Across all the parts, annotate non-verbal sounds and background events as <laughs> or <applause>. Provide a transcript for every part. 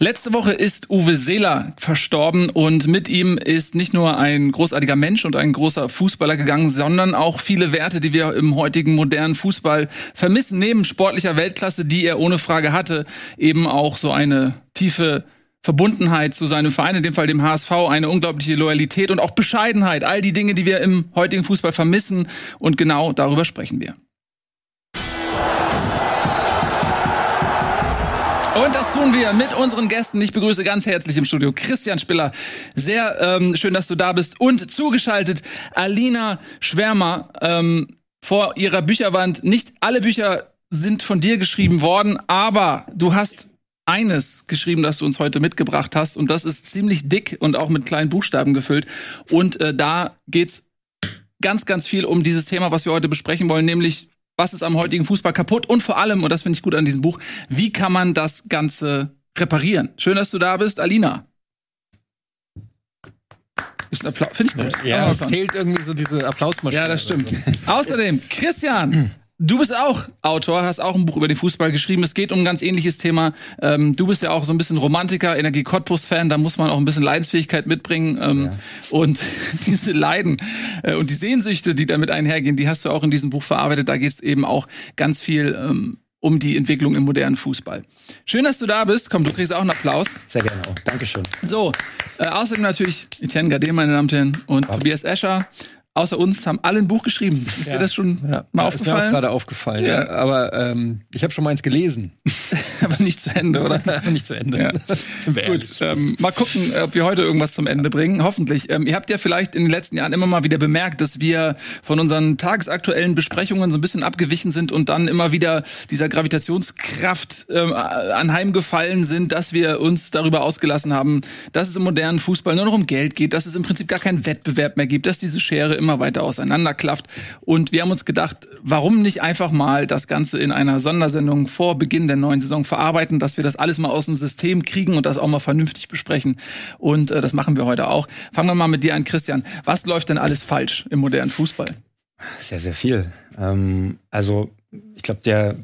Letzte Woche ist Uwe Seeler verstorben und mit ihm ist nicht nur ein großartiger Mensch und ein großer Fußballer gegangen, sondern auch viele Werte, die wir im heutigen modernen Fußball vermissen. Neben sportlicher Weltklasse, die er ohne Frage hatte, eben auch so eine tiefe Verbundenheit zu seinem Verein, in dem Fall dem HSV, eine unglaubliche Loyalität und auch Bescheidenheit. All die Dinge, die wir im heutigen Fußball vermissen. Und genau darüber sprechen wir. Und das tun wir mit unseren Gästen. Ich begrüße ganz herzlich im Studio Christian Spiller. Sehr ähm, schön, dass du da bist. Und zugeschaltet Alina Schwärmer ähm, vor ihrer Bücherwand. Nicht alle Bücher sind von dir geschrieben worden, aber du hast eines geschrieben, das du uns heute mitgebracht hast. Und das ist ziemlich dick und auch mit kleinen Buchstaben gefüllt. Und äh, da geht's ganz, ganz viel um dieses Thema, was wir heute besprechen wollen, nämlich was ist am heutigen Fußball kaputt und vor allem, und das finde ich gut an diesem Buch, wie kann man das Ganze reparieren? Schön, dass du da bist, Alina. Finde ich gut. Ja, es fehlt irgendwie so diese Applausmaschine. Ja, das stimmt. Außerdem, Christian, Du bist auch Autor, hast auch ein Buch über den Fußball geschrieben. Es geht um ein ganz ähnliches Thema. Ähm, du bist ja auch so ein bisschen Romantiker, Energie Cottbus-Fan, da muss man auch ein bisschen Leidensfähigkeit mitbringen. Ähm, ja. Und <laughs> diese Leiden äh, und die Sehnsüchte, die damit einhergehen, die hast du auch in diesem Buch verarbeitet. Da geht es eben auch ganz viel ähm, um die Entwicklung im modernen Fußball. Schön, dass du da bist. Komm, du kriegst auch einen Applaus. Sehr gerne auch. Dankeschön. So, äh, außerdem natürlich Etienne Gade, meine Damen und Herren, und. Tobias Escher außer uns haben alle ein Buch geschrieben. Ist ja. dir das schon ja. mal ja, aufgefallen? Ist mir auch gerade aufgefallen, ja. Aber ähm, ich habe schon mal eins gelesen. <laughs> Aber nicht zu Ende, oder? <laughs> nicht zu Ende. Ja. <laughs> Gut, ähm, mal gucken, ob wir heute irgendwas zum Ende bringen. Hoffentlich. Ähm, ihr habt ja vielleicht in den letzten Jahren immer mal wieder bemerkt, dass wir von unseren tagesaktuellen Besprechungen so ein bisschen abgewichen sind und dann immer wieder dieser Gravitationskraft ähm, anheimgefallen sind, dass wir uns darüber ausgelassen haben, dass es im modernen Fußball nur noch um Geld geht, dass es im Prinzip gar keinen Wettbewerb mehr gibt, dass diese Schere immer weiter auseinanderklafft. Und wir haben uns gedacht, warum nicht einfach mal das Ganze in einer Sondersendung vor Beginn der neuen Saison verarbeiten, dass wir das alles mal aus dem System kriegen und das auch mal vernünftig besprechen. Und äh, das machen wir heute auch. Fangen wir mal mit dir an, Christian. Was läuft denn alles falsch im modernen Fußball? Sehr, sehr viel. Ähm, also ich glaube, der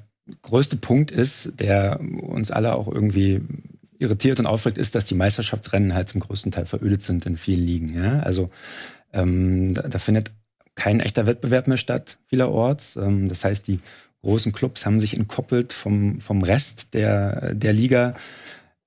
größte Punkt ist, der uns alle auch irgendwie irritiert und aufregt, ist, dass die Meisterschaftsrennen halt zum größten Teil verödet sind in vielen Ligen. Ja? Also ähm, da, da, findet kein echter Wettbewerb mehr statt, vielerorts. Ähm, das heißt, die großen Clubs haben sich entkoppelt vom, vom Rest der, der Liga.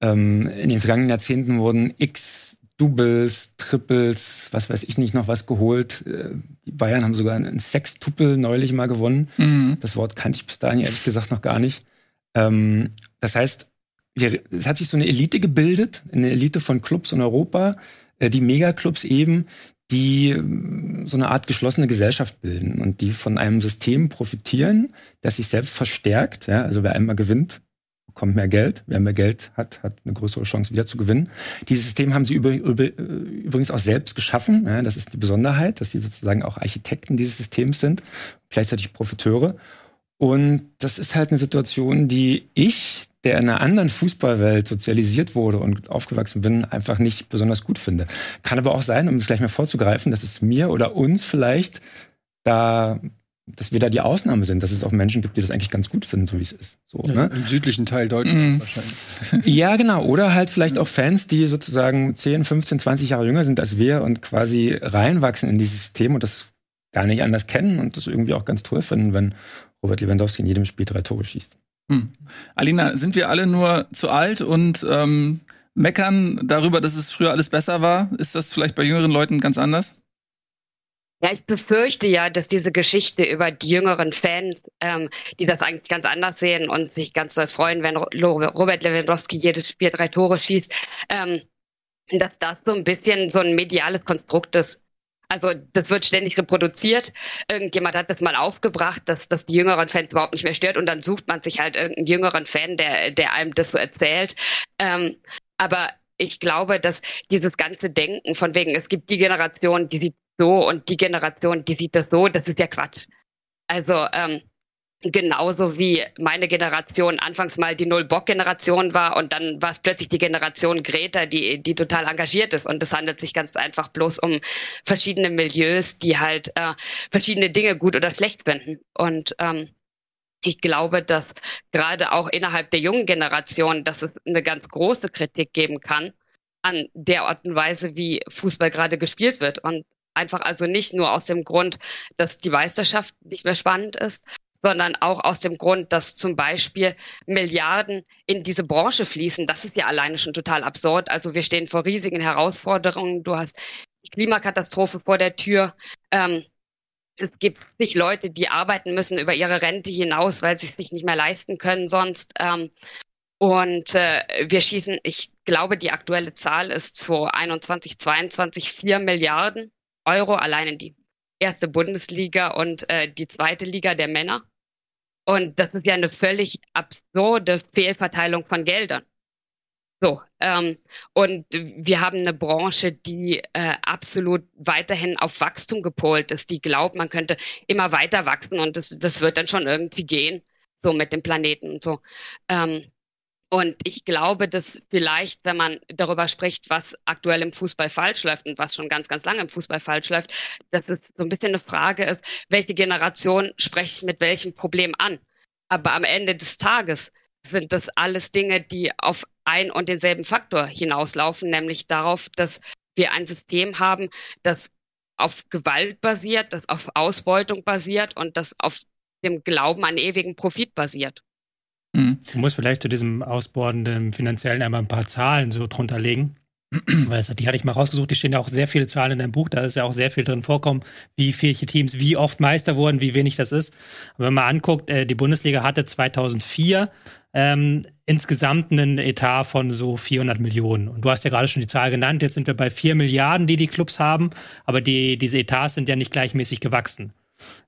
Ähm, in den vergangenen Jahrzehnten wurden x Doubles, Triples, was weiß ich nicht noch was geholt. Äh, die Bayern haben sogar einen Sextuppel neulich mal gewonnen. Mhm. Das Wort kannte ich bis dahin ehrlich gesagt noch gar nicht. Ähm, das heißt, wir, es hat sich so eine Elite gebildet, eine Elite von Clubs in Europa, äh, die Megaclubs eben, die ähm, so eine Art geschlossene Gesellschaft bilden und die von einem System profitieren, das sich selbst verstärkt. Ja? Also wer einmal gewinnt, bekommt mehr Geld. Wer mehr Geld hat, hat eine größere Chance wieder zu gewinnen. Dieses System haben sie über, über, übrigens auch selbst geschaffen. Ja? Das ist die Besonderheit, dass sie sozusagen auch Architekten dieses Systems sind, gleichzeitig Profiteure. Und das ist halt eine Situation, die ich der in einer anderen Fußballwelt sozialisiert wurde und aufgewachsen bin, einfach nicht besonders gut finde. Kann aber auch sein, um es gleich mal vorzugreifen, dass es mir oder uns vielleicht da dass wir da die Ausnahme sind, dass es auch Menschen gibt, die das eigentlich ganz gut finden, so wie es ist. So, ja, ne? Im südlichen Teil Deutschlands mm. wahrscheinlich. <laughs> Ja, genau. Oder halt vielleicht auch Fans, die sozusagen 10, 15, 20 Jahre jünger sind als wir und quasi reinwachsen in dieses System und das gar nicht anders kennen und das irgendwie auch ganz toll finden, wenn Robert Lewandowski in jedem Spiel drei Tore schießt. Hm. Alina, sind wir alle nur zu alt und ähm, meckern darüber, dass es früher alles besser war? Ist das vielleicht bei jüngeren Leuten ganz anders? Ja, ich befürchte ja, dass diese Geschichte über die jüngeren Fans, ähm, die das eigentlich ganz anders sehen und sich ganz doll freuen, wenn Robert Lewandowski jedes Spiel drei Tore schießt, ähm, dass das so ein bisschen so ein mediales Konstrukt ist. Also das wird ständig reproduziert. Irgendjemand hat das mal aufgebracht, dass das die jüngeren Fans überhaupt nicht mehr stört und dann sucht man sich halt irgendeinen jüngeren Fan, der, der einem das so erzählt. Ähm, aber ich glaube, dass dieses ganze Denken von wegen, es gibt die Generation, die sieht so und die Generation, die sieht das so, das ist ja Quatsch. Also ähm, genauso wie meine Generation anfangs mal die Null-Bock-Generation war und dann war es plötzlich die Generation Greta, die, die total engagiert ist. Und es handelt sich ganz einfach bloß um verschiedene Milieus, die halt äh, verschiedene Dinge gut oder schlecht finden. Und ähm, ich glaube, dass gerade auch innerhalb der jungen Generation, dass es eine ganz große Kritik geben kann an der Art und Weise, wie Fußball gerade gespielt wird. Und einfach also nicht nur aus dem Grund, dass die Meisterschaft nicht mehr spannend ist, sondern auch aus dem Grund, dass zum Beispiel Milliarden in diese Branche fließen. Das ist ja alleine schon total absurd. Also wir stehen vor riesigen Herausforderungen. Du hast die Klimakatastrophe vor der Tür. Ähm, es gibt sich Leute, die arbeiten müssen über ihre Rente hinaus, weil sie es sich nicht mehr leisten können sonst. Ähm, und äh, wir schießen, ich glaube, die aktuelle Zahl ist 2021, 22 4 Milliarden Euro allein in die erste Bundesliga und äh, die zweite Liga der Männer. Und das ist ja eine völlig absurde Fehlverteilung von Geldern. So, ähm, und wir haben eine Branche, die äh, absolut weiterhin auf Wachstum gepolt ist, die glaubt, man könnte immer weiter wachsen und das, das wird dann schon irgendwie gehen, so mit dem Planeten und so. Ähm, und ich glaube, dass vielleicht, wenn man darüber spricht, was aktuell im Fußball falsch läuft und was schon ganz, ganz lange im Fußball falsch läuft, dass es so ein bisschen eine Frage ist, welche Generation spreche ich mit welchem Problem an? Aber am Ende des Tages sind das alles Dinge, die auf ein und denselben Faktor hinauslaufen, nämlich darauf, dass wir ein System haben, das auf Gewalt basiert, das auf Ausbeutung basiert und das auf dem Glauben an ewigen Profit basiert. Mhm. Du musst vielleicht zu diesem ausbordenden finanziellen einmal ein paar Zahlen so drunter legen. <clears throat> Weil die hatte ich mal rausgesucht, die stehen ja auch sehr viele Zahlen in deinem Buch, da ist ja auch sehr viel drin vorkommen, wie viele Teams wie oft Meister wurden, wie wenig das ist. Aber wenn man anguckt, äh, die Bundesliga hatte 2004 ähm, insgesamt einen Etat von so 400 Millionen. Und du hast ja gerade schon die Zahl genannt, jetzt sind wir bei 4 Milliarden, die die Clubs haben, aber die, diese Etats sind ja nicht gleichmäßig gewachsen.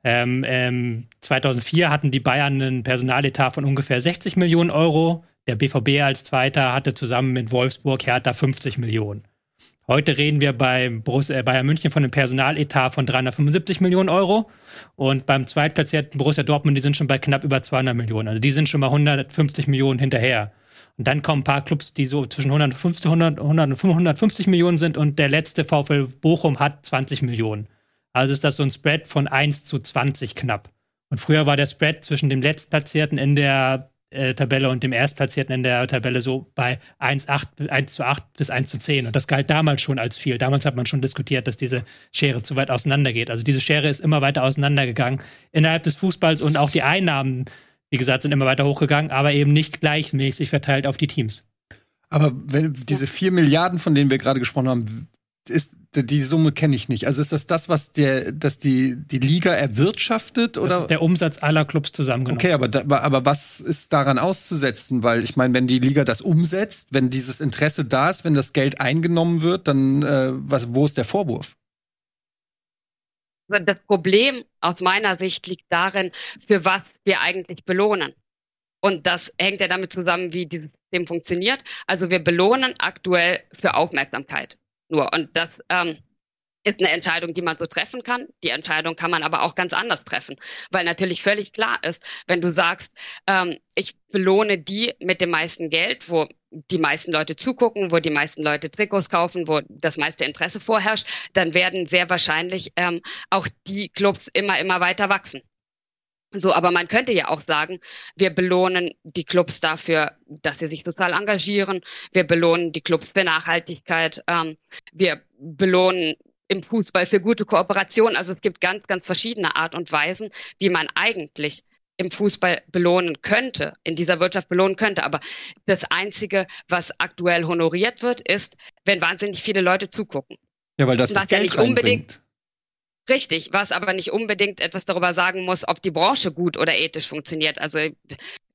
Ähm, ähm, 2004 hatten die Bayern einen Personaletat von ungefähr 60 Millionen Euro. Der BVB als Zweiter hatte zusammen mit Wolfsburg Hertha 50 Millionen. Heute reden wir bei Borussia, äh, Bayern München von einem Personaletat von 375 Millionen Euro und beim zweitplatzierten Borussia Dortmund, die sind schon bei knapp über 200 Millionen. Also die sind schon mal 150 Millionen hinterher. Und dann kommen ein paar Clubs, die so zwischen 150, 100, 100 und 150 Millionen sind und der letzte VfL Bochum hat 20 Millionen. Also ist das so ein Spread von 1 zu 20 knapp. Und früher war der Spread zwischen dem Letztplatzierten in der äh, Tabelle und dem Erstplatzierten in der Tabelle so bei 1, 8, 1 zu 8 bis 1 zu 10. Und das galt damals schon als viel. Damals hat man schon diskutiert, dass diese Schere zu weit auseinandergeht. Also diese Schere ist immer weiter auseinandergegangen innerhalb des Fußballs und auch die Einnahmen, wie gesagt, sind immer weiter hochgegangen, aber eben nicht gleichmäßig verteilt auf die Teams. Aber wenn diese 4 Milliarden, von denen wir gerade gesprochen haben, ist die Summe kenne ich nicht. Also ist das das, was der, dass die die Liga erwirtschaftet oder? Das ist der Umsatz aller Clubs zusammengenommen. Okay, aber da, aber was ist daran auszusetzen? Weil ich meine, wenn die Liga das umsetzt, wenn dieses Interesse da ist, wenn das Geld eingenommen wird, dann äh, was, wo ist der Vorwurf? Das Problem aus meiner Sicht liegt darin, für was wir eigentlich belohnen. Und das hängt ja damit zusammen, wie dieses System funktioniert. Also wir belohnen aktuell für Aufmerksamkeit nur. Und das ähm, ist eine Entscheidung, die man so treffen kann. Die Entscheidung kann man aber auch ganz anders treffen, weil natürlich völlig klar ist, wenn du sagst, ähm, ich belohne die mit dem meisten Geld, wo die meisten Leute zugucken, wo die meisten Leute Trikots kaufen, wo das meiste Interesse vorherrscht, dann werden sehr wahrscheinlich ähm, auch die Clubs immer, immer weiter wachsen. So, aber man könnte ja auch sagen, wir belohnen die Clubs dafür, dass sie sich sozial engagieren. Wir belohnen die Clubs für Nachhaltigkeit. Ähm, wir belohnen im Fußball für gute Kooperation. Also es gibt ganz, ganz verschiedene Art und Weisen, wie man eigentlich im Fußball belohnen könnte, in dieser Wirtschaft belohnen könnte. Aber das Einzige, was aktuell honoriert wird, ist, wenn wahnsinnig viele Leute zugucken. Ja, weil das, das Geld ja nicht unbedingt Richtig, was aber nicht unbedingt etwas darüber sagen muss, ob die Branche gut oder ethisch funktioniert. Also ich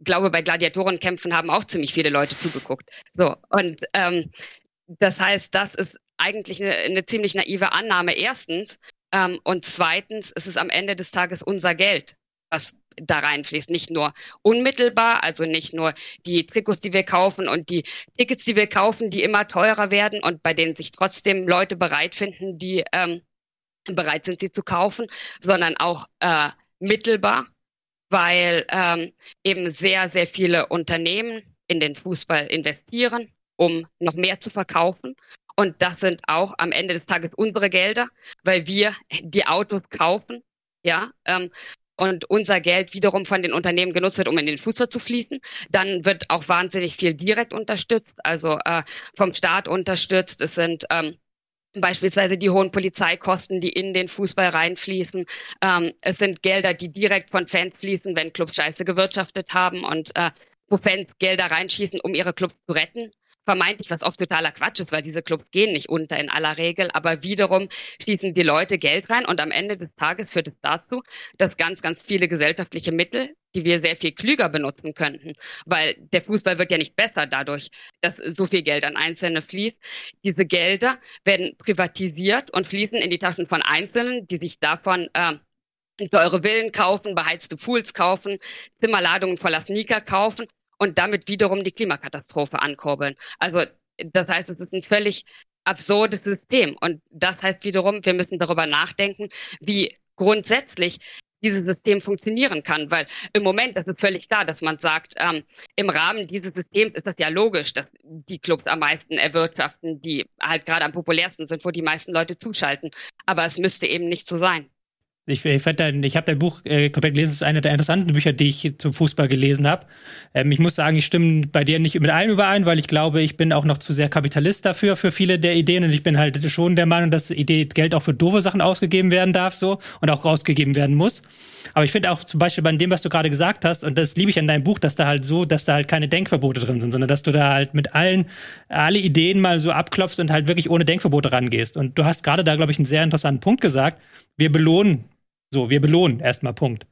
glaube, bei Gladiatorenkämpfen haben auch ziemlich viele Leute zugeguckt. So, und ähm, das heißt, das ist eigentlich eine, eine ziemlich naive Annahme, erstens. Ähm, und zweitens ist es am Ende des Tages unser Geld, was da reinfließt. Nicht nur unmittelbar, also nicht nur die Trikots, die wir kaufen und die Tickets, die wir kaufen, die immer teurer werden und bei denen sich trotzdem Leute bereit finden, die ähm, bereit sind, sie zu kaufen, sondern auch äh, mittelbar, weil ähm, eben sehr, sehr viele Unternehmen in den Fußball investieren, um noch mehr zu verkaufen. Und das sind auch am Ende des Tages unsere Gelder, weil wir die Autos kaufen, ja, ähm, und unser Geld wiederum von den Unternehmen genutzt wird, um in den Fußball zu fließen. Dann wird auch wahnsinnig viel direkt unterstützt, also äh, vom Staat unterstützt. Es sind ähm, Beispielsweise die hohen Polizeikosten, die in den Fußball reinfließen. Ähm, es sind Gelder, die direkt von Fans fließen, wenn Clubs scheiße gewirtschaftet haben und äh, wo Fans Gelder reinschießen, um ihre Clubs zu retten vermeintlich, was oft totaler Quatsch ist, weil diese Clubs gehen nicht unter in aller Regel, aber wiederum schießen die Leute Geld rein und am Ende des Tages führt es dazu, dass ganz, ganz viele gesellschaftliche Mittel, die wir sehr viel klüger benutzen könnten, weil der Fußball wird ja nicht besser dadurch, dass so viel Geld an Einzelne fließt. Diese Gelder werden privatisiert und fließen in die Taschen von Einzelnen, die sich davon äh, teure Villen kaufen, beheizte Pools kaufen, Zimmerladungen voller Sneaker kaufen und damit wiederum die Klimakatastrophe ankurbeln. Also das heißt, es ist ein völlig absurdes System. Und das heißt wiederum, wir müssen darüber nachdenken, wie grundsätzlich dieses System funktionieren kann. Weil im Moment ist es völlig klar, dass man sagt, ähm, im Rahmen dieses Systems ist das ja logisch, dass die Clubs am meisten erwirtschaften, die halt gerade am populärsten sind, wo die meisten Leute zuschalten. Aber es müsste eben nicht so sein. Ich, ich, dein, ich habe dein Buch äh, komplett gelesen. Das ist einer der interessanten Bücher, die ich zum Fußball gelesen habe. Ähm, ich muss sagen, ich stimme bei dir nicht mit allem überein, weil ich glaube, ich bin auch noch zu sehr Kapitalist dafür, für viele der Ideen. Und ich bin halt schon der Meinung, dass Idee Geld auch für doofe Sachen ausgegeben werden darf so und auch rausgegeben werden muss. Aber ich finde auch zum Beispiel bei dem, was du gerade gesagt hast, und das liebe ich an deinem Buch, dass da halt so, dass da halt keine Denkverbote drin sind, sondern dass du da halt mit allen, alle Ideen mal so abklopfst und halt wirklich ohne Denkverbote rangehst. Und du hast gerade da, glaube ich, einen sehr interessanten Punkt gesagt. Wir belohnen so, wir belohnen erstmal Punkt.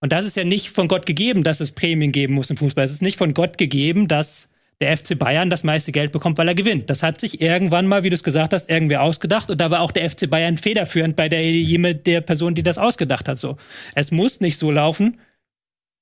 Und das ist ja nicht von Gott gegeben, dass es Prämien geben muss im Fußball. Es ist nicht von Gott gegeben, dass der FC Bayern das meiste Geld bekommt, weil er gewinnt. Das hat sich irgendwann mal, wie du es gesagt hast, irgendwer ausgedacht und da war auch der FC Bayern federführend bei der, der Person, die das ausgedacht hat. So, es muss nicht so laufen.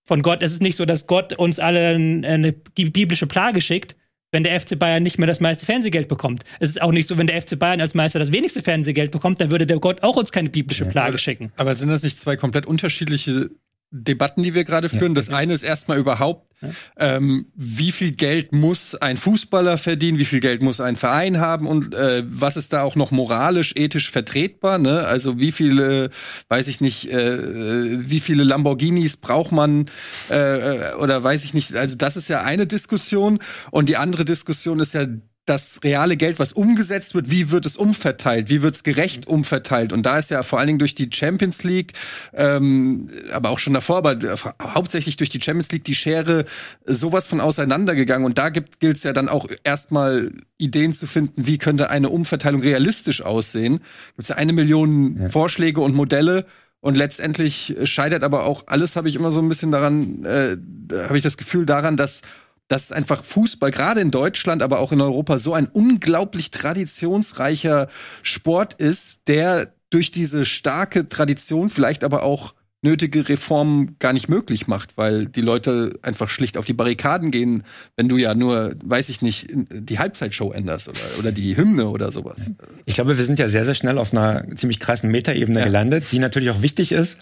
Von Gott, es ist nicht so, dass Gott uns alle eine biblische Plage schickt, wenn der FC Bayern nicht mehr das meiste Fernsehgeld bekommt. Es ist auch nicht so, wenn der FC Bayern als Meister das wenigste Fernsehgeld bekommt, dann würde der Gott auch uns keine biblische Plage schicken. Aber sind das nicht zwei komplett unterschiedliche Debatten, die wir gerade führen. Ja. Das eine ist erstmal überhaupt, ja. ähm, wie viel Geld muss ein Fußballer verdienen, wie viel Geld muss ein Verein haben und äh, was ist da auch noch moralisch, ethisch vertretbar. Ne? Also wie viele, weiß ich nicht, äh, wie viele Lamborghinis braucht man äh, oder weiß ich nicht. Also das ist ja eine Diskussion und die andere Diskussion ist ja das reale Geld, was umgesetzt wird, wie wird es umverteilt, wie wird es gerecht umverteilt. Und da ist ja vor allen Dingen durch die Champions League, ähm, aber auch schon davor, aber hauptsächlich durch die Champions League die Schere sowas von auseinandergegangen. Und da gilt es ja dann auch erstmal Ideen zu finden, wie könnte eine Umverteilung realistisch aussehen. Gibt es ja eine Million ja. Vorschläge und Modelle. Und letztendlich scheitert aber auch alles, habe ich immer so ein bisschen daran, äh, habe ich das Gefühl daran, dass dass einfach Fußball, gerade in Deutschland, aber auch in Europa, so ein unglaublich traditionsreicher Sport ist, der durch diese starke Tradition vielleicht aber auch nötige Reformen gar nicht möglich macht, weil die Leute einfach schlicht auf die Barrikaden gehen, wenn du ja nur, weiß ich nicht, die Halbzeitshow änderst oder, oder die Hymne oder sowas. Ich glaube, wir sind ja sehr, sehr schnell auf einer ziemlich krassen Metaebene ja. gelandet, die natürlich auch wichtig ist.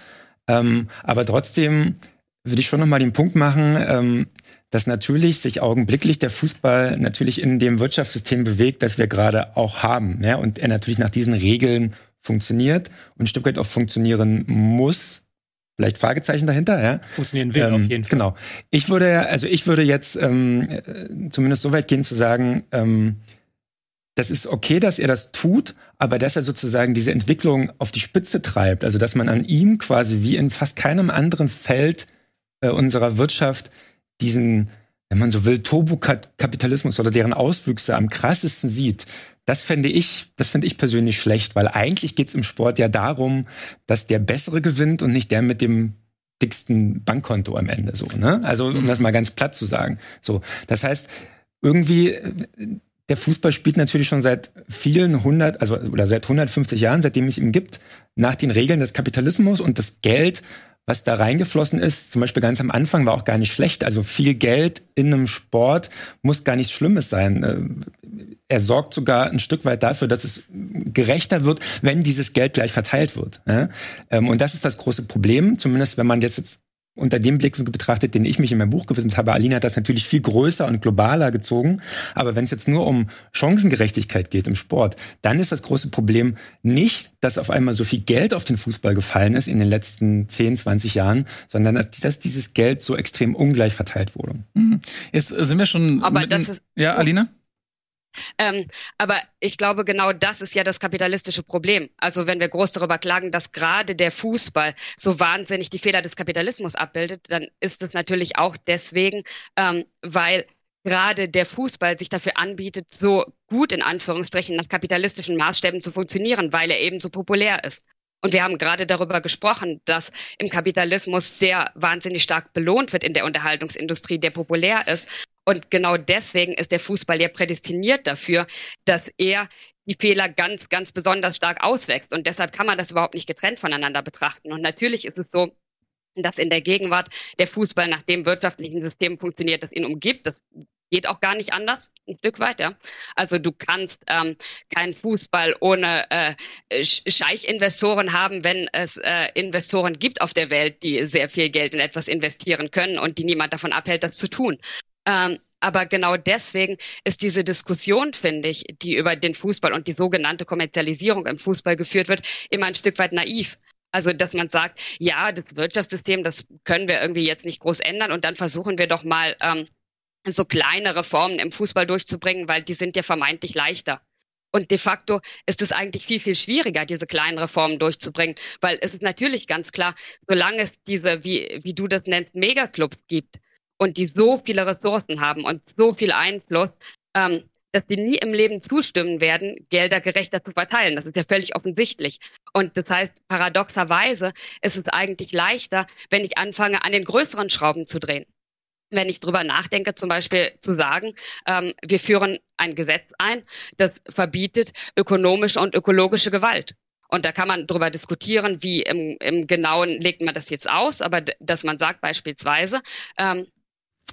Ähm, aber trotzdem würde ich schon noch mal den Punkt machen, ähm, dass natürlich sich augenblicklich der Fußball natürlich in dem Wirtschaftssystem bewegt, das wir gerade auch haben. Ja, und er natürlich nach diesen Regeln funktioniert und ein Stück weit auch funktionieren muss. Vielleicht Fragezeichen dahinter, ja. Funktionieren will ähm, auf jeden Fall. Genau. Ich würde, also ich würde jetzt ähm, äh, zumindest so weit gehen zu sagen, ähm, das ist okay, dass er das tut, aber dass er sozusagen diese Entwicklung auf die Spitze treibt, also dass man an ihm quasi wie in fast keinem anderen Feld äh, unserer Wirtschaft diesen, wenn man so will, Turbokapitalismus oder deren Auswüchse am krassesten sieht, das fände ich, das finde ich persönlich schlecht, weil eigentlich geht es im Sport ja darum, dass der Bessere gewinnt und nicht der mit dem dicksten Bankkonto am Ende so, ne? Also, um mhm. das mal ganz platt zu sagen. So. Das heißt, irgendwie, der Fußball spielt natürlich schon seit vielen hundert, also, oder seit 150 Jahren, seitdem es ihn gibt, nach den Regeln des Kapitalismus und das Geld was da reingeflossen ist, zum Beispiel ganz am Anfang, war auch gar nicht schlecht. Also viel Geld in einem Sport muss gar nichts Schlimmes sein. Äh, er sorgt sogar ein Stück weit dafür, dass es gerechter wird, wenn dieses Geld gleich verteilt wird. Ähm, und das ist das große Problem, zumindest wenn man jetzt unter dem Blickwinkel betrachtet, den ich mich in meinem Buch gewidmet habe. Alina hat das natürlich viel größer und globaler gezogen. Aber wenn es jetzt nur um Chancengerechtigkeit geht im Sport, dann ist das große Problem nicht, dass auf einmal so viel Geld auf den Fußball gefallen ist in den letzten 10, 20 Jahren, sondern dass dieses Geld so extrem ungleich verteilt wurde. Mhm. Jetzt sind wir schon. Aber das ist. Ja, Alina? Ähm, aber ich glaube, genau das ist ja das kapitalistische Problem. Also wenn wir groß darüber klagen, dass gerade der Fußball so wahnsinnig die Fehler des Kapitalismus abbildet, dann ist es natürlich auch deswegen, ähm, weil gerade der Fußball sich dafür anbietet, so gut in Anführungsstrichen nach kapitalistischen Maßstäben zu funktionieren, weil er eben so populär ist. Und wir haben gerade darüber gesprochen, dass im Kapitalismus der wahnsinnig stark belohnt wird in der Unterhaltungsindustrie, der populär ist. Und genau deswegen ist der Fußball ja prädestiniert dafür, dass er die Fehler ganz, ganz besonders stark auswächst. Und deshalb kann man das überhaupt nicht getrennt voneinander betrachten. Und natürlich ist es so, dass in der Gegenwart der Fußball nach dem wirtschaftlichen System funktioniert, das ihn umgibt. Das geht auch gar nicht anders, ein Stück weiter. Also du kannst ähm, keinen Fußball ohne äh, Scheichinvestoren haben, wenn es äh, Investoren gibt auf der Welt, die sehr viel Geld in etwas investieren können und die niemand davon abhält, das zu tun. Ähm, aber genau deswegen ist diese Diskussion, finde ich, die über den Fußball und die sogenannte Kommerzialisierung im Fußball geführt wird, immer ein Stück weit naiv. Also, dass man sagt, ja, das Wirtschaftssystem, das können wir irgendwie jetzt nicht groß ändern und dann versuchen wir doch mal ähm, so kleine Reformen im Fußball durchzubringen, weil die sind ja vermeintlich leichter. Und de facto ist es eigentlich viel, viel schwieriger, diese kleinen Reformen durchzubringen, weil es ist natürlich ganz klar, solange es diese, wie, wie du das nennst, Megaclubs gibt, und die so viele Ressourcen haben und so viel Einfluss, ähm, dass sie nie im Leben zustimmen werden, Gelder gerechter zu verteilen. Das ist ja völlig offensichtlich. Und das heißt, paradoxerweise ist es eigentlich leichter, wenn ich anfange, an den größeren Schrauben zu drehen. Wenn ich drüber nachdenke, zum Beispiel zu sagen, ähm, wir führen ein Gesetz ein, das verbietet ökonomische und ökologische Gewalt. Und da kann man darüber diskutieren, wie im, im Genauen legt man das jetzt aus, aber dass man sagt beispielsweise, ähm,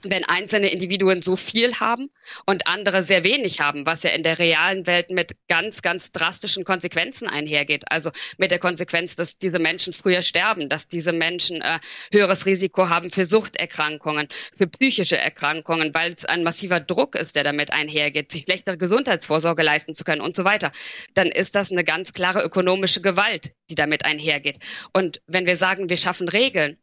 wenn einzelne Individuen so viel haben und andere sehr wenig haben, was ja in der realen Welt mit ganz, ganz drastischen Konsequenzen einhergeht. Also mit der Konsequenz, dass diese Menschen früher sterben, dass diese Menschen äh, höheres Risiko haben für Suchterkrankungen, für psychische Erkrankungen, weil es ein massiver Druck ist, der damit einhergeht, sich schlechtere Gesundheitsvorsorge leisten zu können und so weiter. Dann ist das eine ganz klare ökonomische Gewalt, die damit einhergeht. Und wenn wir sagen, wir schaffen Regeln,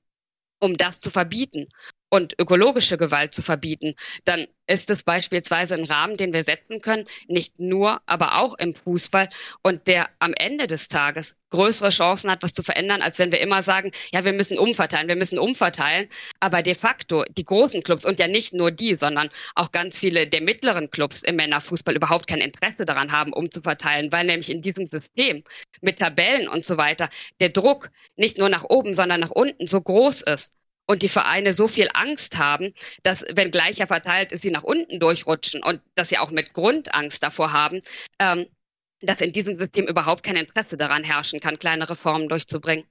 um das zu verbieten und ökologische Gewalt zu verbieten, dann ist es beispielsweise ein Rahmen, den wir setzen können, nicht nur, aber auch im Fußball und der am Ende des Tages größere Chancen hat, was zu verändern, als wenn wir immer sagen, ja, wir müssen umverteilen, wir müssen umverteilen. Aber de facto, die großen Clubs und ja nicht nur die, sondern auch ganz viele der mittleren Clubs im Männerfußball überhaupt kein Interesse daran haben, umzuverteilen, weil nämlich in diesem System mit Tabellen und so weiter der Druck nicht nur nach oben, sondern nach unten so groß ist und die Vereine so viel Angst haben, dass, wenn gleicher verteilt ist, sie nach unten durchrutschen und dass sie auch mit Grund Angst davor haben, ähm, dass in diesem System überhaupt kein Interesse daran herrschen kann, kleine Reformen durchzubringen.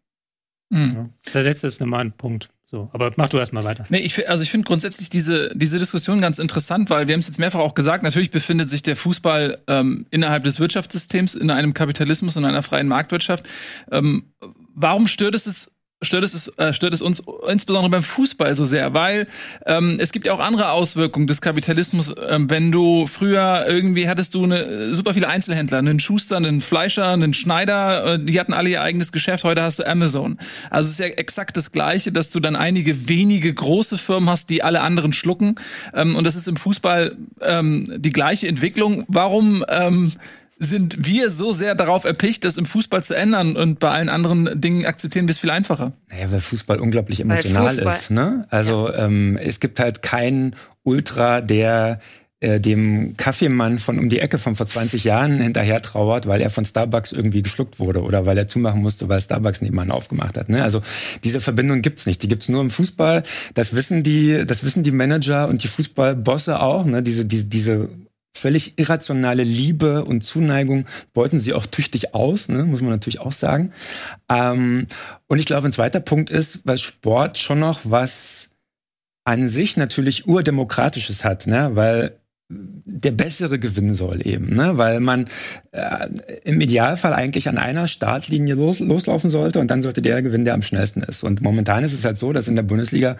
Mhm. Der letzte ist nochmal ein Punkt. So, aber mach du erstmal weiter. Nee, ich, also ich finde grundsätzlich diese, diese Diskussion ganz interessant, weil wir haben es jetzt mehrfach auch gesagt, natürlich befindet sich der Fußball ähm, innerhalb des Wirtschaftssystems, in einem Kapitalismus und einer freien Marktwirtschaft. Ähm, warum stört es stört es, äh, stört es uns insbesondere beim Fußball so sehr, weil ähm, es gibt ja auch andere Auswirkungen des Kapitalismus. Ähm, wenn du früher irgendwie hattest du eine, super viele Einzelhändler, einen Schuster, einen Fleischer, einen Schneider, äh, die hatten alle ihr eigenes Geschäft. Heute hast du Amazon. Also es ist ja exakt das Gleiche, dass du dann einige wenige große Firmen hast, die alle anderen schlucken. Ähm, und das ist im Fußball ähm, die gleiche Entwicklung. Warum ähm, sind wir so sehr darauf erpicht, das im Fußball zu ändern und bei allen anderen Dingen akzeptieren wir es viel einfacher. Naja, weil Fußball unglaublich emotional Fußball. ist. Ne? Also ja. ähm, es gibt halt keinen Ultra, der äh, dem Kaffeemann von um die Ecke von vor 20 Jahren <laughs> hinterher trauert, weil er von Starbucks irgendwie geschluckt wurde oder weil er zumachen musste, weil Starbucks nebenan aufgemacht hat. Ne? Also diese Verbindung gibt's nicht. Die gibt's nur im Fußball. Das wissen die, das wissen die Manager und die Fußballbosse auch. Ne? Diese, diese, diese völlig irrationale Liebe und Zuneigung beuten sie auch tüchtig aus, ne? muss man natürlich auch sagen. Ähm, und ich glaube, ein zweiter Punkt ist, weil Sport schon noch was an sich natürlich urdemokratisches hat, ne? weil der bessere gewinnen soll eben, ne? weil man äh, im Idealfall eigentlich an einer Startlinie los, loslaufen sollte und dann sollte der gewinnen, der am schnellsten ist. Und momentan ist es halt so, dass in der Bundesliga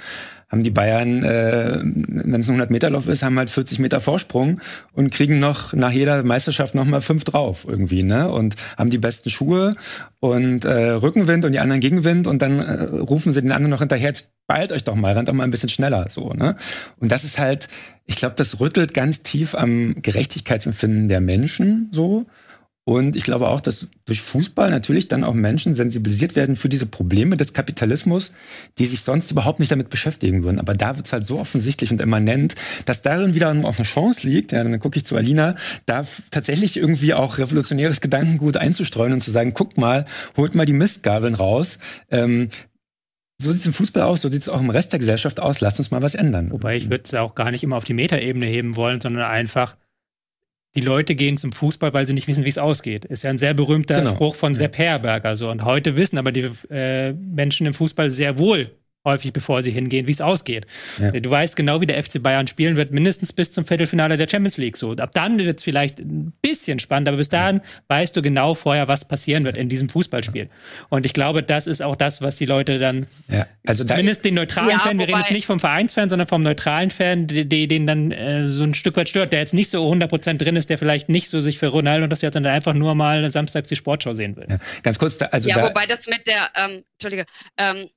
haben die Bayern, äh, wenn es ein 100-Meter-Lauf ist, haben halt 40 Meter Vorsprung und kriegen noch nach jeder Meisterschaft noch mal fünf drauf irgendwie, ne? Und haben die besten Schuhe und äh, Rückenwind und die anderen Gegenwind und dann äh, rufen sie den anderen noch hinterher, jetzt beilt euch doch mal, rennt doch mal ein bisschen schneller, so, ne? Und das ist halt, ich glaube, das rüttelt ganz tief am Gerechtigkeitsempfinden der Menschen, so. Und ich glaube auch, dass durch Fußball natürlich dann auch Menschen sensibilisiert werden für diese Probleme des Kapitalismus, die sich sonst überhaupt nicht damit beschäftigen würden. Aber da wird es halt so offensichtlich und immanent, dass darin wieder auch eine Chance liegt. Ja, dann gucke ich zu Alina, da tatsächlich irgendwie auch revolutionäres Gedankengut einzustreuen und zu sagen, guck mal, holt mal die Mistgabeln raus. Ähm, so sieht es im Fußball aus, so sieht es auch im Rest der Gesellschaft aus. Lass uns mal was ändern. Wobei ich würde es auch gar nicht immer auf die Metaebene heben wollen, sondern einfach die Leute gehen zum Fußball, weil sie nicht wissen, wie es ausgeht. Ist ja ein sehr berühmter genau. Spruch von Sepp Herberger. So. Und heute wissen aber die äh, Menschen im Fußball sehr wohl, häufig, bevor sie hingehen, wie es ausgeht. Ja. Du weißt genau, wie der FC Bayern spielen wird, mindestens bis zum Viertelfinale der Champions League. So, ab dann wird es vielleicht ein bisschen spannend, aber bis dahin ja. weißt du genau vorher, was passieren wird in diesem Fußballspiel. Und ich glaube, das ist auch das, was die Leute dann, ja. also zumindest den neutralen ja, Fan, wir reden jetzt nicht vom Vereinsfan, sondern vom neutralen Fan, den dann äh, so ein Stück weit stört, der jetzt nicht so 100% drin ist, der vielleicht nicht so sich für Ronaldo und das jetzt dann einfach nur mal samstags die Sportschau sehen will. Ganz kurz, da, also ja, da, wobei das mit der, ähm, Entschuldige, ähm,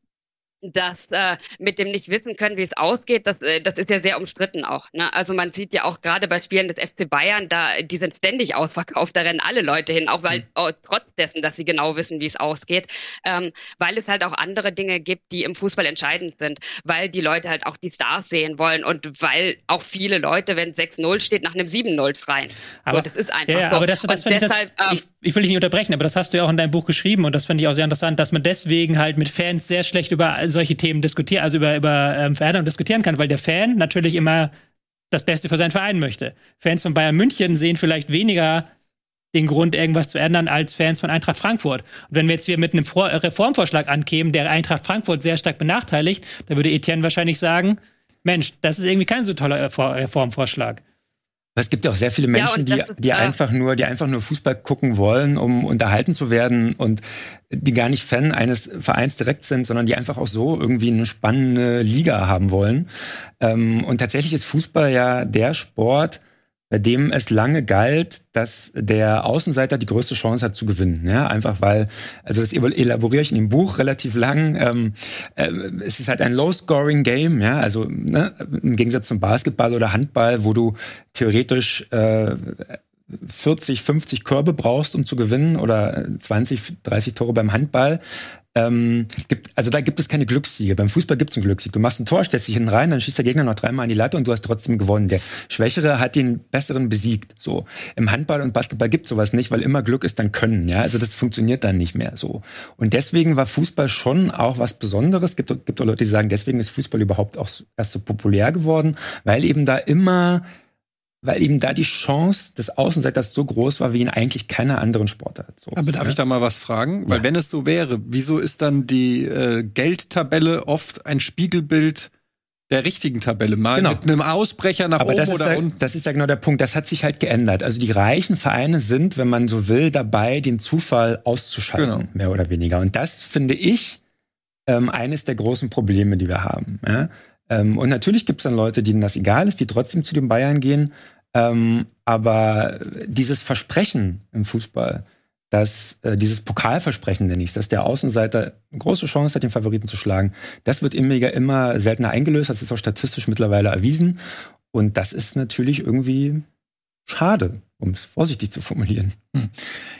das äh, mit dem nicht wissen können, wie es ausgeht, das, äh, das ist ja sehr umstritten auch. Ne? Also man sieht ja auch gerade bei Spielen des FC Bayern, da die sind ständig ausverkauft, da rennen alle Leute hin, auch weil oh, trotz dessen, dass sie genau wissen, wie es ausgeht, ähm, weil es halt auch andere Dinge gibt, die im Fußball entscheidend sind, weil die Leute halt auch die Stars sehen wollen und weil auch viele Leute, wenn 6-0 steht, nach einem 7-0 schreien. Aber, so, das ist einfach ja, so. Aber das, das, das, deshalb, das ähm, ich, ich will dich nicht unterbrechen, aber das hast du ja auch in deinem Buch geschrieben und das finde ich auch sehr interessant, dass man deswegen halt mit Fans sehr schlecht über solche Themen diskutieren, also über, über ähm, Veränderungen diskutieren kann, weil der Fan natürlich immer das Beste für seinen Verein möchte. Fans von Bayern München sehen vielleicht weniger den Grund, irgendwas zu ändern, als Fans von Eintracht Frankfurt. Und wenn wir jetzt hier mit einem Vor Reformvorschlag ankämen, der Eintracht Frankfurt sehr stark benachteiligt, dann würde Etienne wahrscheinlich sagen, Mensch, das ist irgendwie kein so toller Reformvorschlag. Es gibt ja auch sehr viele Menschen, ja, die, die einfach nur, die einfach nur Fußball gucken wollen, um unterhalten zu werden und die gar nicht Fan eines Vereins direkt sind, sondern die einfach auch so irgendwie eine spannende Liga haben wollen. Ähm, und tatsächlich ist Fußball ja der Sport, bei dem es lange galt, dass der Außenseiter die größte Chance hat zu gewinnen. Ja, einfach weil, also das elaboriere ich in dem Buch relativ lang. Ähm, äh, es ist halt ein Low-Scoring-Game, ja, also ne, im Gegensatz zum Basketball oder Handball, wo du theoretisch äh, 40, 50 Körbe brauchst, um zu gewinnen oder 20, 30 Tore beim Handball, ähm, gibt, also da gibt es keine Glückssiege. Beim Fußball gibt es einen Glückssieg. Du machst ein Tor, stellst dich hinten rein, dann schießt der Gegner noch dreimal an die Latte und du hast trotzdem gewonnen. Der Schwächere hat den Besseren besiegt. So im Handball und Basketball gibt sowas nicht, weil immer Glück ist dann Können. Ja, also das funktioniert dann nicht mehr so. Und deswegen war Fußball schon auch was Besonderes. Gibt gibt auch Leute, die sagen, deswegen ist Fußball überhaupt auch erst so populär geworden, weil eben da immer weil eben da die Chance des Außenseiters so groß war wie in eigentlich keiner anderen Sportart. So, Aber darf ja? ich da mal was fragen? Ja. Weil wenn es so wäre, wieso ist dann die äh, Geldtabelle oft ein Spiegelbild der richtigen Tabelle? Mal genau. mit einem Ausbrecher nach Aber oben oder ja, unten? Das ist ja genau der Punkt. Das hat sich halt geändert. Also die reichen Vereine sind, wenn man so will, dabei, den Zufall auszuschalten, genau. mehr oder weniger. Und das finde ich ähm, eines der großen Probleme, die wir haben. Ja? Ähm, und natürlich gibt es dann Leute, denen das egal ist, die trotzdem zu den Bayern gehen. Ähm, aber dieses Versprechen im Fußball, dass äh, dieses Pokalversprechen nenne ich dass der Außenseiter eine große Chance hat, den Favoriten zu schlagen, das wird immer, immer seltener eingelöst. Das ist auch statistisch mittlerweile erwiesen. Und das ist natürlich irgendwie schade um es vorsichtig zu formulieren. Hm.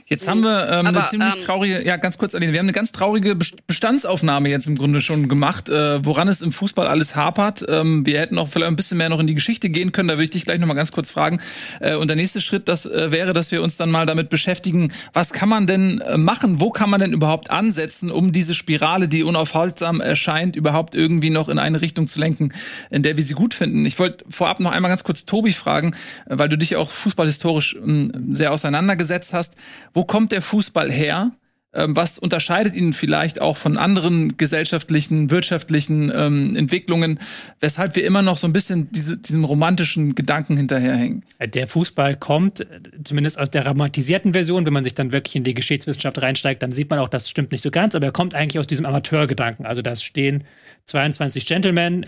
Jetzt haben wir ähm, Aber, eine ziemlich ähm, traurige, ja ganz kurz, Aline, wir haben eine ganz traurige Bestandsaufnahme jetzt im Grunde schon gemacht, äh, woran es im Fußball alles hapert. Ähm, wir hätten auch vielleicht ein bisschen mehr noch in die Geschichte gehen können, da würde ich dich gleich nochmal ganz kurz fragen. Äh, und der nächste Schritt, das äh, wäre, dass wir uns dann mal damit beschäftigen, was kann man denn äh, machen, wo kann man denn überhaupt ansetzen, um diese Spirale, die unaufhaltsam erscheint, überhaupt irgendwie noch in eine Richtung zu lenken, in der wir sie gut finden. Ich wollte vorab noch einmal ganz kurz Tobi fragen, äh, weil du dich ja auch fußballhistorisch sehr auseinandergesetzt hast. Wo kommt der Fußball her? Ähm, was unterscheidet ihn vielleicht auch von anderen gesellschaftlichen, wirtschaftlichen ähm, Entwicklungen, weshalb wir immer noch so ein bisschen diese, diesem romantischen Gedanken hinterherhängen? Der Fußball kommt, zumindest aus der romantisierten Version, wenn man sich dann wirklich in die Geschichtswissenschaft reinsteigt, dann sieht man auch, das stimmt nicht so ganz, aber er kommt eigentlich aus diesem Amateurgedanken. Also da stehen 22 Gentlemen,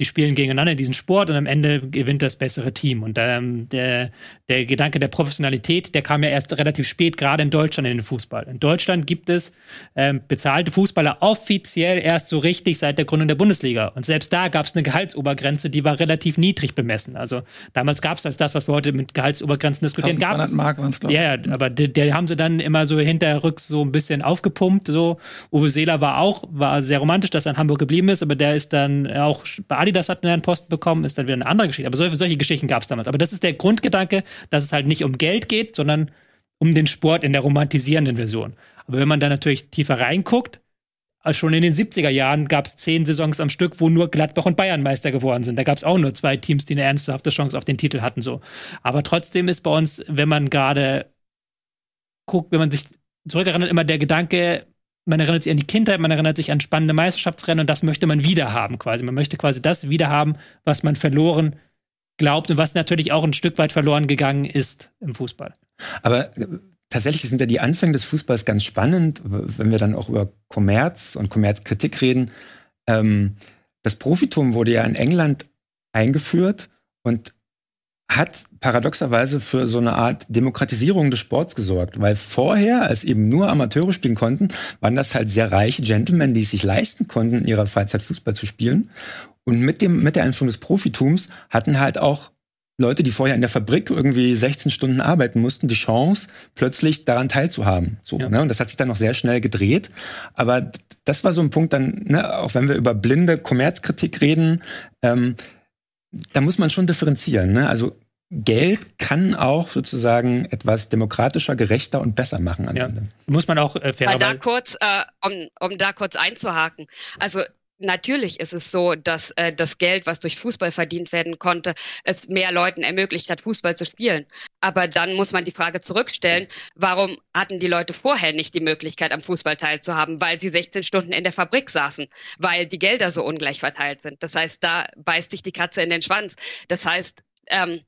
die spielen gegeneinander in diesen Sport und am Ende gewinnt das bessere Team. Und ähm, der, der Gedanke der Professionalität, der kam ja erst relativ spät, gerade in Deutschland in den Fußball. In Deutschland gibt es ähm, bezahlte Fußballer offiziell erst so richtig seit der Gründung der Bundesliga. Und selbst da gab es eine Gehaltsobergrenze, die war relativ niedrig bemessen. Also damals gab es als das, was wir heute mit Gehaltsobergrenzen diskutieren, gab es. Mark waren's, glaub Ja, ja, aber der, der haben sie dann immer so hinterrücks so ein bisschen aufgepumpt. So Uwe Seeler war auch, war sehr romantisch, dass er in Hamburg geblieben ist, aber der ist dann auch bei Adidas hat einen Posten bekommen, ist dann wieder eine andere Geschichte. Aber solche, solche Geschichten gab es damals. Aber das ist der Grundgedanke, dass es halt nicht um Geld geht, sondern um den Sport in der romantisierenden Version. Aber wenn man da natürlich tiefer reinguckt, also schon in den 70er Jahren gab es zehn Saisons am Stück, wo nur Gladbach und Bayern Meister geworden sind. Da gab es auch nur zwei Teams, die eine ernsthafte Chance auf den Titel hatten. So. Aber trotzdem ist bei uns, wenn man gerade guckt, wenn man sich zurückerinnert, immer der Gedanke, man erinnert sich an die Kindheit, man erinnert sich an spannende Meisterschaftsrennen und das möchte man wieder haben quasi. Man möchte quasi das wieder haben, was man verloren glaubt und was natürlich auch ein Stück weit verloren gegangen ist im Fußball. Aber äh, tatsächlich sind ja die Anfänge des Fußballs ganz spannend, wenn wir dann auch über Kommerz und Kommerzkritik reden. Ähm, das Profitum wurde ja in England eingeführt und hat paradoxerweise für so eine Art Demokratisierung des Sports gesorgt, weil vorher, als eben nur Amateure spielen konnten, waren das halt sehr reiche Gentlemen, die es sich leisten konnten, in ihrer Freizeit Fußball zu spielen. Und mit dem, mit der Einführung des Profitums hatten halt auch Leute, die vorher in der Fabrik irgendwie 16 Stunden arbeiten mussten, die Chance, plötzlich daran teilzuhaben. So, ja. ne? Und das hat sich dann noch sehr schnell gedreht. Aber das war so ein Punkt dann, ne, auch wenn wir über blinde Kommerzkritik reden, ähm, da muss man schon differenzieren. Ne? Also Geld kann auch sozusagen etwas demokratischer, gerechter und besser machen am ja. Ende. Muss man auch äh, fairerweise. Da kurz, äh, um, um da kurz einzuhaken. Also natürlich ist es so, dass äh, das Geld, was durch Fußball verdient werden konnte, es mehr Leuten ermöglicht hat, Fußball zu spielen. Aber dann muss man die Frage zurückstellen, warum hatten die Leute vorher nicht die Möglichkeit, am Fußball teilzuhaben? Weil sie 16 Stunden in der Fabrik saßen, weil die Gelder so ungleich verteilt sind. Das heißt, da beißt sich die Katze in den Schwanz. Das heißt, ähm,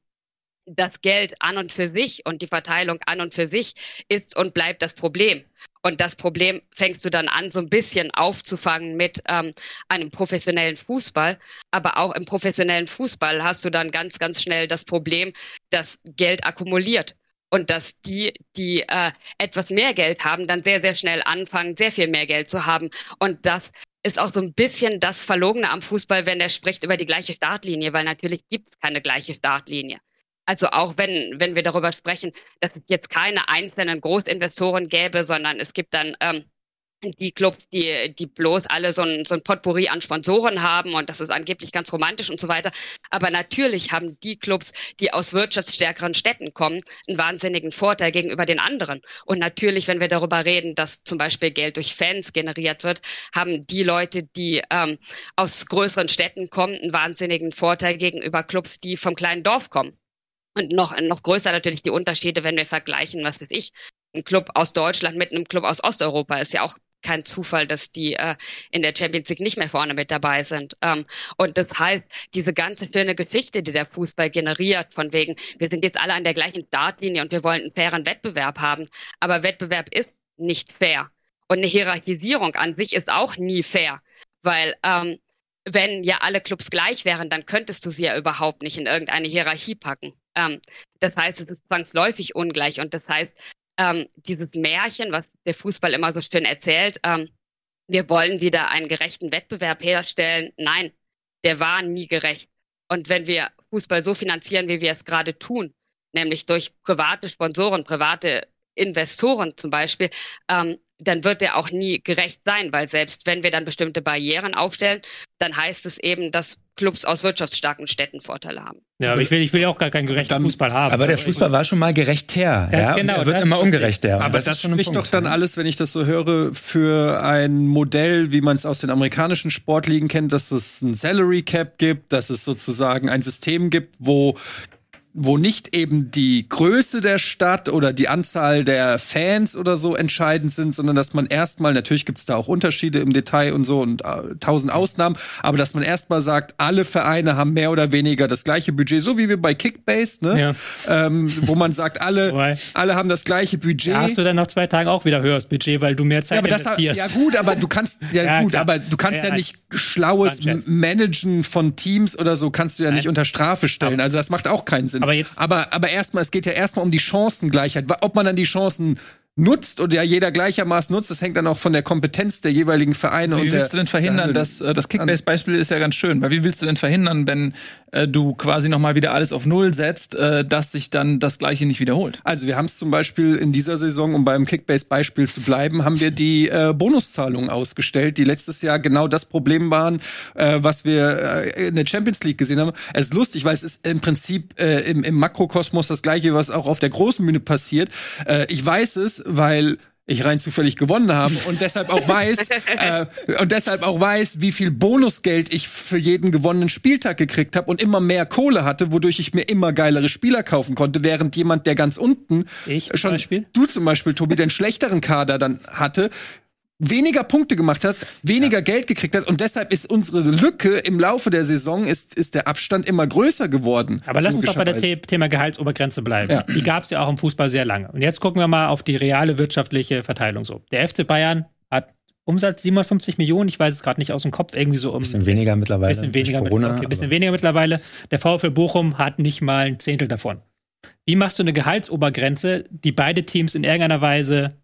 das Geld an und für sich und die Verteilung an und für sich ist und bleibt das Problem. Und das Problem fängst du dann an, so ein bisschen aufzufangen mit ähm, einem professionellen Fußball. Aber auch im professionellen Fußball hast du dann ganz, ganz schnell das Problem, dass Geld akkumuliert. Und dass die, die äh, etwas mehr Geld haben, dann sehr, sehr schnell anfangen, sehr viel mehr Geld zu haben. Und das ist auch so ein bisschen das Verlogene am Fußball, wenn er spricht über die gleiche Startlinie, weil natürlich gibt es keine gleiche Startlinie. Also auch wenn, wenn wir darüber sprechen, dass es jetzt keine einzelnen Großinvestoren gäbe, sondern es gibt dann ähm, die Clubs, die, die bloß alle so ein, so ein Potpourri an Sponsoren haben und das ist angeblich ganz romantisch und so weiter. Aber natürlich haben die Clubs, die aus wirtschaftsstärkeren Städten kommen, einen wahnsinnigen Vorteil gegenüber den anderen. Und natürlich, wenn wir darüber reden, dass zum Beispiel Geld durch Fans generiert wird, haben die Leute, die ähm, aus größeren Städten kommen, einen wahnsinnigen Vorteil gegenüber Clubs, die vom kleinen Dorf kommen. Und noch, noch größer natürlich die Unterschiede, wenn wir vergleichen, was weiß ich, ein Club aus Deutschland mit einem Club aus Osteuropa ist ja auch kein Zufall, dass die äh, in der Champions League nicht mehr vorne mit dabei sind. Ähm, und das heißt, diese ganze schöne Geschichte, die der Fußball generiert, von wegen, wir sind jetzt alle an der gleichen Startlinie und wir wollen einen fairen Wettbewerb haben. Aber Wettbewerb ist nicht fair. Und eine Hierarchisierung an sich ist auch nie fair. Weil ähm, wenn ja alle Clubs gleich wären, dann könntest du sie ja überhaupt nicht in irgendeine Hierarchie packen. Ähm, das heißt, es ist zwangsläufig ungleich und das heißt, ähm, dieses Märchen, was der Fußball immer so schön erzählt, ähm, wir wollen wieder einen gerechten Wettbewerb herstellen. Nein, der war nie gerecht. Und wenn wir Fußball so finanzieren, wie wir es gerade tun, nämlich durch private Sponsoren, private Investoren zum Beispiel, ähm, dann wird der auch nie gerecht sein, weil selbst wenn wir dann bestimmte Barrieren aufstellen, dann heißt es eben, dass Clubs aus wirtschaftsstarken Städten Vorteile haben. Ja, aber ich will, ich will ja auch gar keinen gerechten dann, Fußball haben. Aber der Fußball war schon mal gerechter. Ja? Genau, er wird immer ungerechter. Aber das, das spricht doch dann alles, wenn ich das so höre, für ein Modell, wie man es aus den amerikanischen Sportligen kennt, dass es ein Salary Cap gibt, dass es sozusagen ein System gibt, wo wo nicht eben die Größe der Stadt oder die Anzahl der Fans oder so entscheidend sind, sondern dass man erstmal, natürlich gibt es da auch Unterschiede im Detail und so und äh, tausend Ausnahmen, aber dass man erstmal sagt, alle Vereine haben mehr oder weniger das gleiche Budget, so wie wir bei Kickbase, ne? Ja. Ähm, wo man sagt, alle, <laughs> alle haben das gleiche Budget. Da hast du dann nach zwei Tagen auch wieder höheres Budget, weil du mehr Zeit ja, aber investierst. Das, ja gut, aber du kannst, <laughs> ja, ja gut, klar. aber du kannst ja, ja nicht schlaues Managen von Teams oder so kannst du ja Nein. nicht unter Strafe stellen. Also das macht auch keinen Sinn. Aber jetzt. Aber, aber erstmal, es geht ja erstmal um die Chancengleichheit. Ob man dann die Chancen nutzt und ja jeder gleichermaßen nutzt. Das hängt dann auch von der Kompetenz der jeweiligen Vereine. Wie und willst du denn verhindern, dass äh, das Kickbase-Beispiel ist ja ganz schön, weil wie willst du denn verhindern, wenn äh, du quasi nochmal wieder alles auf Null setzt, äh, dass sich dann das Gleiche nicht wiederholt? Also wir haben es zum Beispiel in dieser Saison, um beim Kickbase-Beispiel zu bleiben, haben wir die äh, Bonuszahlungen ausgestellt, die letztes Jahr genau das Problem waren, äh, was wir äh, in der Champions League gesehen haben. Es ist lustig, weil es ist im Prinzip äh, im, im Makrokosmos das Gleiche, was auch auf der großen Bühne passiert. Äh, ich weiß es, weil ich rein zufällig gewonnen habe und deshalb auch weiß <laughs> äh, und deshalb auch weiß, wie viel Bonusgeld ich für jeden gewonnenen Spieltag gekriegt habe und immer mehr Kohle hatte, wodurch ich mir immer geilere Spieler kaufen konnte, während jemand, der ganz unten ich schon Beispiel? du zum Beispiel, Tobi, den schlechteren Kader dann hatte, weniger Punkte gemacht hat, weniger ja. Geld gekriegt hat und deshalb ist unsere Lücke im Laufe der Saison ist, ist der Abstand immer größer geworden. Aber lass uns doch bei der The Thema Gehaltsobergrenze bleiben. Ja. Die gab es ja auch im Fußball sehr lange. Und jetzt gucken wir mal auf die reale wirtschaftliche Verteilung so. Der FC Bayern hat Umsatz 57 Millionen, ich weiß es gerade nicht aus dem Kopf, irgendwie so um. Bisschen weniger mittlerweile. Bisschen weniger, Corona, okay, bisschen weniger mittlerweile. Der VfL Bochum hat nicht mal ein Zehntel davon. Wie machst du eine Gehaltsobergrenze, die beide Teams in irgendeiner Weise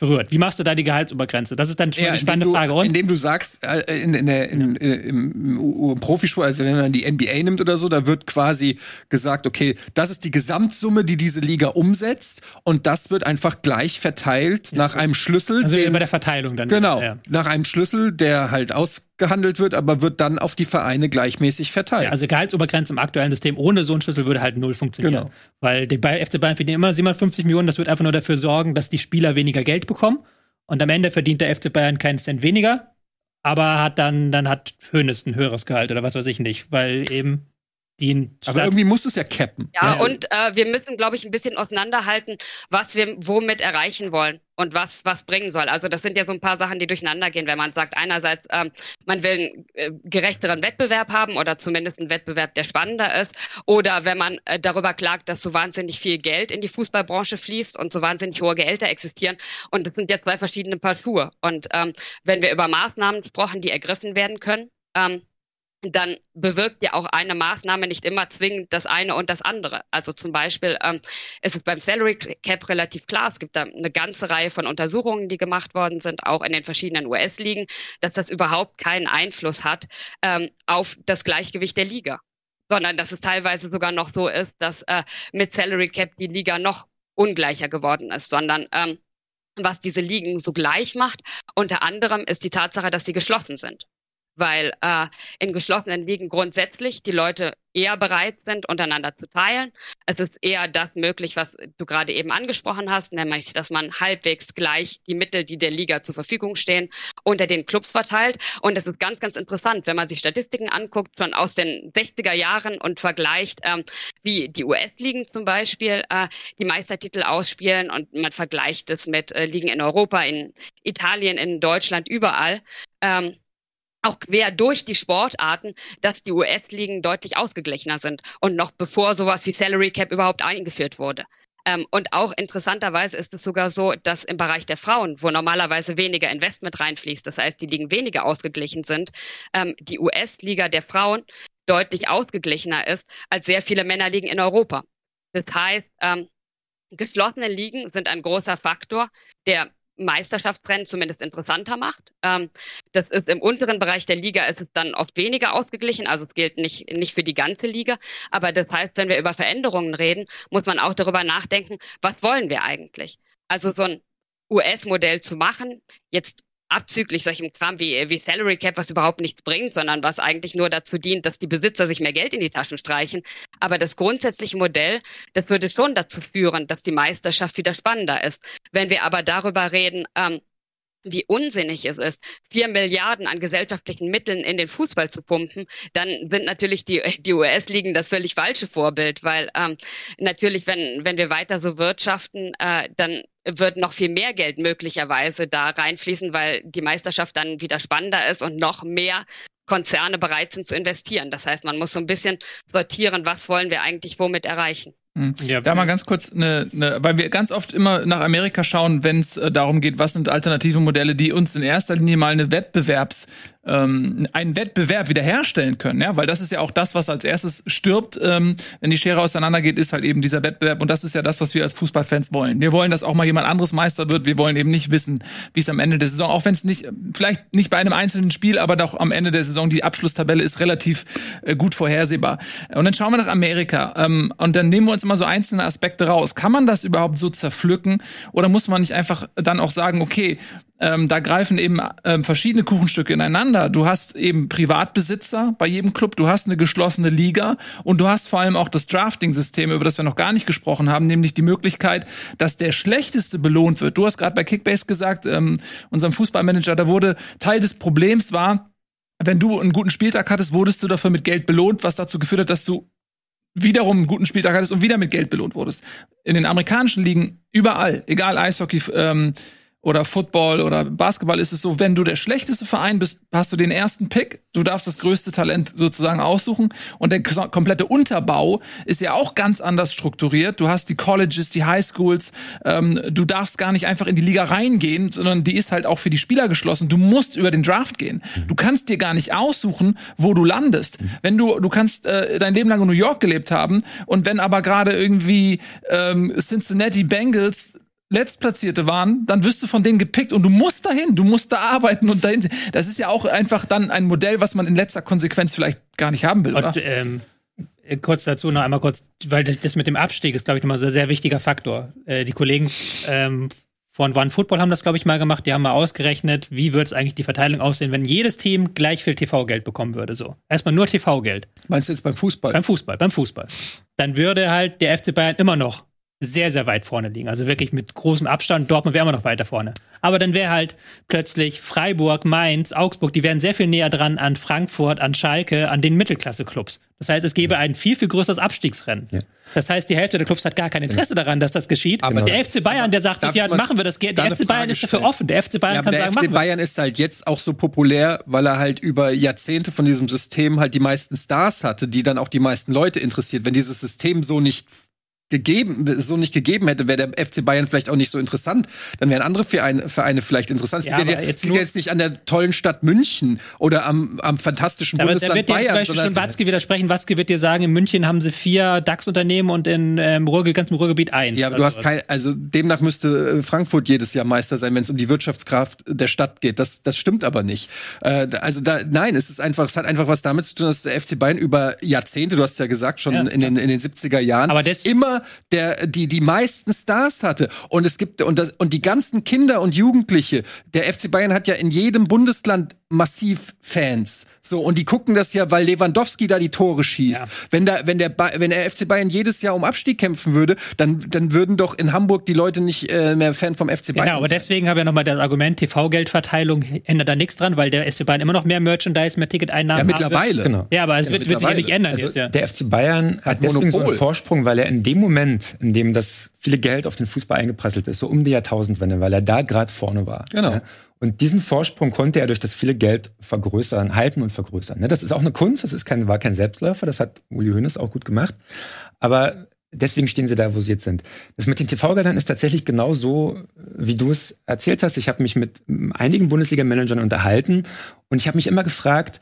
berührt. Wie machst du da die Gehaltsobergrenze? Das ist dann schon ja, eine spannende du, Frage. Und? Indem du sagst, äh, in, in der, in, ja. im, im, im Profischul, also wenn man die NBA nimmt oder so, da wird quasi gesagt, okay, das ist die Gesamtsumme, die diese Liga umsetzt und das wird einfach gleich verteilt ja. nach einem Schlüssel. Also den, bei der Verteilung dann. Genau, nach einem Schlüssel, der halt aus gehandelt wird, aber wird dann auf die Vereine gleichmäßig verteilt. Ja, also Gehaltsobergrenze im aktuellen System ohne so einen Schlüssel würde halt null funktionieren. Genau. Weil die FC Bayern verdienen immer 750 Millionen, das wird einfach nur dafür sorgen, dass die Spieler weniger Geld bekommen und am Ende verdient der FC Bayern keinen Cent weniger, aber hat dann, dann hat Hönes ein höheres Gehalt oder was weiß ich nicht, weil eben die Aber irgendwie musst du es ja cappen. Ja, ja. und äh, wir müssen, glaube ich, ein bisschen auseinanderhalten, was wir womit erreichen wollen und was was bringen soll. Also das sind ja so ein paar Sachen, die durcheinander gehen, wenn man sagt, einerseits, ähm, man will einen äh, gerechteren Wettbewerb haben oder zumindest einen Wettbewerb, der spannender ist, oder wenn man äh, darüber klagt, dass so wahnsinnig viel Geld in die Fußballbranche fließt und so wahnsinnig hohe Gehälter existieren. Und das sind ja zwei verschiedene Paar Schuhe. Und ähm, wenn wir über Maßnahmen sprechen, die ergriffen werden können, ähm, dann bewirkt ja auch eine Maßnahme nicht immer zwingend das eine und das andere. Also zum Beispiel ähm, ist es beim Salary Cap relativ klar, es gibt da eine ganze Reihe von Untersuchungen, die gemacht worden sind, auch in den verschiedenen US-Ligen, dass das überhaupt keinen Einfluss hat ähm, auf das Gleichgewicht der Liga, sondern dass es teilweise sogar noch so ist, dass äh, mit Salary Cap die Liga noch ungleicher geworden ist, sondern ähm, was diese Ligen so gleich macht, unter anderem ist die Tatsache, dass sie geschlossen sind weil äh, in geschlossenen Ligen grundsätzlich die Leute eher bereit sind, untereinander zu teilen. Es ist eher das möglich, was du gerade eben angesprochen hast, nämlich, dass man halbwegs gleich die Mittel, die der Liga zur Verfügung stehen, unter den Clubs verteilt. Und es ist ganz, ganz interessant, wenn man sich Statistiken anguckt, schon aus den 60er Jahren und vergleicht, ähm, wie die US-Ligen zum Beispiel äh, die Meistertitel ausspielen und man vergleicht es mit äh, Ligen in Europa, in Italien, in Deutschland, überall. Ähm, auch quer durch die Sportarten, dass die US-Ligen deutlich ausgeglichener sind und noch bevor sowas wie Salary Cap überhaupt eingeführt wurde. Ähm, und auch interessanterweise ist es sogar so, dass im Bereich der Frauen, wo normalerweise weniger Investment reinfließt, das heißt, die Ligen weniger ausgeglichen sind, ähm, die US-Liga der Frauen deutlich ausgeglichener ist als sehr viele Männerligen in Europa. Das heißt, ähm, geschlossene Ligen sind ein großer Faktor, der Meisterschaftsrennen zumindest interessanter macht. Ähm, das ist im unteren Bereich der Liga ist es dann oft weniger ausgeglichen, also es gilt nicht, nicht für die ganze Liga. Aber das heißt, wenn wir über Veränderungen reden, muss man auch darüber nachdenken, was wollen wir eigentlich? Also so ein US-Modell zu machen, jetzt abzüglich solchem Kram wie, wie Salary Cap, was überhaupt nichts bringt, sondern was eigentlich nur dazu dient, dass die Besitzer sich mehr Geld in die Taschen streichen. Aber das grundsätzliche Modell, das würde schon dazu führen, dass die Meisterschaft wieder spannender ist. Wenn wir aber darüber reden, ähm, wie unsinnig es ist, vier Milliarden an gesellschaftlichen Mitteln in den Fußball zu pumpen, dann sind natürlich die, <laughs> die US-Ligen das völlig falsche Vorbild, weil ähm, natürlich, wenn, wenn wir weiter so wirtschaften, äh, dann wird noch viel mehr Geld möglicherweise da reinfließen, weil die Meisterschaft dann wieder spannender ist und noch mehr Konzerne bereit sind zu investieren. Das heißt, man muss so ein bisschen sortieren, was wollen wir eigentlich womit erreichen. Mhm. Ja, da mal ganz kurz eine, eine, weil wir ganz oft immer nach Amerika schauen, wenn es äh, darum geht, was sind alternative Modelle, die uns in erster Linie mal eine Wettbewerbs ähm, einen Wettbewerb wiederherstellen können, ja, weil das ist ja auch das, was als erstes stirbt, ähm, wenn die Schere auseinandergeht, ist halt eben dieser Wettbewerb und das ist ja das, was wir als Fußballfans wollen. Wir wollen, dass auch mal jemand anderes Meister wird. Wir wollen eben nicht wissen, wie es am Ende der Saison, auch wenn es nicht, vielleicht nicht bei einem einzelnen Spiel, aber doch am Ende der Saison die Abschlusstabelle ist relativ äh, gut vorhersehbar. Und dann schauen wir nach Amerika ähm, und dann nehmen wir uns immer so einzelne Aspekte raus. Kann man das überhaupt so zerpflücken oder muss man nicht einfach dann auch sagen, okay, ähm, da greifen eben ähm, verschiedene Kuchenstücke ineinander. Du hast eben Privatbesitzer bei jedem Club, du hast eine geschlossene Liga und du hast vor allem auch das Drafting-System, über das wir noch gar nicht gesprochen haben, nämlich die Möglichkeit, dass der Schlechteste belohnt wird. Du hast gerade bei Kickbase gesagt, ähm, unserem Fußballmanager, da wurde Teil des Problems war, wenn du einen guten Spieltag hattest, wurdest du dafür mit Geld belohnt, was dazu geführt hat, dass du wiederum einen guten Spieltag hattest und wieder mit Geld belohnt wurdest. In den amerikanischen Ligen überall, egal Eishockey, ähm, oder Football oder Basketball ist es so, wenn du der schlechteste Verein bist, hast du den ersten Pick, du darfst das größte Talent sozusagen aussuchen und der komplette Unterbau ist ja auch ganz anders strukturiert. Du hast die Colleges, die High Schools, ähm, du darfst gar nicht einfach in die Liga reingehen, sondern die ist halt auch für die Spieler geschlossen. Du musst über den Draft gehen. Du kannst dir gar nicht aussuchen, wo du landest. Wenn du, du kannst äh, dein Leben lang in New York gelebt haben und wenn aber gerade irgendwie ähm, Cincinnati Bengals Letztplatzierte waren, dann wirst du von denen gepickt und du musst dahin, du musst da arbeiten und dahin. Das ist ja auch einfach dann ein Modell, was man in letzter Konsequenz vielleicht gar nicht haben will, und, oder? Ähm, kurz dazu noch einmal kurz, weil das mit dem Abstieg ist, glaube ich, nochmal ein sehr, sehr wichtiger Faktor. Äh, die Kollegen ähm, von One Football haben das, glaube ich, mal gemacht. Die haben mal ausgerechnet, wie würde es eigentlich die Verteilung aussehen, wenn jedes Team gleich viel TV-Geld bekommen würde. So. Erstmal nur TV-Geld. Meinst du jetzt beim Fußball? Beim Fußball, beim Fußball. Dann würde halt der FC Bayern immer noch sehr, sehr weit vorne liegen. Also wirklich mit großem Abstand. Dortmund wäre immer noch weiter vorne. Aber dann wäre halt plötzlich Freiburg, Mainz, Augsburg, die wären sehr viel näher dran an Frankfurt, an Schalke, an den Mittelklasse-Clubs. Das heißt, es gäbe ein viel, viel größeres Abstiegsrennen. Ja. Das heißt, die Hälfte der Clubs hat gar kein Interesse daran, dass das geschieht. Aber der FC Bayern, der sagt sich, ja, machen wir das. Der FC Bayern ist dafür offen. Der FC Bayern ja, kann der sagen, Der FC Bayern ist halt jetzt auch so populär, weil er halt über Jahrzehnte von diesem System halt die meisten Stars hatte, die dann auch die meisten Leute interessiert. Wenn dieses System so nicht gegeben, so nicht gegeben hätte, wäre der FC Bayern vielleicht auch nicht so interessant. Dann wären andere Vereine, Vereine vielleicht interessant. Ja, liegt ja, jetzt, liegt jetzt nicht an der tollen Stadt München oder am, am fantastischen aber Bundesland wird Bayern. Da wird schon Watzke widersprechen. Watzke wird dir sagen, in München haben sie vier DAX-Unternehmen und in ähm, Ruhrge ganzen Ruhrgebiet eins. Ja, aber du hast kein, also demnach müsste äh, Frankfurt jedes Jahr Meister sein, wenn es um die Wirtschaftskraft der Stadt geht. Das, das stimmt aber nicht. Äh, also da, nein, es ist einfach, es hat einfach was damit zu tun, dass der FC Bayern über Jahrzehnte, du hast ja gesagt, schon ja, in, den, in den 70er Jahren, aber das, der die die meisten Stars hatte und es gibt und das und die ganzen Kinder und Jugendliche. Der FC Bayern hat ja in jedem Bundesland massiv Fans. So, und die gucken das ja, weil Lewandowski da die Tore schießt. Ja. Wenn da, wenn der, ba wenn der FC Bayern jedes Jahr um Abstieg kämpfen würde, dann, dann würden doch in Hamburg die Leute nicht äh, mehr Fan vom FC Bayern. Genau, aber sein. deswegen habe ich nochmal das Argument, TV-Geldverteilung ändert da nichts dran, weil der FC Bayern immer noch mehr Merchandise, mehr Ticketeinnahmen Ja, mittlerweile. Genau. Ja, aber es ja, wird, wird sich ja nicht ändern also jetzt, ja. Der FC Bayern hat, hat deswegen so einen Vorsprung, weil er in dem Moment, in dem das viele Geld auf den Fußball eingeprasselt ist, so um die Jahrtausendwende, weil er da gerade vorne war. Genau. Ja. Und diesen Vorsprung konnte er durch das viele Geld vergrößern, halten und vergrößern. Ne, das ist auch eine Kunst, das ist kein, war kein Selbstläufer, das hat Uli Hoeneß auch gut gemacht. Aber deswegen stehen sie da, wo sie jetzt sind. Das mit den TV-Geldern ist tatsächlich genau so, wie du es erzählt hast. Ich habe mich mit einigen Bundesliga-Managern unterhalten und ich habe mich immer gefragt,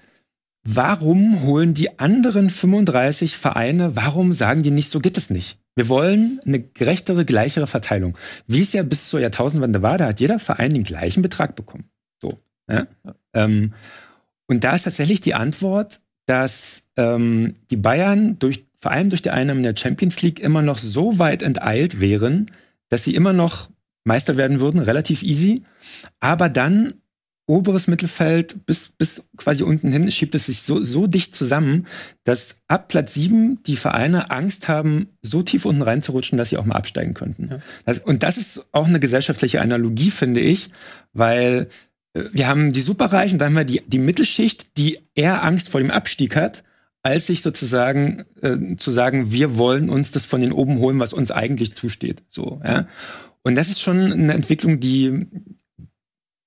warum holen die anderen 35 Vereine, warum sagen die nicht, so geht es nicht? Wir wollen eine gerechtere, gleichere Verteilung. Wie es ja bis zur Jahrtausendwende war, da hat jeder Verein den gleichen Betrag bekommen. So. Ja? Ähm, und da ist tatsächlich die Antwort, dass ähm, die Bayern durch, vor allem durch die Einnahmen der Champions League immer noch so weit enteilt wären, dass sie immer noch Meister werden würden, relativ easy, aber dann oberes Mittelfeld bis, bis quasi unten hin schiebt es sich so, so dicht zusammen, dass ab Platz sieben die Vereine Angst haben, so tief unten reinzurutschen, dass sie auch mal absteigen könnten. Ja. Das, und das ist auch eine gesellschaftliche Analogie, finde ich, weil äh, wir haben die Superreichen, dann haben wir die, die Mittelschicht, die eher Angst vor dem Abstieg hat, als sich sozusagen äh, zu sagen, wir wollen uns das von den oben holen, was uns eigentlich zusteht. So, ja. Und das ist schon eine Entwicklung, die,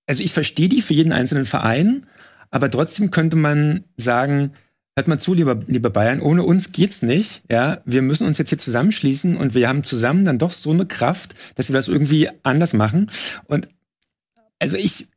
also ich verstehe die für jeden einzelnen Verein, aber trotzdem könnte man sagen, hört mal zu, lieber, lieber Bayern, ohne uns geht's nicht. Ja, wir müssen uns jetzt hier zusammenschließen und wir haben zusammen dann doch so eine Kraft, dass wir das irgendwie anders machen. Und also ich,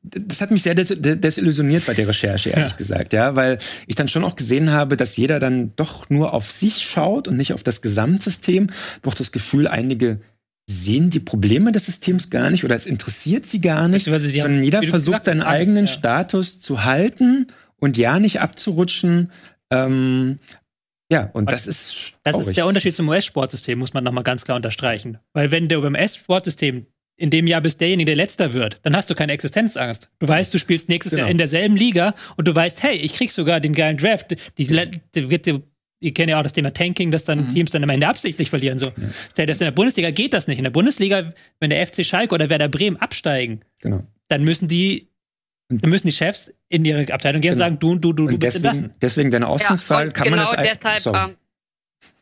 das hat mich sehr des desillusioniert bei der Recherche, ehrlich ja. gesagt, ja, weil ich dann schon auch gesehen habe, dass jeder dann doch nur auf sich schaut und nicht auf das Gesamtsystem. Doch das Gefühl, einige sehen die Probleme des Systems gar nicht oder es interessiert sie gar nicht, sie sondern jeder versucht seinen Angst, eigenen ja. Status zu halten und ja nicht abzurutschen. Ähm, ja, und das ist Das ist der Unterschied zum US-Sportsystem, muss man nochmal ganz klar unterstreichen. Weil wenn beim US-Sportsystem in dem Jahr bist derjenige, der letzter wird, dann hast du keine Existenzangst. Du weißt, du spielst nächstes genau. Jahr in derselben Liga und du weißt, hey, ich krieg sogar den geilen Draft. Die, die, die, ihr kennt ja auch das Thema Tanking, dass dann mhm. Teams dann am Ende absichtlich verlieren. So. Ja. Das in der Bundesliga geht das nicht. In der Bundesliga, wenn der FC Schalke oder Werder Bremen absteigen, genau. dann müssen die dann müssen die Chefs in ihre Abteilung gehen genau. und sagen, du, du, du, du bist deswegen, Deswegen deine Ausgangsfrage, ja, kann genau man das deshalb, ähm,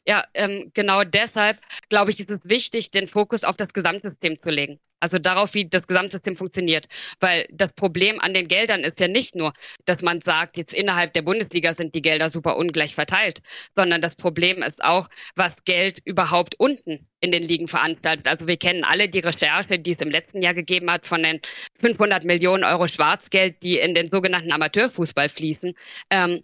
ja, ähm, genau deshalb, glaube ich, ist es wichtig, den Fokus auf das Gesamtsystem zu legen. Also darauf, wie das Gesamtsystem funktioniert. Weil das Problem an den Geldern ist ja nicht nur, dass man sagt, jetzt innerhalb der Bundesliga sind die Gelder super ungleich verteilt, sondern das Problem ist auch, was Geld überhaupt unten in den Ligen veranstaltet. Also wir kennen alle die Recherche, die es im letzten Jahr gegeben hat von den 500 Millionen Euro Schwarzgeld, die in den sogenannten Amateurfußball fließen. Ähm,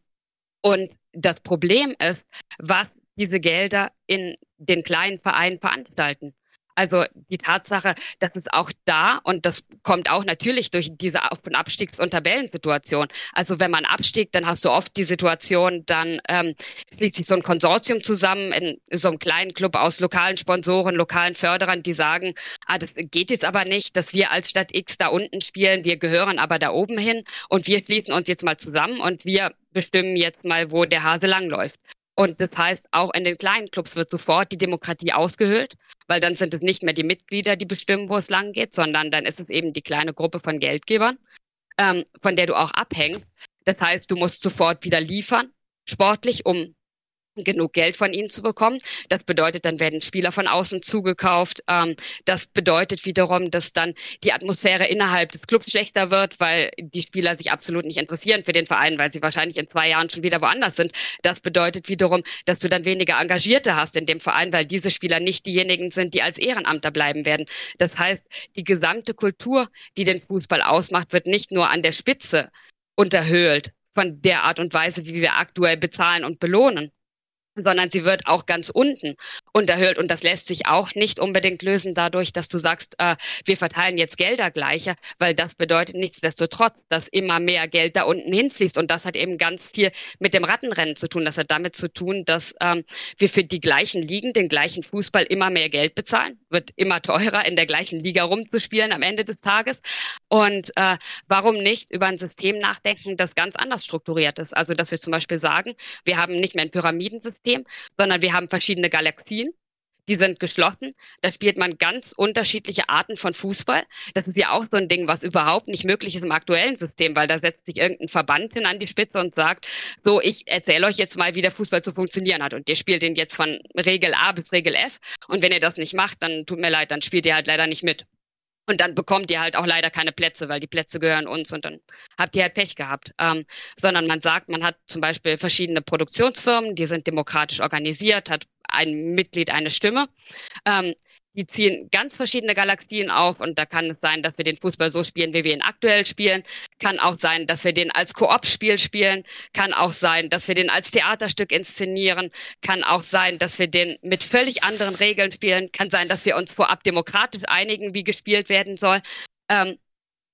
und das Problem ist, was diese Gelder in den kleinen Vereinen veranstalten. Also die Tatsache, dass es auch da, und das kommt auch natürlich durch diese Auf- und Abstiegs- und Tabellensituation. Also wenn man abstiegt, dann hast du oft die Situation, dann ähm, schließt sich so ein Konsortium zusammen in so einem kleinen Club aus lokalen Sponsoren, lokalen Förderern, die sagen, ah, das geht jetzt aber nicht, dass wir als Stadt X da unten spielen, wir gehören aber da oben hin und wir schließen uns jetzt mal zusammen und wir bestimmen jetzt mal, wo der Hase langläuft. Und das heißt, auch in den kleinen Clubs wird sofort die Demokratie ausgehöhlt, weil dann sind es nicht mehr die Mitglieder, die bestimmen, wo es lang geht, sondern dann ist es eben die kleine Gruppe von Geldgebern, ähm, von der du auch abhängst. Das heißt, du musst sofort wieder liefern, sportlich, um genug Geld von ihnen zu bekommen. Das bedeutet, dann werden Spieler von außen zugekauft. Ähm, das bedeutet wiederum, dass dann die Atmosphäre innerhalb des Clubs schlechter wird, weil die Spieler sich absolut nicht interessieren für den Verein, weil sie wahrscheinlich in zwei Jahren schon wieder woanders sind. Das bedeutet wiederum, dass du dann weniger Engagierte hast in dem Verein, weil diese Spieler nicht diejenigen sind, die als Ehrenamter bleiben werden. Das heißt, die gesamte Kultur, die den Fußball ausmacht, wird nicht nur an der Spitze unterhöhlt von der Art und Weise, wie wir aktuell bezahlen und belohnen, sondern sie wird auch ganz unten unterhöhlt. Und das lässt sich auch nicht unbedingt lösen dadurch, dass du sagst, äh, wir verteilen jetzt Gelder gleicher, weil das bedeutet nichtsdestotrotz, dass immer mehr Geld da unten hinfließt. Und das hat eben ganz viel mit dem Rattenrennen zu tun. Das hat damit zu tun, dass ähm, wir für die gleichen Ligen, den gleichen Fußball immer mehr Geld bezahlen. Wird immer teurer, in der gleichen Liga rumzuspielen am Ende des Tages. Und äh, warum nicht über ein System nachdenken, das ganz anders strukturiert ist? Also, dass wir zum Beispiel sagen, wir haben nicht mehr ein Pyramidensystem, System, sondern wir haben verschiedene Galaxien. Die sind geschlossen. Da spielt man ganz unterschiedliche Arten von Fußball. Das ist ja auch so ein Ding, was überhaupt nicht möglich ist im aktuellen System, weil da setzt sich irgendein Verband hin an die Spitze und sagt, so, ich erzähle euch jetzt mal, wie der Fußball zu funktionieren hat. Und ihr spielt den jetzt von Regel A bis Regel F. Und wenn ihr das nicht macht, dann tut mir leid, dann spielt ihr halt leider nicht mit. Und dann bekommt ihr halt auch leider keine Plätze, weil die Plätze gehören uns und dann habt ihr halt Pech gehabt. Ähm, sondern man sagt, man hat zum Beispiel verschiedene Produktionsfirmen, die sind demokratisch organisiert, hat ein Mitglied eine Stimme. Ähm, die ziehen ganz verschiedene Galaxien auf und da kann es sein, dass wir den Fußball so spielen, wie wir ihn aktuell spielen. Kann auch sein, dass wir den als Koop-Spiel spielen. Kann auch sein, dass wir den als Theaterstück inszenieren. Kann auch sein, dass wir den mit völlig anderen Regeln spielen. Kann sein, dass wir uns vorab demokratisch einigen, wie gespielt werden soll. Ähm,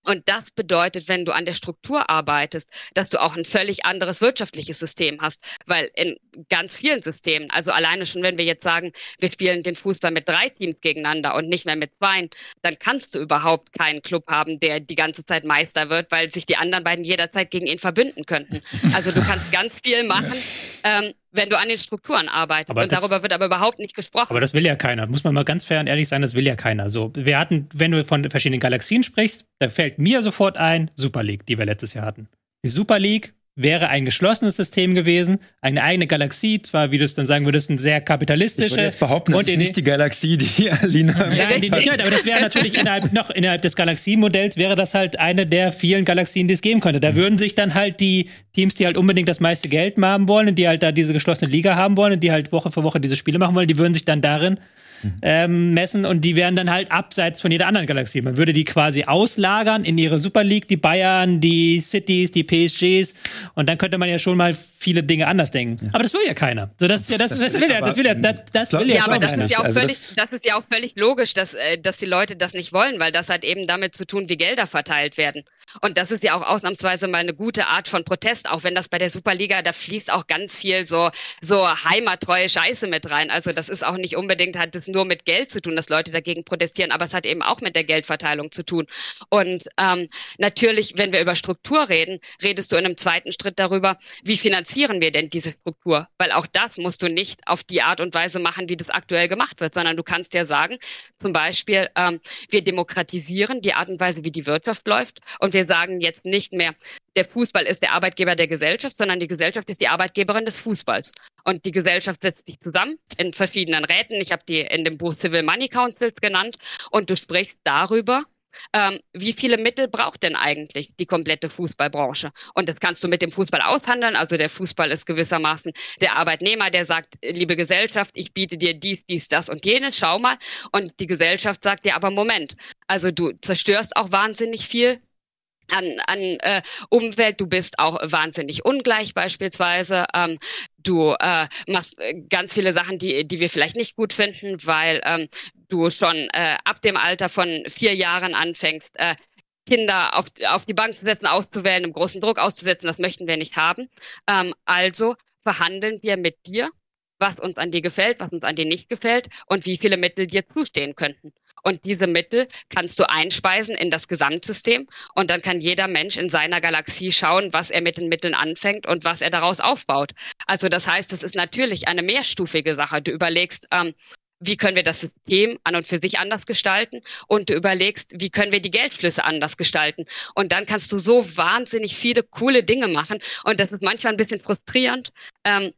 und das bedeutet, wenn du an der Struktur arbeitest, dass du auch ein völlig anderes wirtschaftliches System hast. Weil in ganz vielen Systemen. Also alleine schon, wenn wir jetzt sagen, wir spielen den Fußball mit drei Teams gegeneinander und nicht mehr mit zwei, dann kannst du überhaupt keinen Club haben, der die ganze Zeit Meister wird, weil sich die anderen beiden jederzeit gegen ihn verbünden könnten. Also du kannst ganz viel machen. Ähm, wenn du an den Strukturen arbeitest. Aber und das, darüber wird aber überhaupt nicht gesprochen. Aber das will ja keiner. Muss man mal ganz fair und ehrlich sein, das will ja keiner. So, wir hatten, wenn du von verschiedenen Galaxien sprichst, da fällt mir sofort ein Super League, die wir letztes Jahr hatten. Die Super League wäre ein geschlossenes System gewesen, eine eigene Galaxie, zwar, wie du es dann sagen würdest, ein sehr kapitalistische. Ich würde jetzt behaupten, das ist nicht die Galaxie, die <laughs> Alina. Nein, die nicht, aber das wäre natürlich innerhalb, noch innerhalb des Galaxiemodells wäre das halt eine der vielen Galaxien, die es geben könnte. Da mhm. würden sich dann halt die Teams, die halt unbedingt das meiste Geld haben wollen und die halt da diese geschlossene Liga haben wollen und die halt Woche für Woche diese Spiele machen wollen, die würden sich dann darin ähm, messen und die wären dann halt abseits von jeder anderen Galaxie. Man würde die quasi auslagern in ihre Super League, die Bayern, die Cities, die PSGs und dann könnte man ja schon mal viele Dinge anders denken. Aber das will ja keiner. So das, ja, das, das, das will ja, das will ja, das, das will ja, ja aber das ist ja auch also völlig, das, ist ja auch völlig logisch, dass, äh, dass die Leute das nicht wollen, weil das hat eben damit zu tun, wie Gelder verteilt werden. Und das ist ja auch ausnahmsweise mal eine gute Art von Protest, auch wenn das bei der Superliga, da fließt auch ganz viel so, so heimattreue Scheiße mit rein. Also das ist auch nicht unbedingt, hat es nur mit Geld zu tun, dass Leute dagegen protestieren, aber es hat eben auch mit der Geldverteilung zu tun. Und ähm, natürlich, wenn wir über Struktur reden, redest du in einem zweiten Schritt darüber, wie finanzieren wir denn diese Struktur? Weil auch das musst du nicht auf die Art und Weise machen, wie das aktuell gemacht wird, sondern du kannst ja sagen, zum Beispiel, ähm, wir demokratisieren die Art und Weise, wie die Wirtschaft läuft und wir sagen jetzt nicht mehr, der Fußball ist der Arbeitgeber der Gesellschaft, sondern die Gesellschaft ist die Arbeitgeberin des Fußballs. Und die Gesellschaft setzt sich zusammen in verschiedenen Räten. Ich habe die in dem Buch Civil Money Councils genannt. Und du sprichst darüber, ähm, wie viele Mittel braucht denn eigentlich die komplette Fußballbranche? Und das kannst du mit dem Fußball aushandeln. Also der Fußball ist gewissermaßen der Arbeitnehmer, der sagt, liebe Gesellschaft, ich biete dir dies, dies, das und jenes, schau mal. Und die Gesellschaft sagt dir aber Moment, also du zerstörst auch wahnsinnig viel an, an äh, Umwelt, du bist auch wahnsinnig ungleich beispielsweise. Ähm, du äh, machst äh, ganz viele Sachen, die, die wir vielleicht nicht gut finden, weil ähm, du schon äh, ab dem Alter von vier Jahren anfängst, äh, Kinder auf, auf die Bank zu setzen, auszuwählen, im großen Druck auszusetzen. Das möchten wir nicht haben. Ähm, also verhandeln wir mit dir, was uns an dir gefällt, was uns an dir nicht gefällt und wie viele Mittel dir zustehen könnten. Und diese Mittel kannst du einspeisen in das Gesamtsystem. Und dann kann jeder Mensch in seiner Galaxie schauen, was er mit den Mitteln anfängt und was er daraus aufbaut. Also das heißt, es ist natürlich eine mehrstufige Sache. Du überlegst, ähm, wie können wir das System an und für sich anders gestalten und du überlegst, wie können wir die Geldflüsse anders gestalten. Und dann kannst du so wahnsinnig viele coole Dinge machen. Und das ist manchmal ein bisschen frustrierend, ähm,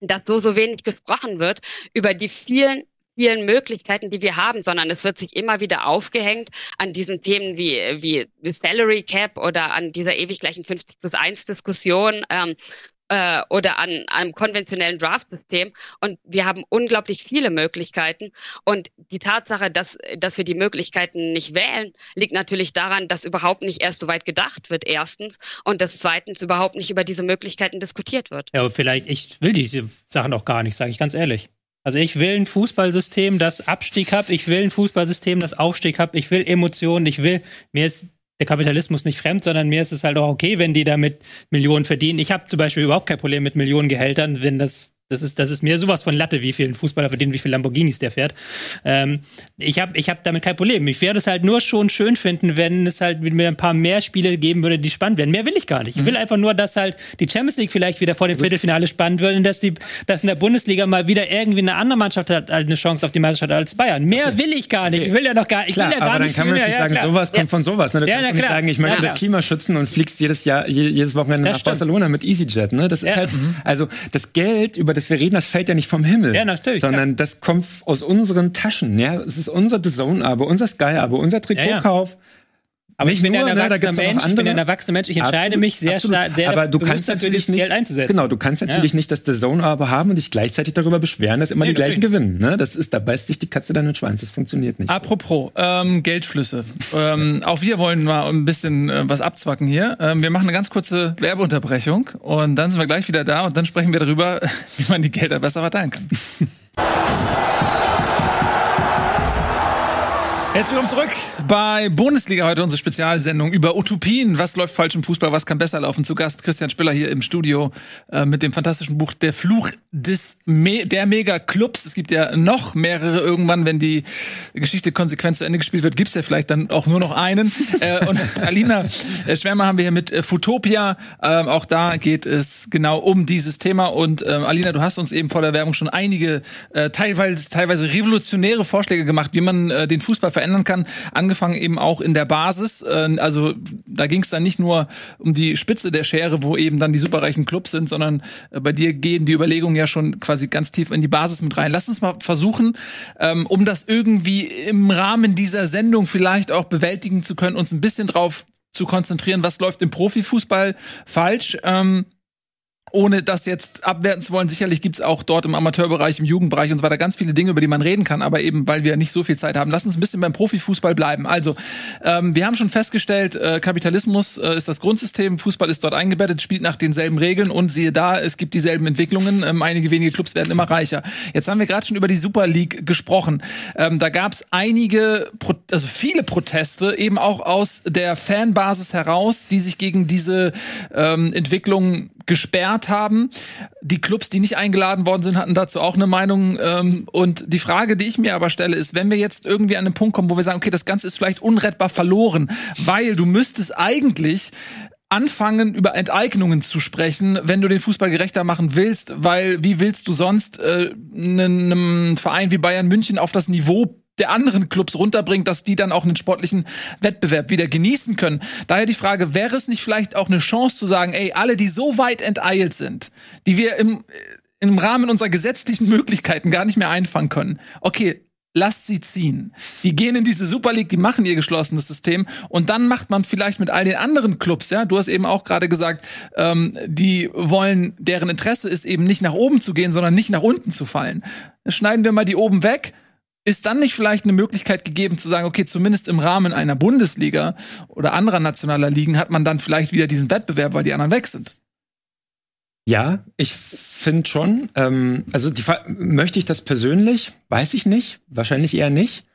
dass so, so wenig gesprochen wird über die vielen vielen Möglichkeiten, die wir haben, sondern es wird sich immer wieder aufgehängt an diesen Themen wie, wie Salary Cap oder an dieser ewig gleichen 50 plus 1 Diskussion ähm, äh, oder an einem konventionellen Draft-System. Und wir haben unglaublich viele Möglichkeiten. Und die Tatsache, dass, dass wir die Möglichkeiten nicht wählen, liegt natürlich daran, dass überhaupt nicht erst so weit gedacht wird, erstens. Und dass zweitens überhaupt nicht über diese Möglichkeiten diskutiert wird. Ja, aber vielleicht, ich will diese Sachen auch gar nicht, sage ich ganz ehrlich. Also ich will ein Fußballsystem, das Abstieg hat. Ich will ein Fußballsystem, das Aufstieg hat. Ich will Emotionen. Ich will, mir ist der Kapitalismus nicht fremd, sondern mir ist es halt auch okay, wenn die damit Millionen verdienen. Ich habe zum Beispiel überhaupt kein Problem mit Millionengehältern, wenn das das ist, das ist mir sowas von Latte, wie viel ein Fußballer verdient, wie viel Lamborghinis der fährt. Ähm, ich habe ich hab damit kein Problem. Ich werde es halt nur schon schön finden, wenn es halt mir ein paar mehr Spiele geben würde, die spannend werden. Mehr will ich gar nicht. Ich will mhm. einfach nur, dass halt die Champions League vielleicht wieder vor dem Viertelfinale spannend wird und dass, die, dass in der Bundesliga mal wieder irgendwie eine andere Mannschaft hat halt eine Chance auf die Meisterschaft als Bayern. Mehr okay. will ich gar nicht. Ich will ja noch gar, ich klar, will ja gar aber nicht. dann kann man natürlich sagen, ja, sowas kommt von sowas. Ne? Du ja, kannst nicht sagen, ich möchte das Klima schützen und fliegst jedes Jahr, jedes Wochenende das nach stimmt. Barcelona mit EasyJet. Ne? Das ist halt, mhm. also das Geld, über das wir reden, das fällt ja nicht vom Himmel. Ja, natürlich. Sondern ja. das kommt aus unseren Taschen. Ja, es ist unser The Zone-Abo, unser Sky-Abo, unser Trikotkauf. Ja. Aber ich bin ja ein ne, erwachsener Mensch, ich bin ein erwachsener Mensch, ich entscheide absolut, mich sehr stark, sehr aber du kannst natürlich nicht, Geld einzusetzen. Genau, du kannst natürlich ja. nicht das The Zone-Abo haben und dich gleichzeitig darüber beschweren, dass immer nee, die gleichen gewinnen. Ne? Das ist, da beißt sich die Katze dann den Schwanz, das funktioniert nicht. Apropos, ähm, Geldflüsse. Ähm, auch wir wollen mal ein bisschen äh, was abzwacken hier. Ähm, wir machen eine ganz kurze Werbeunterbrechung und dann sind wir gleich wieder da und dann sprechen wir darüber, <laughs> wie man die Gelder besser verteilen kann. <laughs> Herzlich willkommen zurück bei Bundesliga heute unsere Spezialsendung über Utopien. Was läuft falsch im Fußball? Was kann besser laufen? Zu Gast Christian Spiller hier im Studio äh, mit dem fantastischen Buch Der Fluch des Me der Mega-Clubs. Es gibt ja noch mehrere irgendwann, wenn die Geschichte konsequent zu Ende gespielt wird, gibt's ja vielleicht dann auch nur noch einen. <laughs> äh, und Alina äh, Schwärmer haben wir hier mit äh, Futopia. Ähm, auch da geht es genau um dieses Thema. Und ähm, Alina, du hast uns eben vor der Werbung schon einige äh, teilweise, teilweise revolutionäre Vorschläge gemacht, wie man den Fußball verändern kann. Angefangen eben auch in der Basis. Äh, also da ging es dann nicht nur um die Spitze der Schere, wo eben dann die superreichen Clubs sind, sondern äh, bei dir gehen die Überlegungen ja schon quasi ganz tief in die Basis mit rein. Lass uns mal versuchen, ähm, um das irgendwie im Rahmen dieser Sendung vielleicht auch bewältigen zu können, uns ein bisschen drauf zu konzentrieren, was läuft im Profifußball falsch. Ähm, ohne das jetzt abwerten zu wollen, sicherlich gibt's auch dort im Amateurbereich, im Jugendbereich und so weiter ganz viele Dinge, über die man reden kann, aber eben, weil wir nicht so viel Zeit haben. Lass uns ein bisschen beim Profifußball bleiben. Also, ähm, wir haben schon festgestellt, äh, Kapitalismus äh, ist das Grundsystem, Fußball ist dort eingebettet, spielt nach denselben Regeln und siehe da, es gibt dieselben Entwicklungen. Ähm, einige wenige Clubs werden immer reicher. Jetzt haben wir gerade schon über die Super League gesprochen. Ähm, da gab's einige, Pro also viele Proteste, eben auch aus der Fanbasis heraus, die sich gegen diese ähm, Entwicklung gesperrt haben. Die Clubs, die nicht eingeladen worden sind, hatten dazu auch eine Meinung. Ähm, und die Frage, die ich mir aber stelle, ist, wenn wir jetzt irgendwie an einen Punkt kommen, wo wir sagen, okay, das Ganze ist vielleicht unrettbar verloren, weil du müsstest eigentlich anfangen, über Enteignungen zu sprechen, wenn du den Fußball gerechter machen willst, weil wie willst du sonst äh, einem Verein wie Bayern München auf das Niveau der anderen Clubs runterbringt, dass die dann auch einen sportlichen Wettbewerb wieder genießen können. Daher die Frage, wäre es nicht vielleicht auch eine Chance zu sagen, ey, alle, die so weit enteilt sind, die wir im, im Rahmen unserer gesetzlichen Möglichkeiten gar nicht mehr einfangen können. Okay, lasst sie ziehen. Die gehen in diese Super League, die machen ihr geschlossenes System und dann macht man vielleicht mit all den anderen Clubs, ja, du hast eben auch gerade gesagt, ähm, die wollen, deren Interesse ist eben nicht nach oben zu gehen, sondern nicht nach unten zu fallen. Schneiden wir mal die oben weg ist dann nicht vielleicht eine Möglichkeit gegeben zu sagen, okay, zumindest im Rahmen einer Bundesliga oder anderer nationaler Ligen hat man dann vielleicht wieder diesen Wettbewerb, weil die anderen weg sind? Ja, ich finde schon. Ähm, also die, möchte ich das persönlich? Weiß ich nicht. Wahrscheinlich eher nicht.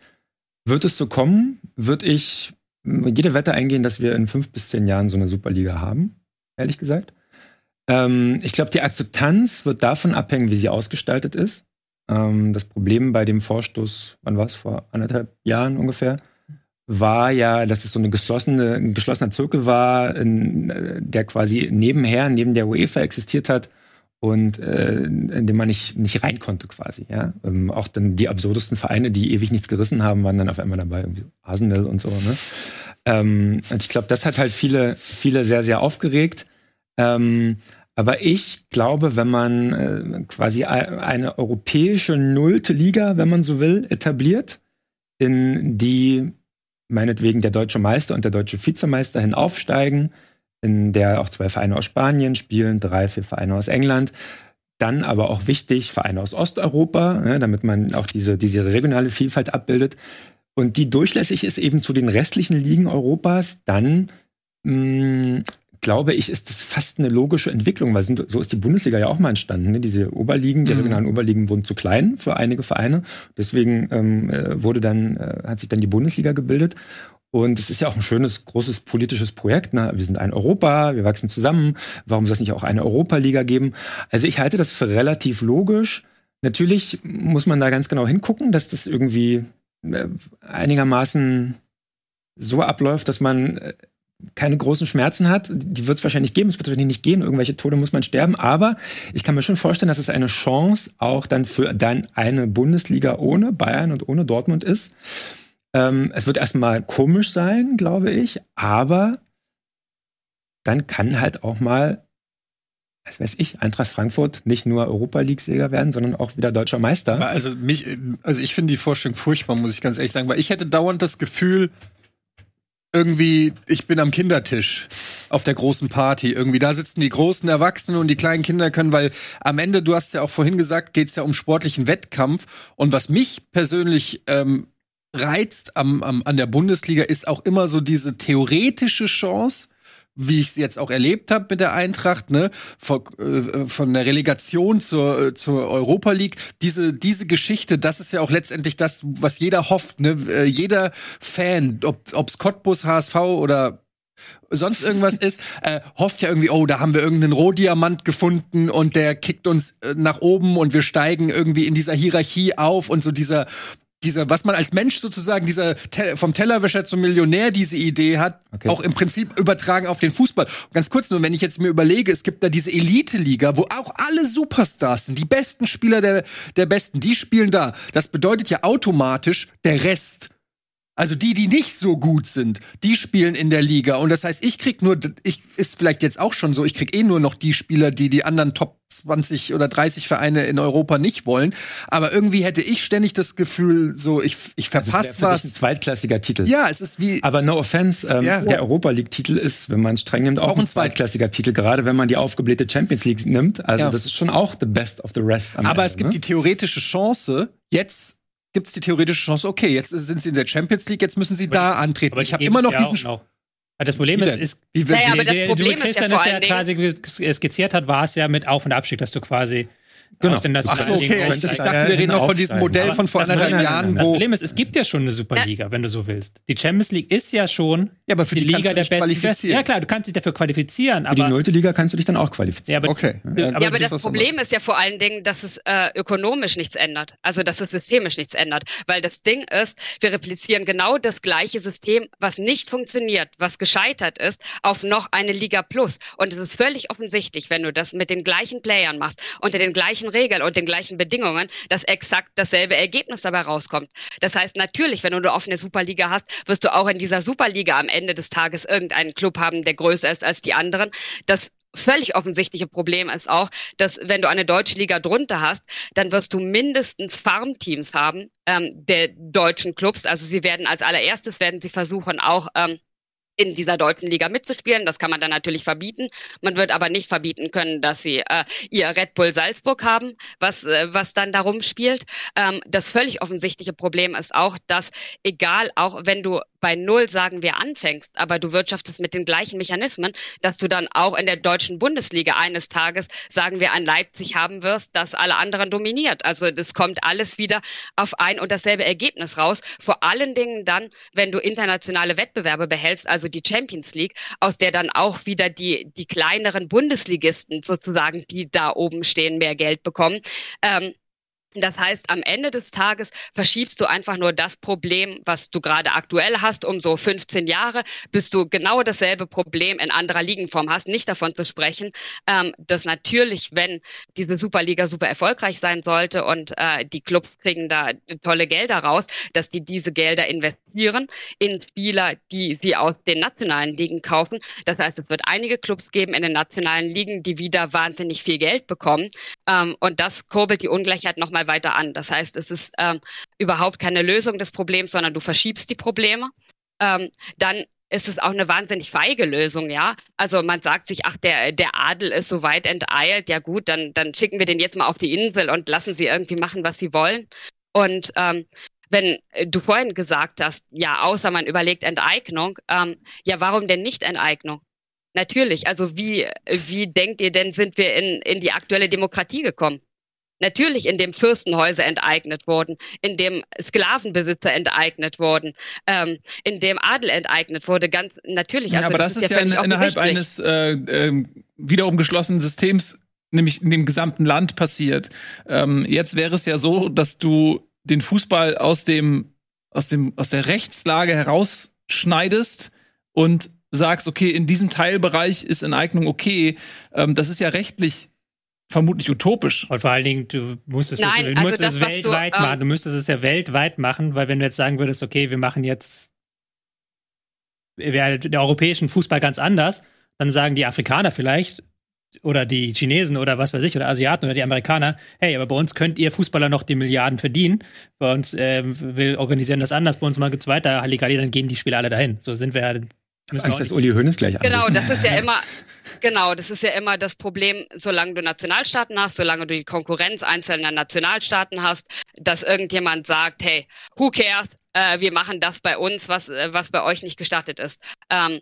Wird es so kommen, würde ich jede Wette eingehen, dass wir in fünf bis zehn Jahren so eine Superliga haben, ehrlich gesagt. Ähm, ich glaube, die Akzeptanz wird davon abhängen, wie sie ausgestaltet ist. Ähm, das Problem bei dem Vorstoß, wann war es, vor anderthalb Jahren ungefähr, war ja, dass es so eine geschlossene, ein geschlossener Zirkel war, in, äh, der quasi nebenher, neben der UEFA existiert hat und äh, in dem man nicht, nicht rein konnte quasi. Ja? Ähm, auch dann die absurdesten Vereine, die ewig nichts gerissen haben, waren dann auf einmal dabei, irgendwie Arsenal und so. Ne? Ähm, und ich glaube, das hat halt viele, viele sehr, sehr aufgeregt. Ähm, aber ich glaube, wenn man äh, quasi eine europäische nullte Liga, wenn man so will, etabliert, in die meinetwegen der deutsche Meister und der deutsche Vizemeister hin aufsteigen, in der auch zwei Vereine aus Spanien spielen, drei, vier Vereine aus England, dann aber auch wichtig Vereine aus Osteuropa, ja, damit man auch diese, diese regionale Vielfalt abbildet. Und die durchlässig ist eben zu den restlichen Ligen Europas, dann mh, glaube ich, ist das fast eine logische Entwicklung, weil so ist die Bundesliga ja auch mal entstanden. Ne? Diese Oberligen, die mhm. regionalen Oberligen wurden zu klein für einige Vereine. Deswegen ähm, äh, wurde dann, äh, hat sich dann die Bundesliga gebildet. Und es ist ja auch ein schönes, großes politisches Projekt. Ne? Wir sind ein Europa, wir wachsen zusammen. Warum soll es nicht auch eine Europaliga geben? Also ich halte das für relativ logisch. Natürlich muss man da ganz genau hingucken, dass das irgendwie äh, einigermaßen so abläuft, dass man äh, keine großen Schmerzen hat. Die wird es wahrscheinlich geben, es wird wahrscheinlich nicht gehen, irgendwelche Tode muss man sterben, aber ich kann mir schon vorstellen, dass es eine Chance auch dann für dann eine Bundesliga ohne Bayern und ohne Dortmund ist. Ähm, es wird erstmal komisch sein, glaube ich, aber dann kann halt auch mal was weiß ich, Eintracht Frankfurt nicht nur Europa League-Sieger werden, sondern auch wieder deutscher Meister. Also mich, also ich finde die Vorstellung furchtbar, muss ich ganz ehrlich sagen, weil ich hätte dauernd das Gefühl, irgendwie, ich bin am Kindertisch auf der großen Party. Irgendwie da sitzen die großen Erwachsenen und die kleinen Kinder können, weil am Ende, du hast ja auch vorhin gesagt, geht es ja um sportlichen Wettkampf. Und was mich persönlich ähm, reizt am, am, an der Bundesliga, ist auch immer so diese theoretische Chance wie ich es jetzt auch erlebt habe mit der Eintracht, ne, von, äh, von der Relegation zur, äh, zur Europa League, diese, diese Geschichte, das ist ja auch letztendlich das, was jeder hofft, ne? Äh, jeder Fan, ob ob's Cottbus, HSV oder sonst irgendwas ist, äh, hofft ja irgendwie, oh, da haben wir irgendeinen Rohdiamant gefunden und der kickt uns äh, nach oben und wir steigen irgendwie in dieser Hierarchie auf und so dieser dieser, was man als Mensch sozusagen, dieser Te vom Tellerwäscher zum Millionär diese Idee hat, okay. auch im Prinzip übertragen auf den Fußball. ganz kurz nur, wenn ich jetzt mir überlege, es gibt da diese Elite-Liga, wo auch alle Superstars sind, die besten Spieler der, der Besten, die spielen da. Das bedeutet ja automatisch, der Rest also die, die nicht so gut sind, die spielen in der Liga. Und das heißt, ich krieg nur, ich ist vielleicht jetzt auch schon so, ich krieg eh nur noch die Spieler, die die anderen Top 20 oder 30 Vereine in Europa nicht wollen. Aber irgendwie hätte ich ständig das Gefühl, so ich, ich verpasse also was. ein zweitklassiger Titel. Ja, es ist wie. Aber no offense, ähm, ja. der Europa League-Titel ist, wenn man es streng nimmt, auch, auch ein zweitklassiger Titel, gerade wenn man die aufgeblähte Champions League nimmt. Also ja. das ist schon auch the best of the rest. Aber Ende, es gibt ne? die theoretische Chance, jetzt gibt es die theoretische Chance, okay, jetzt sind sie in der Champions League, jetzt müssen sie aber da antreten. Aber ich habe immer noch ja diesen. Noch. Das Problem ist, ist wie, naja, aber das Problem ist ja, vor ja quasi skizziert hat, war es ja mit Auf- und Abstieg, dass du quasi Genau. Ach so, okay. Ich, ich dachte, wir reden noch von diesem Modell von vor anderthalb Jahren. Das Problem ist, es gibt ja schon eine Superliga, wenn du so willst. Die Champions League ist ja schon ja, aber für die, die Liga der besten. Ja klar, du kannst dich dafür qualifizieren. Für aber die nullte Liga kannst du dich dann auch qualifizieren. Ja, aber, okay. Ja, aber, ja, aber das, das Problem ist ja vor allen Dingen, dass es äh, ökonomisch nichts ändert. Also, dass es systemisch nichts ändert. Weil das Ding ist, wir replizieren genau das gleiche System, was nicht funktioniert, was gescheitert ist, auf noch eine Liga Plus. Und es ist völlig offensichtlich, wenn du das mit den gleichen Playern machst, unter den gleichen Regeln und den gleichen Bedingungen, dass exakt dasselbe Ergebnis dabei rauskommt. Das heißt, natürlich, wenn du eine offene Superliga hast, wirst du auch in dieser Superliga am Ende des Tages irgendeinen Club haben, der größer ist als die anderen. Das völlig offensichtliche Problem ist auch, dass wenn du eine deutsche Liga drunter hast, dann wirst du mindestens Farmteams haben ähm, der deutschen Clubs. Also sie werden als allererstes werden sie versuchen auch ähm, in dieser deutschen Liga mitzuspielen. Das kann man dann natürlich verbieten. Man wird aber nicht verbieten können, dass sie äh, ihr Red Bull Salzburg haben, was, äh, was dann darum spielt. Ähm, das völlig offensichtliche Problem ist auch, dass egal, auch wenn du bei Null, sagen wir, anfängst, aber du wirtschaftest mit den gleichen Mechanismen, dass du dann auch in der deutschen Bundesliga eines Tages, sagen wir, an Leipzig haben wirst, das alle anderen dominiert. Also das kommt alles wieder auf ein und dasselbe Ergebnis raus. Vor allen Dingen dann, wenn du internationale Wettbewerbe behältst, also die Champions League, aus der dann auch wieder die, die kleineren Bundesligisten sozusagen, die da oben stehen, mehr Geld bekommen. Ähm, das heißt, am Ende des Tages verschiebst du einfach nur das Problem, was du gerade aktuell hast, um so 15 Jahre, bis du genau dasselbe Problem in anderer Ligenform hast. Nicht davon zu sprechen, ähm, dass natürlich, wenn diese Superliga super erfolgreich sein sollte und äh, die Clubs kriegen da tolle Gelder raus, dass die diese Gelder investieren in Spieler, die sie aus den nationalen Ligen kaufen. Das heißt, es wird einige Clubs geben in den nationalen Ligen, die wieder wahnsinnig viel Geld bekommen. Ähm, und das kurbelt die Ungleichheit nochmal weiter an. Das heißt, es ist ähm, überhaupt keine Lösung des Problems, sondern du verschiebst die Probleme. Ähm, dann ist es auch eine wahnsinnig feige Lösung, ja. Also man sagt sich, ach, der, der Adel ist so weit enteilt, ja gut, dann, dann schicken wir den jetzt mal auf die Insel und lassen sie irgendwie machen, was sie wollen. Und ähm, wenn du vorhin gesagt hast, ja, außer man überlegt Enteignung, ähm, ja, warum denn nicht Enteignung? Natürlich, also wie, wie denkt ihr denn, sind wir in, in die aktuelle Demokratie gekommen? Natürlich, in dem Fürstenhäuser enteignet wurden, in dem Sklavenbesitzer enteignet wurden, ähm, in dem Adel enteignet wurde, ganz natürlich. Also, ja, aber das, das ist, ja, in, innerhalb eines äh, äh, wiederum geschlossenen Systems, nämlich in dem gesamten Land passiert. Ähm, jetzt wäre es ja so, dass du den Fußball aus dem aus dem aus der Rechtslage herausschneidest und sagst, okay, in diesem Teilbereich ist Enteignung okay. Ähm, das ist ja rechtlich vermutlich utopisch. Und vor allen Dingen, du musstest Nein, es, du also musstest das, es weltweit so, machen. Du müsstest es ja weltweit machen, weil wenn du jetzt sagen würdest, okay, wir machen jetzt wäre der europäischen Fußball ganz anders, dann sagen die Afrikaner vielleicht oder die Chinesen oder was weiß ich oder Asiaten oder die Amerikaner, hey, aber bei uns könnt ihr Fußballer noch die Milliarden verdienen. Bei uns äh, will organisieren das anders, bei uns mal gibt's weiter Halligalli, dann gehen die Spieler alle dahin. So sind wir ja Angst, dass Uli Hoeneß gleich Genau, das ist ja <laughs> immer, genau, das ist ja immer das Problem, solange du Nationalstaaten hast, solange du die Konkurrenz einzelner Nationalstaaten hast, dass irgendjemand sagt, hey, who cares, äh, wir machen das bei uns, was, äh, was bei euch nicht gestattet ist. Ähm,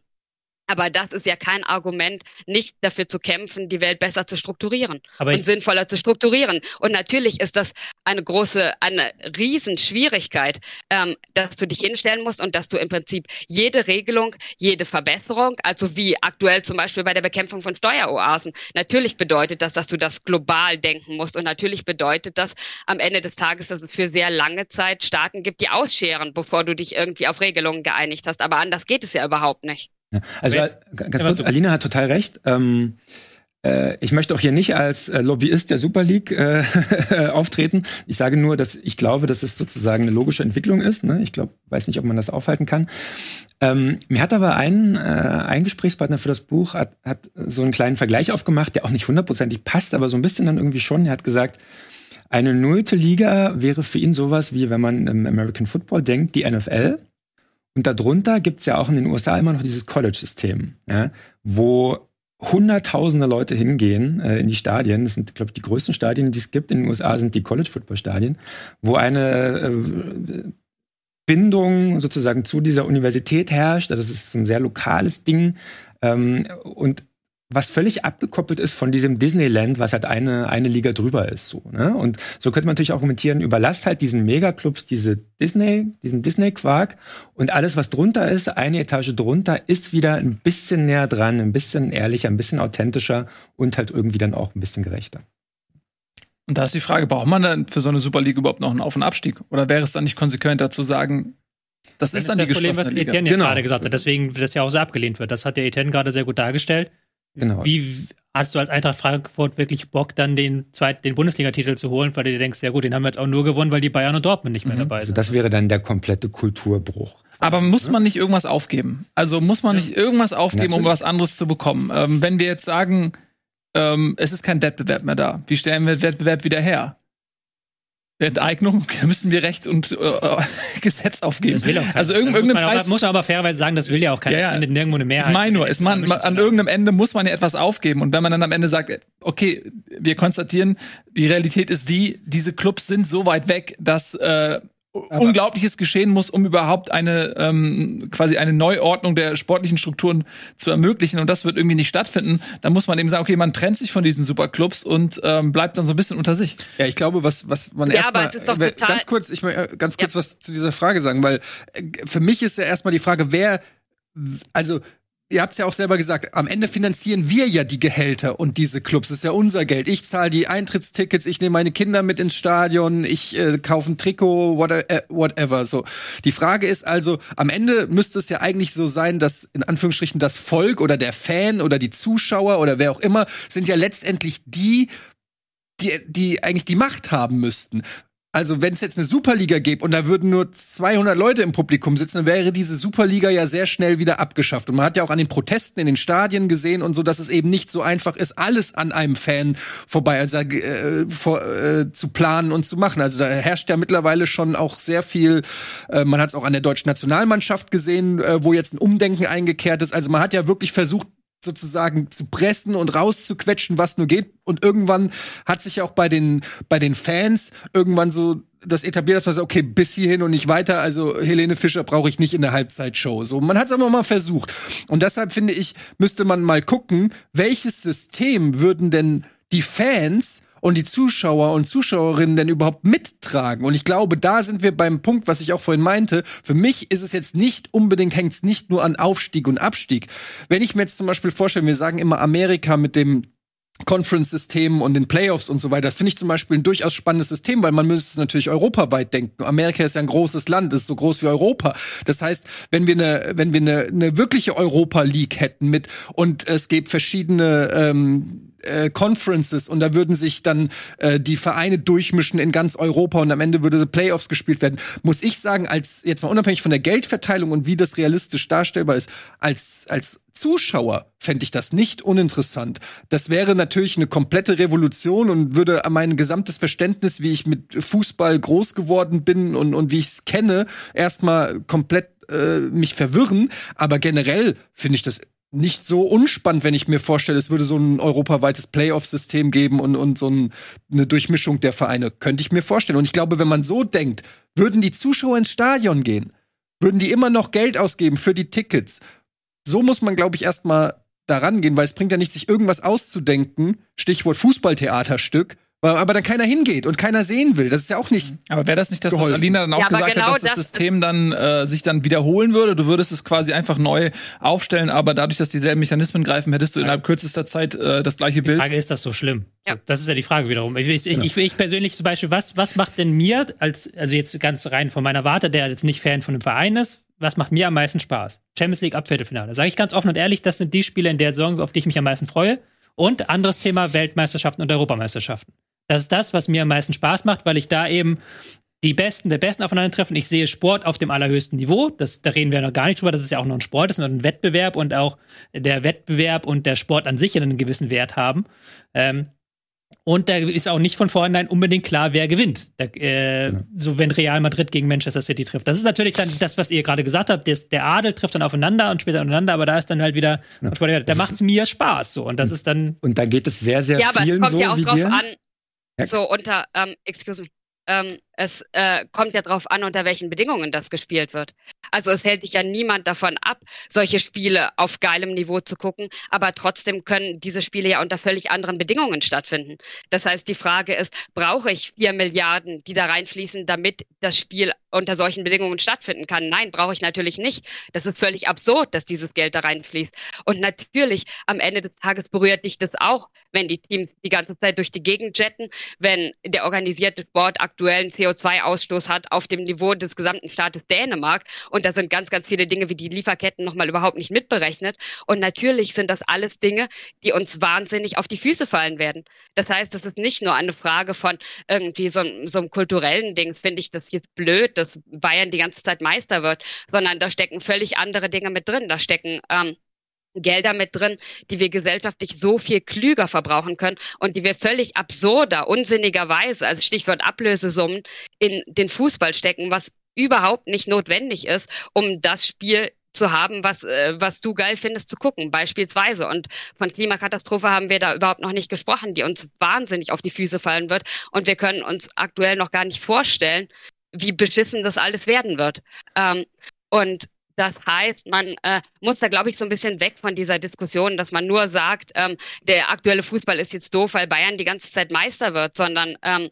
Aber das ist ja kein Argument, nicht dafür zu kämpfen, die Welt besser zu strukturieren Aber und sinnvoller zu strukturieren. Und natürlich ist das eine große, eine Riesenschwierigkeit, ähm, dass du dich hinstellen musst und dass du im Prinzip jede Regelung, jede Verbesserung, also wie aktuell zum Beispiel bei der Bekämpfung von Steueroasen, natürlich bedeutet das, dass du das global denken musst. Und natürlich bedeutet das am Ende des Tages, dass es für sehr lange Zeit Staaten gibt, die ausscheren, bevor du dich irgendwie auf Regelungen geeinigt hast. Aber anders geht es ja überhaupt nicht. Ja. Also Wer- äh, ganz kurz, Alina hat total recht. Ähm, äh, ich möchte auch hier nicht als äh, Lobbyist der Super League äh, <laughs> auftreten. Ich sage nur, dass ich glaube, dass es sozusagen eine logische Entwicklung ist. Ne? Ich glaube, weiß nicht, ob man das aufhalten kann. Ähm, mir hat aber ein, äh, ein Gesprächspartner für das Buch hat, hat so einen kleinen Vergleich aufgemacht, der auch nicht hundertprozentig passt, aber so ein bisschen dann irgendwie schon. Er hat gesagt, eine nullte Liga wäre für ihn sowas wie, wenn man im American Football denkt, die NFL. Und darunter gibt's ja auch in den USA immer noch dieses College-System, ja, wo hunderttausende Leute hingehen äh, in die Stadien. Das sind, glaube ich, die größten Stadien, die es gibt in den USA, sind die College-Football-Stadien, wo eine äh, Bindung sozusagen zu dieser Universität herrscht. Also Das ist ein sehr lokales Ding. Ähm, und was völlig abgekoppelt ist von diesem Disneyland, was halt eine, eine Liga drüber ist. So, ne? Und so könnte man natürlich argumentieren, überlasst halt diesen Megaclubs diese Disney, diesen Disney-Quark und alles, was drunter ist, eine Etage drunter, ist wieder ein bisschen näher dran, ein bisschen ehrlicher, ein bisschen authentischer und halt irgendwie dann auch ein bisschen gerechter. Und da ist die Frage, braucht man dann für so eine Super League überhaupt noch einen Auf- und Abstieg? Oder wäre es dann nicht konsequenter zu sagen, das ist dann die das Problem, was? Etienne ja Genau. gerade gesagt hat, deswegen das ja auch so abgelehnt wird. Das hat der Etienne gerade sehr gut dargestellt. Genau. Wie hast du als Eintracht Frankfurt wirklich Bock, dann den zweiten, den Bundesligatitel zu holen, weil du dir denkst, ja gut, den haben wir jetzt auch nur gewonnen, weil die Bayern und Dortmund nicht mehr Mhm. dabei Also sind. das wäre dann der komplette Kulturbruch. Aber muss man nicht irgendwas aufgeben? Also muss man nicht irgendwas aufgeben, um Natürlich. was anderes zu bekommen? Ähm, wenn wir jetzt sagen, ähm, es ist kein Wettbewerb mehr da, wie stellen wir Wettbewerb wieder her? Enteignung <laughs> müssen wir Recht und äh, Gesetz aufgeben. Das will auch keiner. Also irgend, Da muss, irgendein man aber, Preis. muss man aber fairerweise sagen, das will ja auch keiner. Ja, ja. Nirgendwo eine Ich Mehrheit. meine nur, ist man, man, an irgendeinem Ende muss man ja etwas aufgeben. Und wenn man dann am Ende sagt, okay, wir konstatieren, die Realität ist die, diese Clubs sind so weit weg, dass äh, Unglaubliches geschehen muss, um überhaupt eine ähm, quasi eine Neuordnung der sportlichen Strukturen zu ermöglichen. Und das wird irgendwie nicht stattfinden. Dann muss man eben sagen, okay, man trennt sich von diesen Superclubs und ähm, bleibt dann so ein bisschen unter sich. Ja, ich glaube, was, was man Ja, erstmal aber äh, ganz kurz, ich möchte äh, ganz kurz was zu dieser Frage sagen, weil äh, für mich ist ja erstmal die Frage, wer, also ihr habt es ja auch selber gesagt, am Ende finanzieren wir ja die Gehälter und diese Clubs. Das ist ja unser Geld. Ich zahle die Eintrittstickets, ich nehme meine Kinder mit ins Stadion, ich äh, kaufe ein Trikot, whatever, äh, whatever. So. Die Frage ist also, am Ende müsste es ja eigentlich so sein, dass in Anführungsstrichen das Volk oder der Fan oder die Zuschauer oder wer auch immer sind ja letztendlich die, die, die eigentlich die Macht haben müssten. Also wenn es jetzt eine Superliga gäbe und da würden nur 200 Leute im Publikum sitzen, dann wäre diese Superliga ja sehr schnell wieder abgeschafft. Und man hat ja auch an den Protesten in den Stadien gesehen und so, dass es eben nicht so einfach ist, alles an einem Fan vorbei also, äh, vor, äh, zu planen und zu machen. Also da herrscht ja mittlerweile schon auch sehr viel, äh, man hat es auch an der deutschen Nationalmannschaft gesehen, äh, wo jetzt ein Umdenken eingekehrt ist. Also man hat ja wirklich versucht, sozusagen zu pressen und rauszuquetschen, was nur geht. Und irgendwann hat sich auch bei den, bei den Fans irgendwann so das etabliert, dass man sagt, okay, bis hierhin und nicht weiter. Also Helene Fischer brauche ich nicht in der Halbzeitshow. So, man hat es aber mal versucht. Und deshalb finde ich, müsste man mal gucken, welches System würden denn die Fans und die Zuschauer und Zuschauerinnen denn überhaupt mittragen. Und ich glaube, da sind wir beim Punkt, was ich auch vorhin meinte. Für mich ist es jetzt nicht unbedingt, hängt es nicht nur an Aufstieg und Abstieg. Wenn ich mir jetzt zum Beispiel vorstelle, wir sagen immer Amerika mit dem Conference-Systemen und den Playoffs und so weiter. Das finde ich zum Beispiel ein durchaus spannendes System, weil man müsste es natürlich europaweit denken. Amerika ist ja ein großes Land, ist so groß wie Europa. Das heißt, wenn wir eine, wenn wir eine, eine wirkliche Europa League hätten mit und es gibt verschiedene ähm, äh, Conferences und da würden sich dann äh, die Vereine durchmischen in ganz Europa und am Ende würde Playoffs gespielt werden. Muss ich sagen, als jetzt mal unabhängig von der Geldverteilung und wie das realistisch darstellbar ist, als als Zuschauer fände ich das nicht uninteressant. Das wäre natürlich eine komplette Revolution und würde mein gesamtes Verständnis, wie ich mit Fußball groß geworden bin und, und wie ich es kenne, erstmal komplett äh, mich verwirren. Aber generell finde ich das nicht so unspannend, wenn ich mir vorstelle, es würde so ein europaweites Playoff-System geben und, und so ein, eine Durchmischung der Vereine. Könnte ich mir vorstellen. Und ich glaube, wenn man so denkt, würden die Zuschauer ins Stadion gehen, würden die immer noch Geld ausgeben für die Tickets, so muss man, glaube ich, erstmal daran gehen, weil es bringt ja nicht, sich irgendwas auszudenken, Stichwort Fußballtheaterstück, aber dann keiner hingeht und keiner sehen will. Das ist ja auch nicht. Aber wäre das nicht das, was geholfen. Alina dann auch Ja, gesagt genau hat, dass das, das- System dann äh, sich dann wiederholen würde? Du würdest es quasi einfach neu aufstellen, aber dadurch, dass dieselben Mechanismen greifen, hättest du innerhalb kürzester Zeit äh, das gleiche Die Bild. Frage ist das so schlimm? Ja. Das ist ja die Frage wiederum. Ich, ich, ich, ich persönlich zum Beispiel, was, was macht denn mir, als, also jetzt ganz rein von meiner Warte, der jetzt nicht Fan von einem Verein ist, was macht mir am meisten Spaß? Champions League Abviertelfinale. Sage ich ganz offen und ehrlich, das sind die Spiele in der Saison, auf die ich mich am meisten freue. Und anderes Thema Weltmeisterschaften und Europameisterschaften. Das ist das, was mir am meisten Spaß macht, weil ich da eben die Besten der Besten aufeinandertreffen. Ich sehe Sport auf dem allerhöchsten Niveau. Das, da reden wir noch gar nicht drüber. Das ist ja auch noch ein Sport, das ist noch ein Wettbewerb und auch der Wettbewerb und der Sport an sich einen gewissen Wert haben. Ähm, und da ist auch nicht von vornherein unbedingt klar, wer gewinnt. Da, äh, Genau. So wenn Real Madrid gegen Manchester City trifft. Das ist natürlich dann das, was ihr gerade gesagt habt. Das, der Adel trifft dann aufeinander und später aufeinander, aber da ist dann halt wieder, da macht's mir Spaß so. Und das ist dann Und da geht es sehr, sehr Ja, aber es vielen kommt so ja auch wie drauf dir. an, Ja. so unter, ähm, excuse me, ähm, es äh, kommt ja drauf an, unter welchen Bedingungen das gespielt wird. Also es hält dich ja niemand davon ab, solche Spiele auf geilem Niveau zu gucken, aber trotzdem können diese Spiele ja unter völlig anderen Bedingungen stattfinden. Das heißt, die Frage ist, brauche ich vier Milliarden, die da reinfließen, damit das Spiel unter solchen Bedingungen stattfinden kann? Nein, brauche ich natürlich nicht. Das ist völlig absurd, dass dieses Geld da reinfließt. Und natürlich, am Ende des Tages berührt dich das auch, wenn die Teams die ganze Zeit durch die Gegend jetten, wenn der organisierte Sport aktuellen CO2-Ausstoß hat auf dem Niveau des gesamten Staates Dänemark. Und da sind ganz, ganz viele Dinge wie die Lieferketten nochmal überhaupt nicht mitberechnet. Und natürlich sind das alles Dinge, die uns wahnsinnig auf die Füße fallen werden. Das heißt, es ist nicht nur eine Frage von irgendwie so, einem- so einem kulturellen Dings, finde ich das jetzt blöd, dass Bayern die ganze Zeit Meister wird, sondern da stecken völlig andere Dinge mit drin. Da stecken ähm, Gelder mit drin, die wir gesellschaftlich so viel klüger verbrauchen können und die wir völlig absurder, unsinnigerweise, also Stichwort Ablösesummen, in den Fußball stecken, was überhaupt nicht notwendig ist, um das Spiel zu haben, was, äh, was du geil findest zu gucken, beispielsweise. Und von Klimakatastrophe haben wir da überhaupt noch nicht gesprochen, die uns wahnsinnig auf die Füße fallen wird. Und wir können uns aktuell noch gar nicht vorstellen, wie beschissen das alles werden wird. Ähm, und das heißt, man äh, muss da, glaube ich, so ein bisschen weg von dieser Diskussion, dass man nur sagt, ähm, der aktuelle Fußball ist jetzt doof, weil Bayern die ganze Zeit Meister wird, sondern ähm,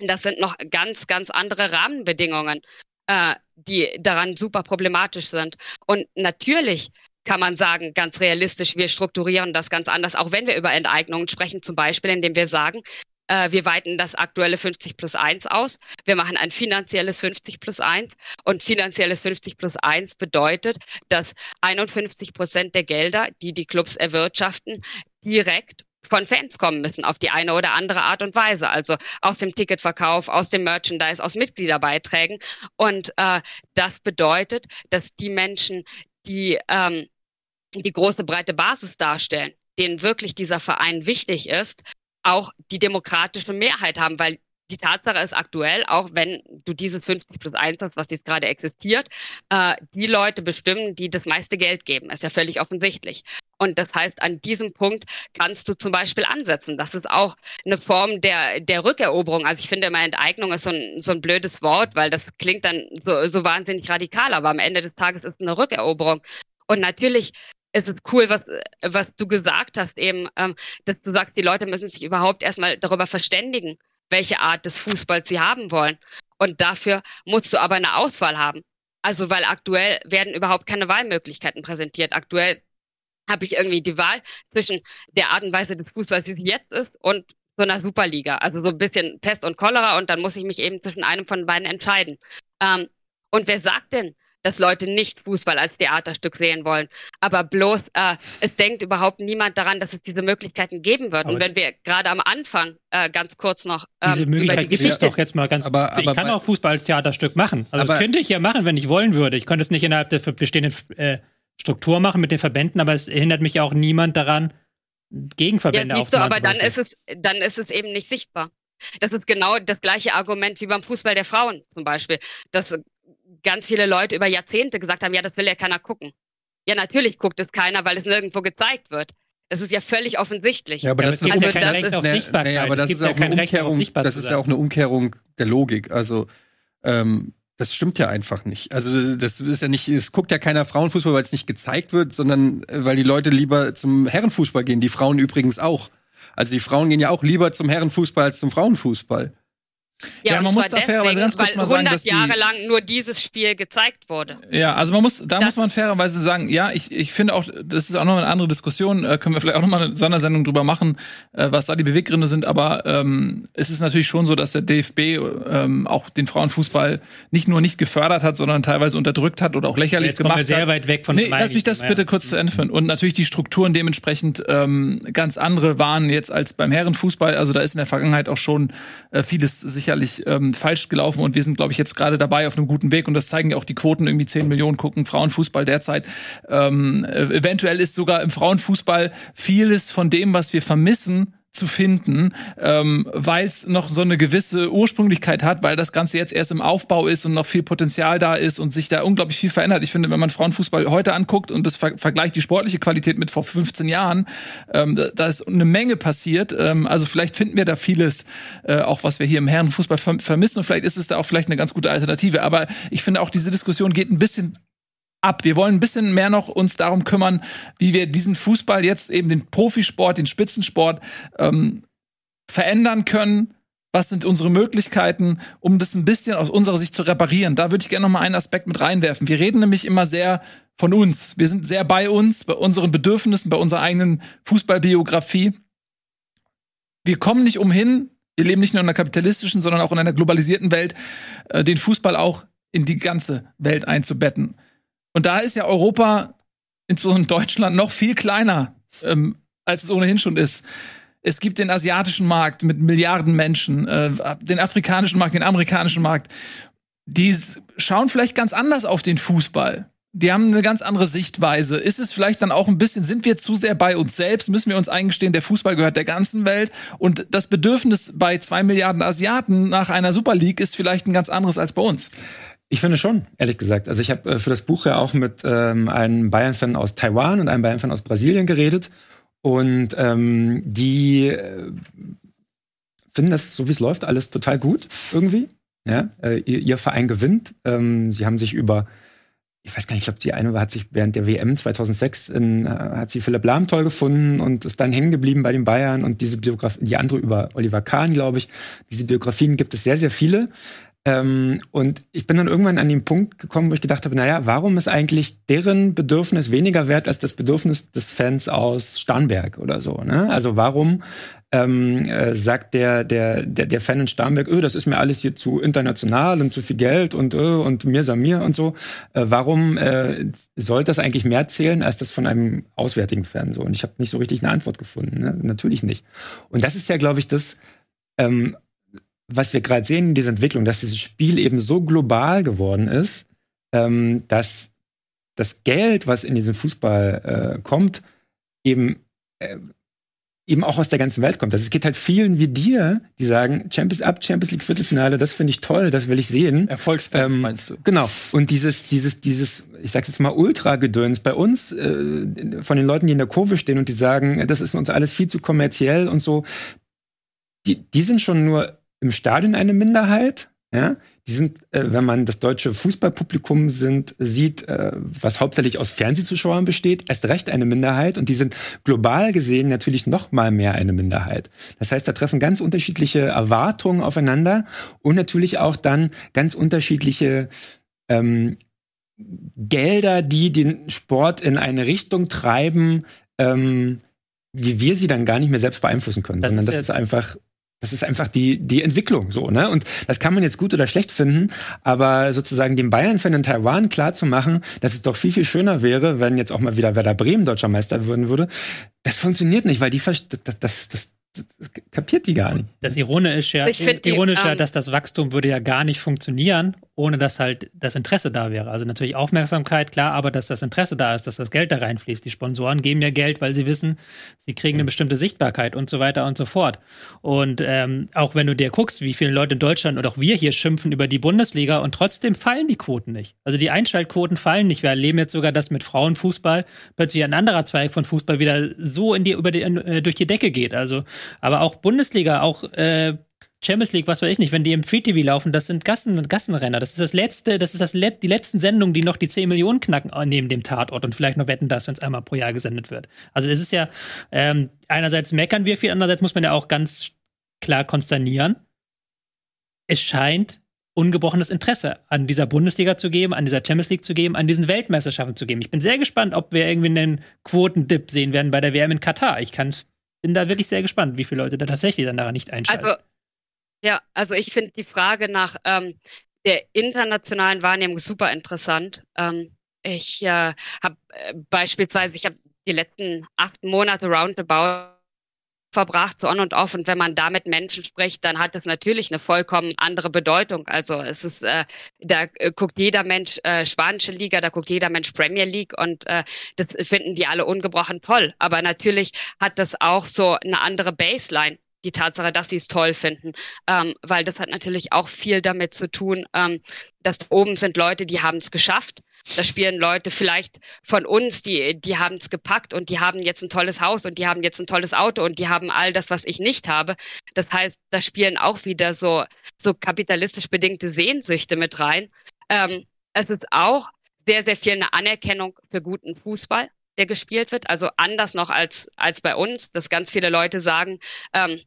das sind noch ganz, ganz andere Rahmenbedingungen, äh, die daran super problematisch sind. Und natürlich kann man sagen, ganz realistisch, wir strukturieren das ganz anders, auch wenn wir über Enteignungen sprechen, zum Beispiel, indem wir sagen, äh, wir weiten das aktuelle 50 plus 1 aus. Wir machen ein finanzielles 50 plus 1. Und finanzielles 50 plus 1 bedeutet, dass 51 Prozent der Gelder, die die Clubs erwirtschaften, direkt von Fans kommen müssen auf die eine oder andere Art und Weise. Also aus dem Ticketverkauf, aus dem Merchandise, aus Mitgliederbeiträgen. Und äh, das bedeutet, dass die Menschen, die ähm, die große breite Basis darstellen, denen wirklich dieser Verein wichtig ist, auch die demokratische Mehrheit haben, weil die Tatsache ist aktuell, auch wenn du dieses 50 plus 1 hast, was jetzt gerade existiert, äh, die Leute bestimmen, die das meiste Geld geben. Ist ja völlig offensichtlich. Und das heißt, an diesem Punkt kannst du zum Beispiel ansetzen. Das ist auch eine Form der, der Rückeroberung. Also ich finde immer Enteignung ist so ein, so ein blödes Wort, weil das klingt dann so, so wahnsinnig radikal, aber am Ende des Tages ist es eine Rückeroberung. Und natürlich ist es cool, was, was du gesagt hast, eben, ähm, dass du sagst, die Leute müssen sich überhaupt erstmal darüber verständigen, welche Art des Fußballs sie haben wollen. Und dafür musst du aber eine Auswahl haben. Also, weil aktuell werden überhaupt keine Wahlmöglichkeiten präsentiert. Aktuell habe ich irgendwie die Wahl zwischen der Art und Weise des Fußballs, wie sie jetzt ist, und so einer Superliga. Also so ein bisschen Pest und Cholera und dann muss ich mich eben zwischen einem von beiden entscheiden. Ähm, und wer sagt denn, dass Leute nicht Fußball als Theaterstück sehen wollen. Aber bloß, äh, es denkt überhaupt niemand daran, dass es diese Möglichkeiten geben wird. Aber Und wenn wir gerade am Anfang äh, ganz kurz noch ähm, Diese über Möglichkeit die gibt es Geschichte doch jetzt mal ganz. Aber- ich aber kann bei- auch Fußball als Theaterstück machen. Also das Aber- könnte ich ja machen, wenn ich wollen würde. Ich könnte es nicht innerhalb der bestehenden äh, Struktur machen mit den Verbänden, aber es hindert mich auch niemand daran, Gegenverbände ja, aufzumachen. aber dann ist es, dann ist es eben nicht sichtbar. Das ist genau das gleiche Argument wie beim Fußball der Frauen zum Beispiel, dass ganz viele Leute über Jahrzehnte gesagt haben, ja, das will ja keiner gucken. Ja, natürlich guckt es keiner, weil es nirgendwo gezeigt wird. Das ist ja völlig offensichtlich. Ja, aber Ja, das aber es gibt Also ja kein das Recht ist- auf Sichtbarkeit. aber das ist ja ja auch eine Umkehrung, das ist ja auch eine Umkehrung der Logik. Also ähm, Das stimmt ja einfach nicht. Also das ist ja nicht, es guckt ja keiner Frauenfußball, weil es nicht gezeigt wird, sondern äh, weil die Leute lieber zum Herrenfußball gehen. Die Frauen übrigens auch. Also die Frauen gehen ja auch lieber zum Herrenfußball als zum Frauenfußball. Ja, ja man muss da fairerweise ganz kurz mal sagen, dass die, Jahre lang nur dieses Spiel gezeigt wurde. Ja, also man muss, da das muss man fairerweise sagen, ja, ich, ich finde auch, das ist auch noch eine andere Diskussion, äh, können wir vielleicht auch noch mal eine Sondersendung drüber machen, äh, was da die Beweggründe sind, aber ähm, es ist natürlich schon so, dass der DFB ähm, auch den Frauenfußball nicht nur nicht gefördert hat, sondern teilweise unterdrückt hat oder auch lächerlich Jetzt gemacht wir sehr hat. weit weg von nee, lass mich das ja. bitte kurz zu Ende führen. Und natürlich die Strukturen dementsprechend ähm, ganz andere waren jetzt als beim Herrenfußball. Also da ist in der Vergangenheit auch schon äh, vieles sicherlich ähm, falsch gelaufen und wir sind, glaube ich, jetzt gerade dabei auf einem guten Weg und das zeigen ja auch die Quoten, irgendwie 10 Millionen gucken Frauenfußball derzeit. Ähm, eventuell ist sogar im Frauenfußball vieles von dem, was wir vermissen, zu finden, ähm, weil es noch so eine gewisse Ursprünglichkeit hat, weil das Ganze jetzt erst im Aufbau ist und noch viel Potenzial da ist und sich da unglaublich viel verändert. Ich finde, wenn man Frauenfußball heute anguckt und das ver vergleicht die sportliche Qualität mit vor 15 Jahren, ähm, da ist eine Menge passiert. Ähm, also vielleicht finden wir da vieles, äh, auch was wir hier im Herrenfußball ver vermissen und vielleicht ist es da auch vielleicht eine ganz gute Alternative. Aber ich finde auch diese Diskussion geht ein bisschen ab. Wir wollen ein bisschen mehr noch uns darum kümmern, wie wir diesen Fußball jetzt eben den Profisport, den Spitzensport ähm, verändern können. Was sind unsere Möglichkeiten, um das ein bisschen aus unserer Sicht zu reparieren? Da würde ich gerne noch mal einen Aspekt mit reinwerfen. Wir reden nämlich immer sehr von uns. Wir sind sehr bei uns, bei unseren Bedürfnissen, bei unserer eigenen Fußballbiografie. Wir kommen nicht umhin, wir leben nicht nur in einer kapitalistischen, sondern auch in einer globalisierten Welt, äh, den Fußball auch in die ganze Welt einzubetten. Und da ist ja Europa, insbesondere Deutschland, noch viel kleiner, ähm, als es ohnehin schon ist. Es gibt den asiatischen Markt mit Milliarden Menschen, äh, den afrikanischen Markt, den amerikanischen Markt. Die schauen vielleicht ganz anders auf den Fußball. Die haben eine ganz andere Sichtweise. Ist es vielleicht dann auch ein bisschen, sind wir zu sehr bei uns selbst? Müssen wir uns eingestehen, der Fußball gehört der ganzen Welt? Und das Bedürfnis bei zwei Milliarden Asiaten nach einer Super League ist vielleicht ein ganz anderes als bei uns. Ich finde schon, ehrlich gesagt. Also ich habe äh, für das Buch ja auch mit ähm, einem Bayern-Fan aus Taiwan und einem Bayern-Fan aus Brasilien geredet. Und ähm, die äh, finden das, so wie es läuft, alles total gut irgendwie. Ja, äh, ihr, ihr, Verein gewinnt. Ähm, sie haben sich über, ich weiß gar nicht, ich glaube, die eine hat sich während der WM 2006 in, äh, hat sie Philipp Lahm toll gefunden und ist dann hängen geblieben bei den Bayern und diese Biografie, die andere über Oliver Kahn, glaube ich. Diese Biografien gibt es sehr, sehr viele. Ähm, und ich bin dann irgendwann an den Punkt gekommen, wo ich gedacht habe, naja, warum ist eigentlich deren Bedürfnis weniger wert als das Bedürfnis des Fans aus Starnberg oder so? Ne? Also warum ähm, äh, sagt der, der, der, der Fan in Starnberg, öh, das ist mir alles hier zu international und zu viel Geld und, öh, und mir Samir und so. Äh, warum äh, soll das eigentlich mehr zählen als das von einem auswärtigen Fan so? Und ich habe nicht so richtig eine Antwort gefunden. Ne? Natürlich nicht. Und das ist ja, glaube ich, das, ähm, was wir gerade sehen in dieser Entwicklung, dass dieses Spiel eben so global geworden ist, ähm, dass das Geld, was in diesen Fußball äh, kommt, eben äh, eben auch aus der ganzen Welt kommt. Also es geht halt vielen wie dir, die sagen, Champions Up, Champions League Viertelfinale, das finde ich toll, das will ich sehen. Erfolgsfans ähm, meinst du? Genau. Und dieses, dieses, dieses, ich sag jetzt mal Ultra-Gedöns bei uns, äh, von den Leuten, die in der Kurve stehen und die sagen, das ist uns alles viel zu kommerziell und so, die, die sind schon nur im Stadion eine Minderheit. Ja, die sind, äh, wenn man das deutsche Fußballpublikum sind, sieht, äh, was hauptsächlich aus Fernsehzuschauern besteht, erst recht eine Minderheit und die sind global gesehen natürlich noch mal mehr eine Minderheit. Das heißt, da treffen ganz unterschiedliche Erwartungen aufeinander und natürlich auch dann ganz unterschiedliche ähm, Gelder, die den Sport in eine Richtung treiben, ähm, wie wir sie dann gar nicht mehr selbst beeinflussen können, das sondern das ist einfach das ist einfach die, die Entwicklung so, ne? Und das kann man jetzt gut oder schlecht finden, aber sozusagen dem Bayern-Fan in Taiwan klarzumachen, dass es doch viel, viel schöner wäre, wenn jetzt auch mal wieder Werder Bremen deutscher Meister würden würde, das funktioniert nicht, weil die, das, das, das, kapiert die gar nicht. Das Ironische ist ja, ironisch ja, ähm, dass das Wachstum würde ja gar nicht funktionieren, ohne dass halt das Interesse da wäre. Also natürlich Aufmerksamkeit, klar, aber dass das Interesse da ist, dass das Geld da reinfließt. Die Sponsoren geben ja Geld, weil sie wissen, sie kriegen eine bestimmte Sichtbarkeit und so weiter und so fort. Und ähm, auch wenn du dir guckst, wie viele Leute in Deutschland und auch wir hier schimpfen über die Bundesliga und trotzdem fallen die Quoten nicht. Also die Einschaltquoten fallen nicht. Wir erleben jetzt sogar, dass mit Frauenfußball plötzlich ein anderer Zweig von Fußball wieder so in die, über die, in, äh, durch die Decke geht. Also aber auch Bundesliga, auch äh, Champions League, was weiß ich nicht, wenn die im Free TV laufen, das sind Gassen, Gassenrenner. Das ist das letzte, das ist das Let die letzten Sendungen, die noch die 10 Millionen knacken äh, neben dem Tatort und vielleicht noch wetten das, wenn es einmal pro Jahr gesendet wird. Also es ist ja, ähm, einerseits meckern wir viel, andererseits muss man ja auch ganz klar konsternieren. Es scheint ungebrochenes Interesse an dieser Bundesliga zu geben, an dieser Champions League zu geben, an diesen Weltmeisterschaften zu geben. Ich bin sehr gespannt, ob wir irgendwie einen Quotendip sehen werden bei der WM in Katar. Ich kann, bin da wirklich sehr gespannt, wie viele Leute da tatsächlich dann daran nicht einschalten. Also, ja, also ich finde die Frage nach ähm, der internationalen Wahrnehmung super interessant. Ähm, ich äh, habe äh, beispielsweise, ich habe die letzten acht Monate roundabout verbracht, so on und off. Und wenn man da mit Menschen spricht, dann hat das natürlich eine vollkommen andere Bedeutung. Also es ist, äh, da äh, guckt jeder Mensch äh, spanische Liga, da guckt jeder Mensch Premier League und äh, das finden die alle ungebrochen toll. Aber natürlich hat das auch so eine andere Baseline die Tatsache, dass sie es toll finden, ähm, weil das hat natürlich auch viel damit zu tun, ähm, dass oben sind Leute, die haben es geschafft da spielen Leute vielleicht von uns, die, die haben es gepackt und die haben jetzt ein tolles Haus und die haben jetzt ein tolles Auto und die haben all das, was ich nicht habe. Das heißt, da spielen auch wieder so, so kapitalistisch bedingte Sehnsüchte mit rein. Ähm, es ist auch sehr, sehr viel eine Anerkennung für guten Fußball, der gespielt wird. Also anders noch als, als bei uns, dass ganz viele Leute sagen, ähm,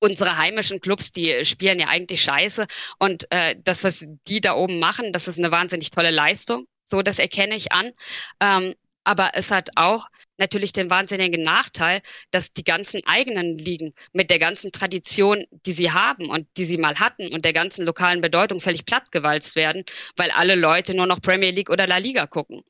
unsere heimischen Clubs, die spielen ja eigentlich scheiße. Und äh, das, was die da oben machen, das ist eine wahnsinnig tolle Leistung. So, das erkenne ich an. Ähm, aber es hat auch natürlich den wahnsinnigen Nachteil, dass die ganzen eigenen Ligen mit der ganzen Tradition, die sie haben und die sie mal hatten und der ganzen lokalen Bedeutung völlig plattgewalzt werden, weil alle Leute nur noch Premier League oder La Liga gucken.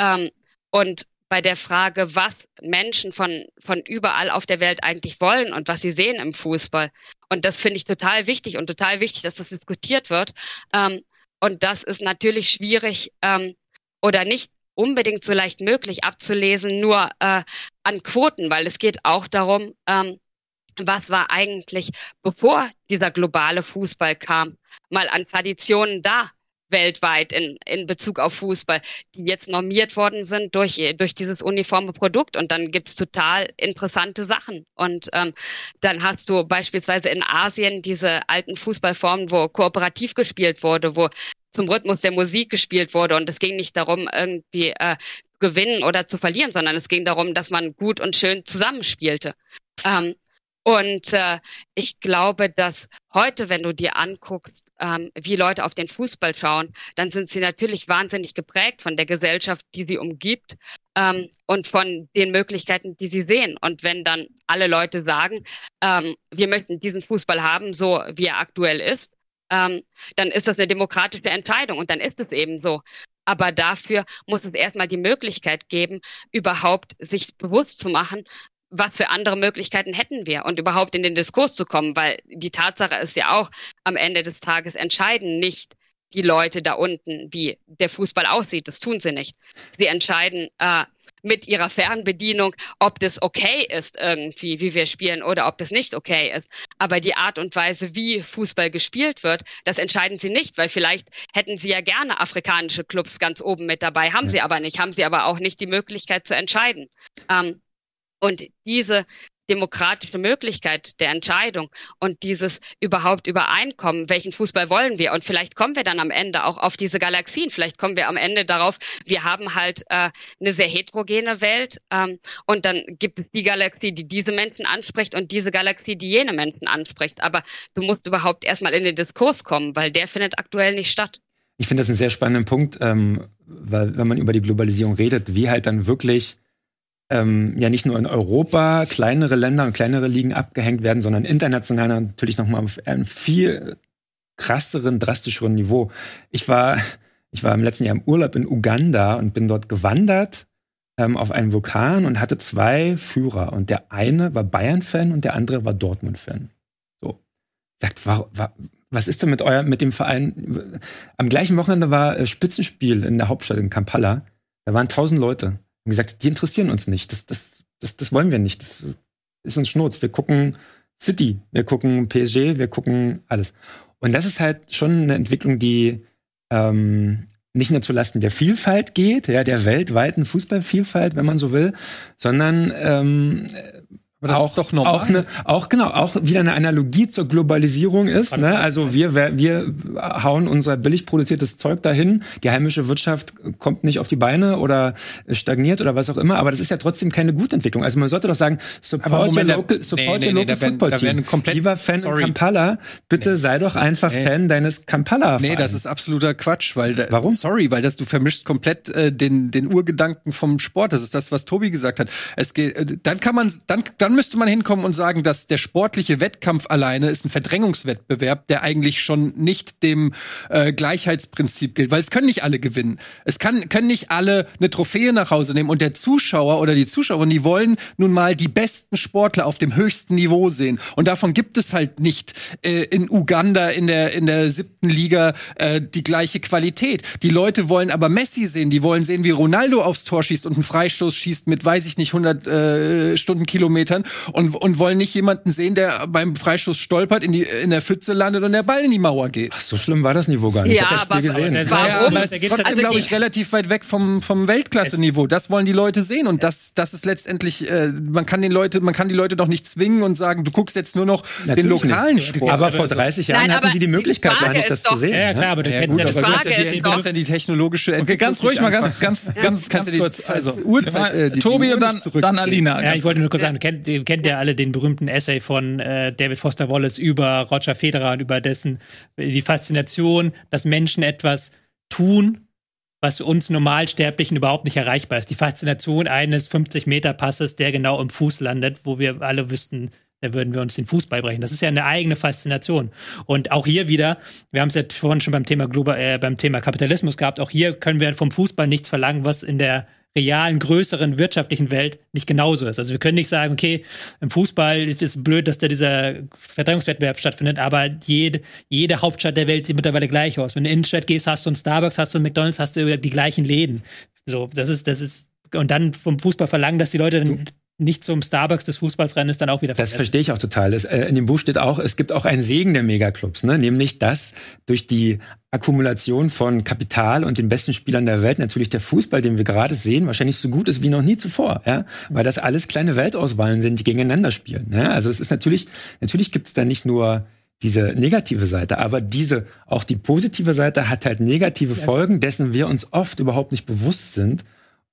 Ähm, und bei der Frage, was Menschen von, von überall auf der Welt eigentlich wollen und was sie sehen im Fußball. Und das finde ich total wichtig und total wichtig, dass das diskutiert wird. Ähm, und das ist natürlich schwierig, ähm, oder nicht unbedingt so leicht möglich abzulesen, nur äh, an Quoten, weil es geht auch darum, ähm, was war eigentlich, bevor dieser globale Fußball kam, mal an Traditionen da weltweit in, in Bezug auf Fußball, die jetzt normiert worden sind durch, durch dieses uniforme Produkt. Und dann gibt's total interessante Sachen. Und ähm, dann hast du beispielsweise in Asien diese alten Fußballformen, wo kooperativ gespielt wurde, wo zum Rhythmus der Musik gespielt wurde. Und es ging nicht darum, irgendwie äh, gewinnen oder zu verlieren, sondern es ging darum, dass man gut und schön zusammenspielte. Ähm, und äh, ich glaube, dass heute, wenn du dir anguckst, ähm, wie Leute auf den Fußball schauen, dann sind sie natürlich wahnsinnig geprägt von der Gesellschaft, die sie umgibt ähm, und von den Möglichkeiten, die sie sehen. Und wenn dann alle Leute sagen, ähm, wir möchten diesen Fußball haben, so wie er aktuell ist, ähm, dann ist das eine demokratische Entscheidung und dann ist es eben so. Aber dafür muss es erstmal die Möglichkeit geben, überhaupt sich bewusst zu machen, was für andere Möglichkeiten hätten wir und überhaupt in den Diskurs zu kommen, weil die Tatsache ist ja auch, am Ende des Tages entscheiden nicht die Leute da unten, wie der Fußball aussieht. Das tun sie nicht. Sie entscheiden äh, mit ihrer Fernbedienung, ob das okay ist irgendwie, wie wir spielen oder ob das nicht okay ist. Aber die Art und Weise, wie Fußball gespielt wird, das entscheiden sie nicht, weil vielleicht hätten sie ja gerne afrikanische Clubs ganz oben mit dabei, haben ja. sie aber nicht, haben sie aber auch nicht die Möglichkeit zu entscheiden. Ähm, und diese demokratische Möglichkeit der Entscheidung und dieses überhaupt Übereinkommen, welchen Fußball wollen wir? Und vielleicht kommen wir dann am Ende auch auf diese Galaxien. Vielleicht kommen wir am Ende darauf, wir haben halt äh, eine sehr heterogene Welt ähm, und dann gibt es die Galaxie, die diese Menschen anspricht und diese Galaxie, die jene Menschen anspricht. Aber du musst überhaupt erstmal in den Diskurs kommen, weil der findet aktuell nicht statt. Ich finde das einen sehr spannenden Punkt, ähm, weil wenn man über die Globalisierung redet, wie halt dann wirklich ähm, ja nicht nur in Europa kleinere Länder und kleinere Ligen abgehängt werden, sondern international natürlich nochmal auf einem viel krasseren, drastischeren Niveau. Ich war, ich war im letzten Jahr im Urlaub in Uganda und bin dort gewandert ähm, auf einen Vulkan und hatte zwei Führer. Und der eine war Bayern-Fan und der andere war Dortmund-Fan. So. Sagt, war, war, was ist denn mit euer, mit dem Verein? Am gleichen Wochenende war äh, Spitzenspiel in der Hauptstadt in Kampala. Da waren tausend Leute und gesagt, die interessieren uns nicht. Das, das, das, das wollen wir nicht. Das ist uns Schnurz. Wir gucken City, wir gucken PSG, wir gucken alles. Und das ist halt schon eine Entwicklung, die ähm, nicht nur zulasten der Vielfalt geht, ja, der weltweiten Fußballvielfalt, wenn man so will, sondern ähm, Aber das auch, ist doch normal. Auch, eine, auch genau, auch wieder eine Analogie zur Globalisierung ist. Ne? Also wir, wir hauen unser billig produziertes Zeug dahin. Die heimische Wirtschaft kommt nicht auf die Beine oder stagniert oder was auch immer. Aber das ist ja trotzdem keine gute Entwicklung. Also man sollte doch sagen, support Moment, your local, support nee, nee, your local nee, football team. Lieber Fan sorry. in Kampala, bitte sei doch einfach. Fan deines Kampala. Nee, das ist absoluter Quatsch, weil da, warum? Sorry, weil das du vermischst komplett äh, den den Urgedanken vom Sport. Das ist das, was Tobi gesagt hat. Es geht, äh, dann kann man dann dann müsste man hinkommen und sagen, dass der sportliche Wettkampf alleine ist ein Verdrängungswettbewerb, der eigentlich schon nicht dem äh, Gleichheitsprinzip gilt, weil es können nicht alle gewinnen. Es kann, können nicht alle eine Trophäe nach Hause nehmen und der Zuschauer oder die Zuschauerin, die wollen nun mal die besten Sportler auf dem höchsten Niveau sehen. Und davon gibt es halt nicht äh, in Uganda in der, in der siebten Liga äh, die gleiche Qualität. Die Leute wollen aber Messi sehen, die wollen sehen, wie Ronaldo aufs Tor schießt und einen Freistoß schießt mit, weiß ich nicht, 100 äh, Stundenkilometern und, und wollen nicht jemanden sehen, der beim Freistoß stolpert, in, die, in der Pfütze landet und der Ball in die Mauer geht. Ach, so schlimm war das Niveau gar nicht. Ja, ich aber gesehen. Warum? Ja, aber es ist trotzdem, also glaube ich, relativ weit weg vom, vom Weltklasse-Niveau. Das wollen die Leute sehen und das, das ist letztendlich, äh, man kann den Leute, man kann die Leute doch nicht zwingen und sagen, du guckst jetzt nur noch Natürlich den lokalen nicht. Sport. Aber vor 30 Jahren Nein, hatten sie die Möglichkeit, gar nicht das zu sehen. Ja, klar, aber du ja, kennst ja, die Frage ja die, ist ja die technologische Okay, ganz ruhig mal ganz, ganz, ganz, ganz kurz. Also, Uhrzeit, äh, Tobi und dann, dann Alina. Ja, ich wollte nur kurz sagen, kennt, kennt ja alle den berühmten Essay von äh, David Foster Wallace über Roger Federer und über dessen die Faszination, dass Menschen etwas tun, was uns Normalsterblichen überhaupt nicht erreichbar ist. Die Faszination eines 50-Meter-Passes, der genau im Fuß landet, wo wir alle wüssten, da würden wir uns den Fuß beibrechen. Das ist ja eine eigene Faszination. Und auch hier wieder, wir haben es ja vorhin schon beim Thema, Global, äh, beim Thema Kapitalismus gehabt, auch hier können wir vom Fußball nichts verlangen, was in der realen, größeren wirtschaftlichen Welt nicht genauso ist. Also wir können nicht sagen, okay, im Fußball ist es blöd, dass da dieser Verdrängungswettbewerb stattfindet, aber jede, jede Hauptstadt der Welt sieht mittlerweile gleich aus. Wenn du in die Innenstadt gehst, hast du einen Starbucks, hast du einen McDonalds, hast du die gleichen Läden. So, das ist, das ist, und dann vom Fußball verlangen, dass die Leute dann nicht zum Starbucks des Fußballs rennen, ist dann auch wieder Das verstehe ich auch total. Das, äh, in dem Buch steht auch, es gibt auch einen Segen der Megaclubs, ne? nämlich dass durch die Akkumulation von Kapital und den besten Spielern der Welt natürlich der Fußball, den wir gerade sehen, wahrscheinlich so gut ist wie noch nie zuvor, ja, weil das alles kleine Weltauswahlen sind, die gegeneinander spielen. Ja? Also es ist natürlich, natürlich gibt es da nicht nur diese negative Seite, aber diese, auch die positive Seite hat halt negative Folgen, dessen wir uns oft überhaupt nicht bewusst sind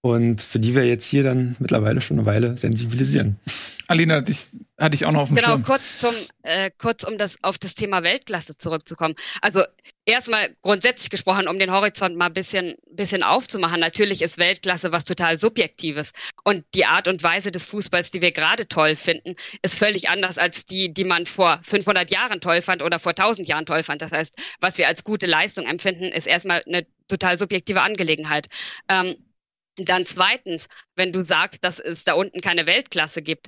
und für die wir jetzt hier dann mittlerweile schon eine Weile sensibilisieren. Alina, dich hatte ich auch noch auf dem genau, Schirm. Genau, kurz zum äh, kurz um das auf das Thema Weltklasse zurückzukommen. Also erstmal grundsätzlich gesprochen, um den Horizont mal ein bisschen bisschen aufzumachen. Natürlich ist Weltklasse was total subjektives und die Art und Weise des Fußballs, die wir gerade toll finden, ist völlig anders als die, die man vor 500 Jahren toll fand oder vor 1000 Jahren toll fand. Das heißt, was wir als gute Leistung empfinden, ist erstmal eine total subjektive Angelegenheit. Ähm, dann zweitens, wenn du sagst, dass es da unten keine Weltklasse gibt,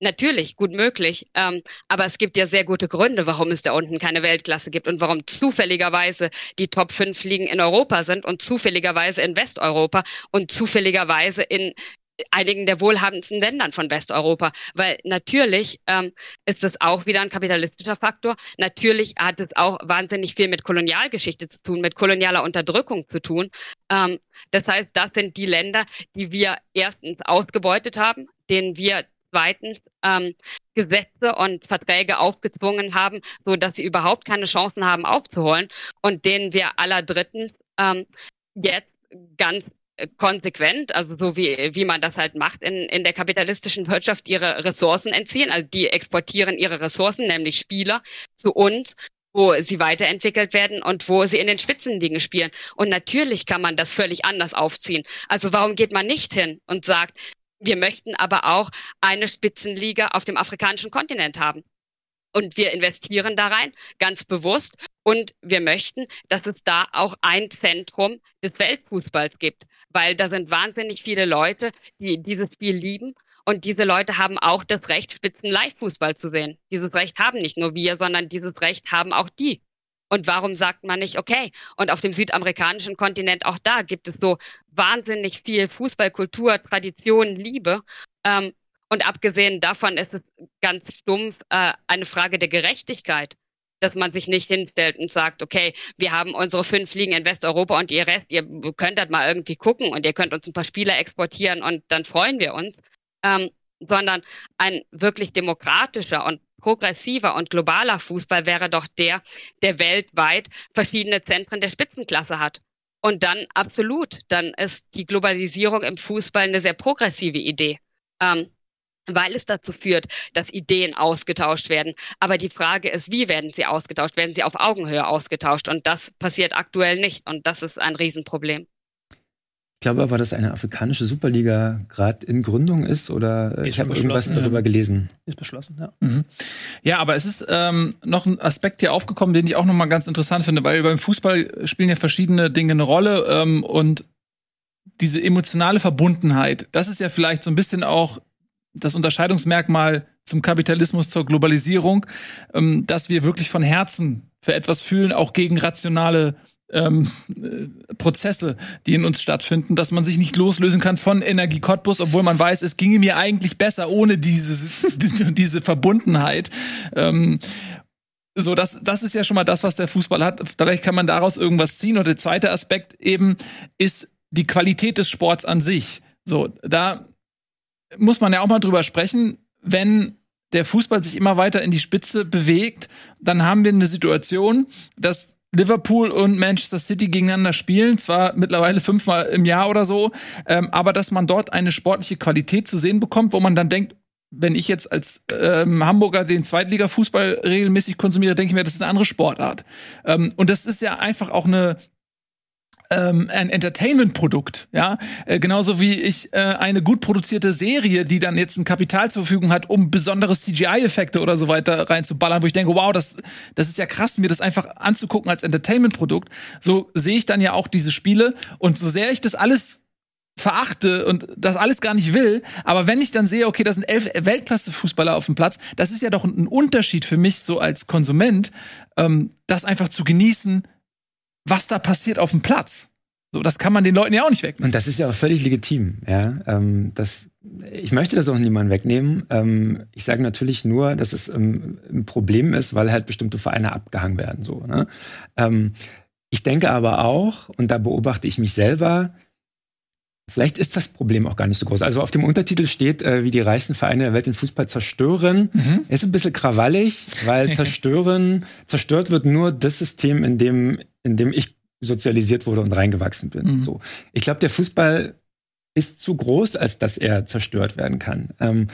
Natürlich, gut möglich. Ähm, aber es gibt ja sehr gute Gründe, warum es da unten keine Weltklasse gibt und warum zufälligerweise die Top 5 Ligen in Europa sind und zufälligerweise in Westeuropa und zufälligerweise in einigen der wohlhabendsten Ländern von Westeuropa. Weil natürlich ähm, ist es auch wieder ein kapitalistischer Faktor. Natürlich hat es auch wahnsinnig viel mit Kolonialgeschichte zu tun, mit kolonialer Unterdrückung zu tun. Ähm, das heißt, das sind die Länder, die wir erstens ausgebeutet haben, denen wir zweitens ähm, Gesetze und Verträge aufgezwungen haben, so dass sie überhaupt keine Chancen haben aufzuholen und denen wir aller drittens ähm, jetzt ganz konsequent, also so wie, wie man das halt macht in, in der kapitalistischen Wirtschaft, ihre Ressourcen entziehen. Also die exportieren ihre Ressourcen, nämlich Spieler, zu uns wo sie weiterentwickelt werden und wo sie in den Spitzenligen spielen. Und natürlich kann man das völlig anders aufziehen. Also warum geht man nicht hin und sagt, wir möchten aber auch eine Spitzenliga auf dem afrikanischen Kontinent haben? Und wir investieren da rein, ganz bewusst. Und wir möchten, dass es da auch ein Zentrum des Weltfußballs gibt, weil da sind wahnsinnig viele Leute, die dieses Spiel lieben. Und diese Leute haben auch das Recht, Spitzen-Live-Fußball zu sehen. Dieses Recht haben nicht nur wir, sondern dieses Recht haben auch die. Und warum sagt man nicht, okay, und auf dem südamerikanischen Kontinent auch da gibt es so wahnsinnig viel Fußballkultur, Tradition, Liebe. Ähm, und abgesehen davon ist es ganz stumpf äh, eine Frage der Gerechtigkeit, dass man sich nicht hinstellt und sagt, okay, wir haben unsere fünf Ligen in Westeuropa und ihr Rest, ihr könnt das mal irgendwie gucken und ihr könnt uns ein paar Spieler exportieren und dann freuen wir uns. Ähm, sondern ein wirklich demokratischer und progressiver und globaler Fußball wäre doch der, der weltweit verschiedene Zentren der Spitzenklasse hat. Und dann absolut, dann ist die Globalisierung im Fußball eine sehr progressive Idee. Ähm, weil es dazu führt, dass Ideen ausgetauscht werden. Aber die Frage ist, wie werden sie ausgetauscht? Werden sie auf Augenhöhe ausgetauscht? Und das passiert aktuell nicht. Und das ist ein Riesenproblem. Ich glaube aber, dass eine afrikanische Superliga gerade in Gründung ist oder ist ich habe irgendwas darüber gelesen. Ist beschlossen, ja. Mhm. Ja, aber es ist ähm, noch ein Aspekt hier aufgekommen, den ich auch nochmal ganz interessant finde, weil beim Fußball spielen ja verschiedene Dinge eine Rolle ähm, und diese emotionale Verbundenheit, das ist ja vielleicht so ein bisschen auch das Unterscheidungsmerkmal zum Kapitalismus, zur Globalisierung, ähm, dass wir wirklich von Herzen für etwas fühlen, auch gegen rationale ähm, äh, Prozesse, die in uns stattfinden, dass man sich nicht loslösen kann von Energie Cottbus, obwohl man weiß, es ginge mir eigentlich besser ohne dieses, <laughs> diese Verbundenheit. Ähm, so, das, das ist ja schon mal das, was der Fußball hat. Vielleicht kann man daraus irgendwas ziehen. Und der zweite Aspekt eben ist die Qualität des Sports an sich. So, da muss man ja auch mal drüber sprechen, wenn der Fußball sich immer weiter in die Spitze bewegt, dann haben wir eine Situation, dass Liverpool und Manchester City gegeneinander spielen, zwar mittlerweile fünfmal im Jahr oder so, ähm, aber dass man dort eine sportliche Qualität zu sehen bekommt, wo man dann denkt, wenn ich jetzt als ähm, Hamburger den Zweitliga-Fußball regelmäßig konsumiere, denke ich mir, das ist eine andere Sportart. Ähm, und das ist ja einfach auch eine ähm, ein Entertainment-Produkt, ja, äh, genauso wie ich äh, eine gut produzierte Serie, die dann jetzt ein Kapital zur Verfügung hat, um besondere CGI-Effekte oder so weiter reinzuballern, wo ich denke, wow, das, das ist ja krass, mir das einfach anzugucken als Entertainment-Produkt. So sehe ich dann ja auch diese Spiele und so sehr ich das alles verachte und das alles gar nicht will, aber wenn ich dann sehe, okay, das sind elf Weltklasse-Fußballer auf dem Platz, das ist ja doch ein Unterschied für mich so als Konsument, ähm, das einfach zu genießen, was da passiert auf dem Platz. So, das kann man den Leuten ja auch nicht wegnehmen. Und das ist ja auch völlig legitim, ja. Ähm, das, ich möchte das auch niemandem wegnehmen. Ähm, ich sage natürlich nur, dass es ähm, ein Problem ist, weil halt bestimmte Vereine abgehangen werden. So, ne? Ähm, ich denke aber auch, und da beobachte ich mich selber, Vielleicht ist das Problem auch gar nicht so groß. Also auf dem Untertitel steht, äh, wie die reichsten Vereine der Welt den Fußball zerstören. Mhm. Ist ein bisschen krawallig, weil <laughs> zerstören, zerstört wird nur das System, in dem, in dem ich sozialisiert wurde und reingewachsen bin. Mhm. So. Ich glaube, der Fußball ist zu groß, als dass er zerstört werden kann. Ähm,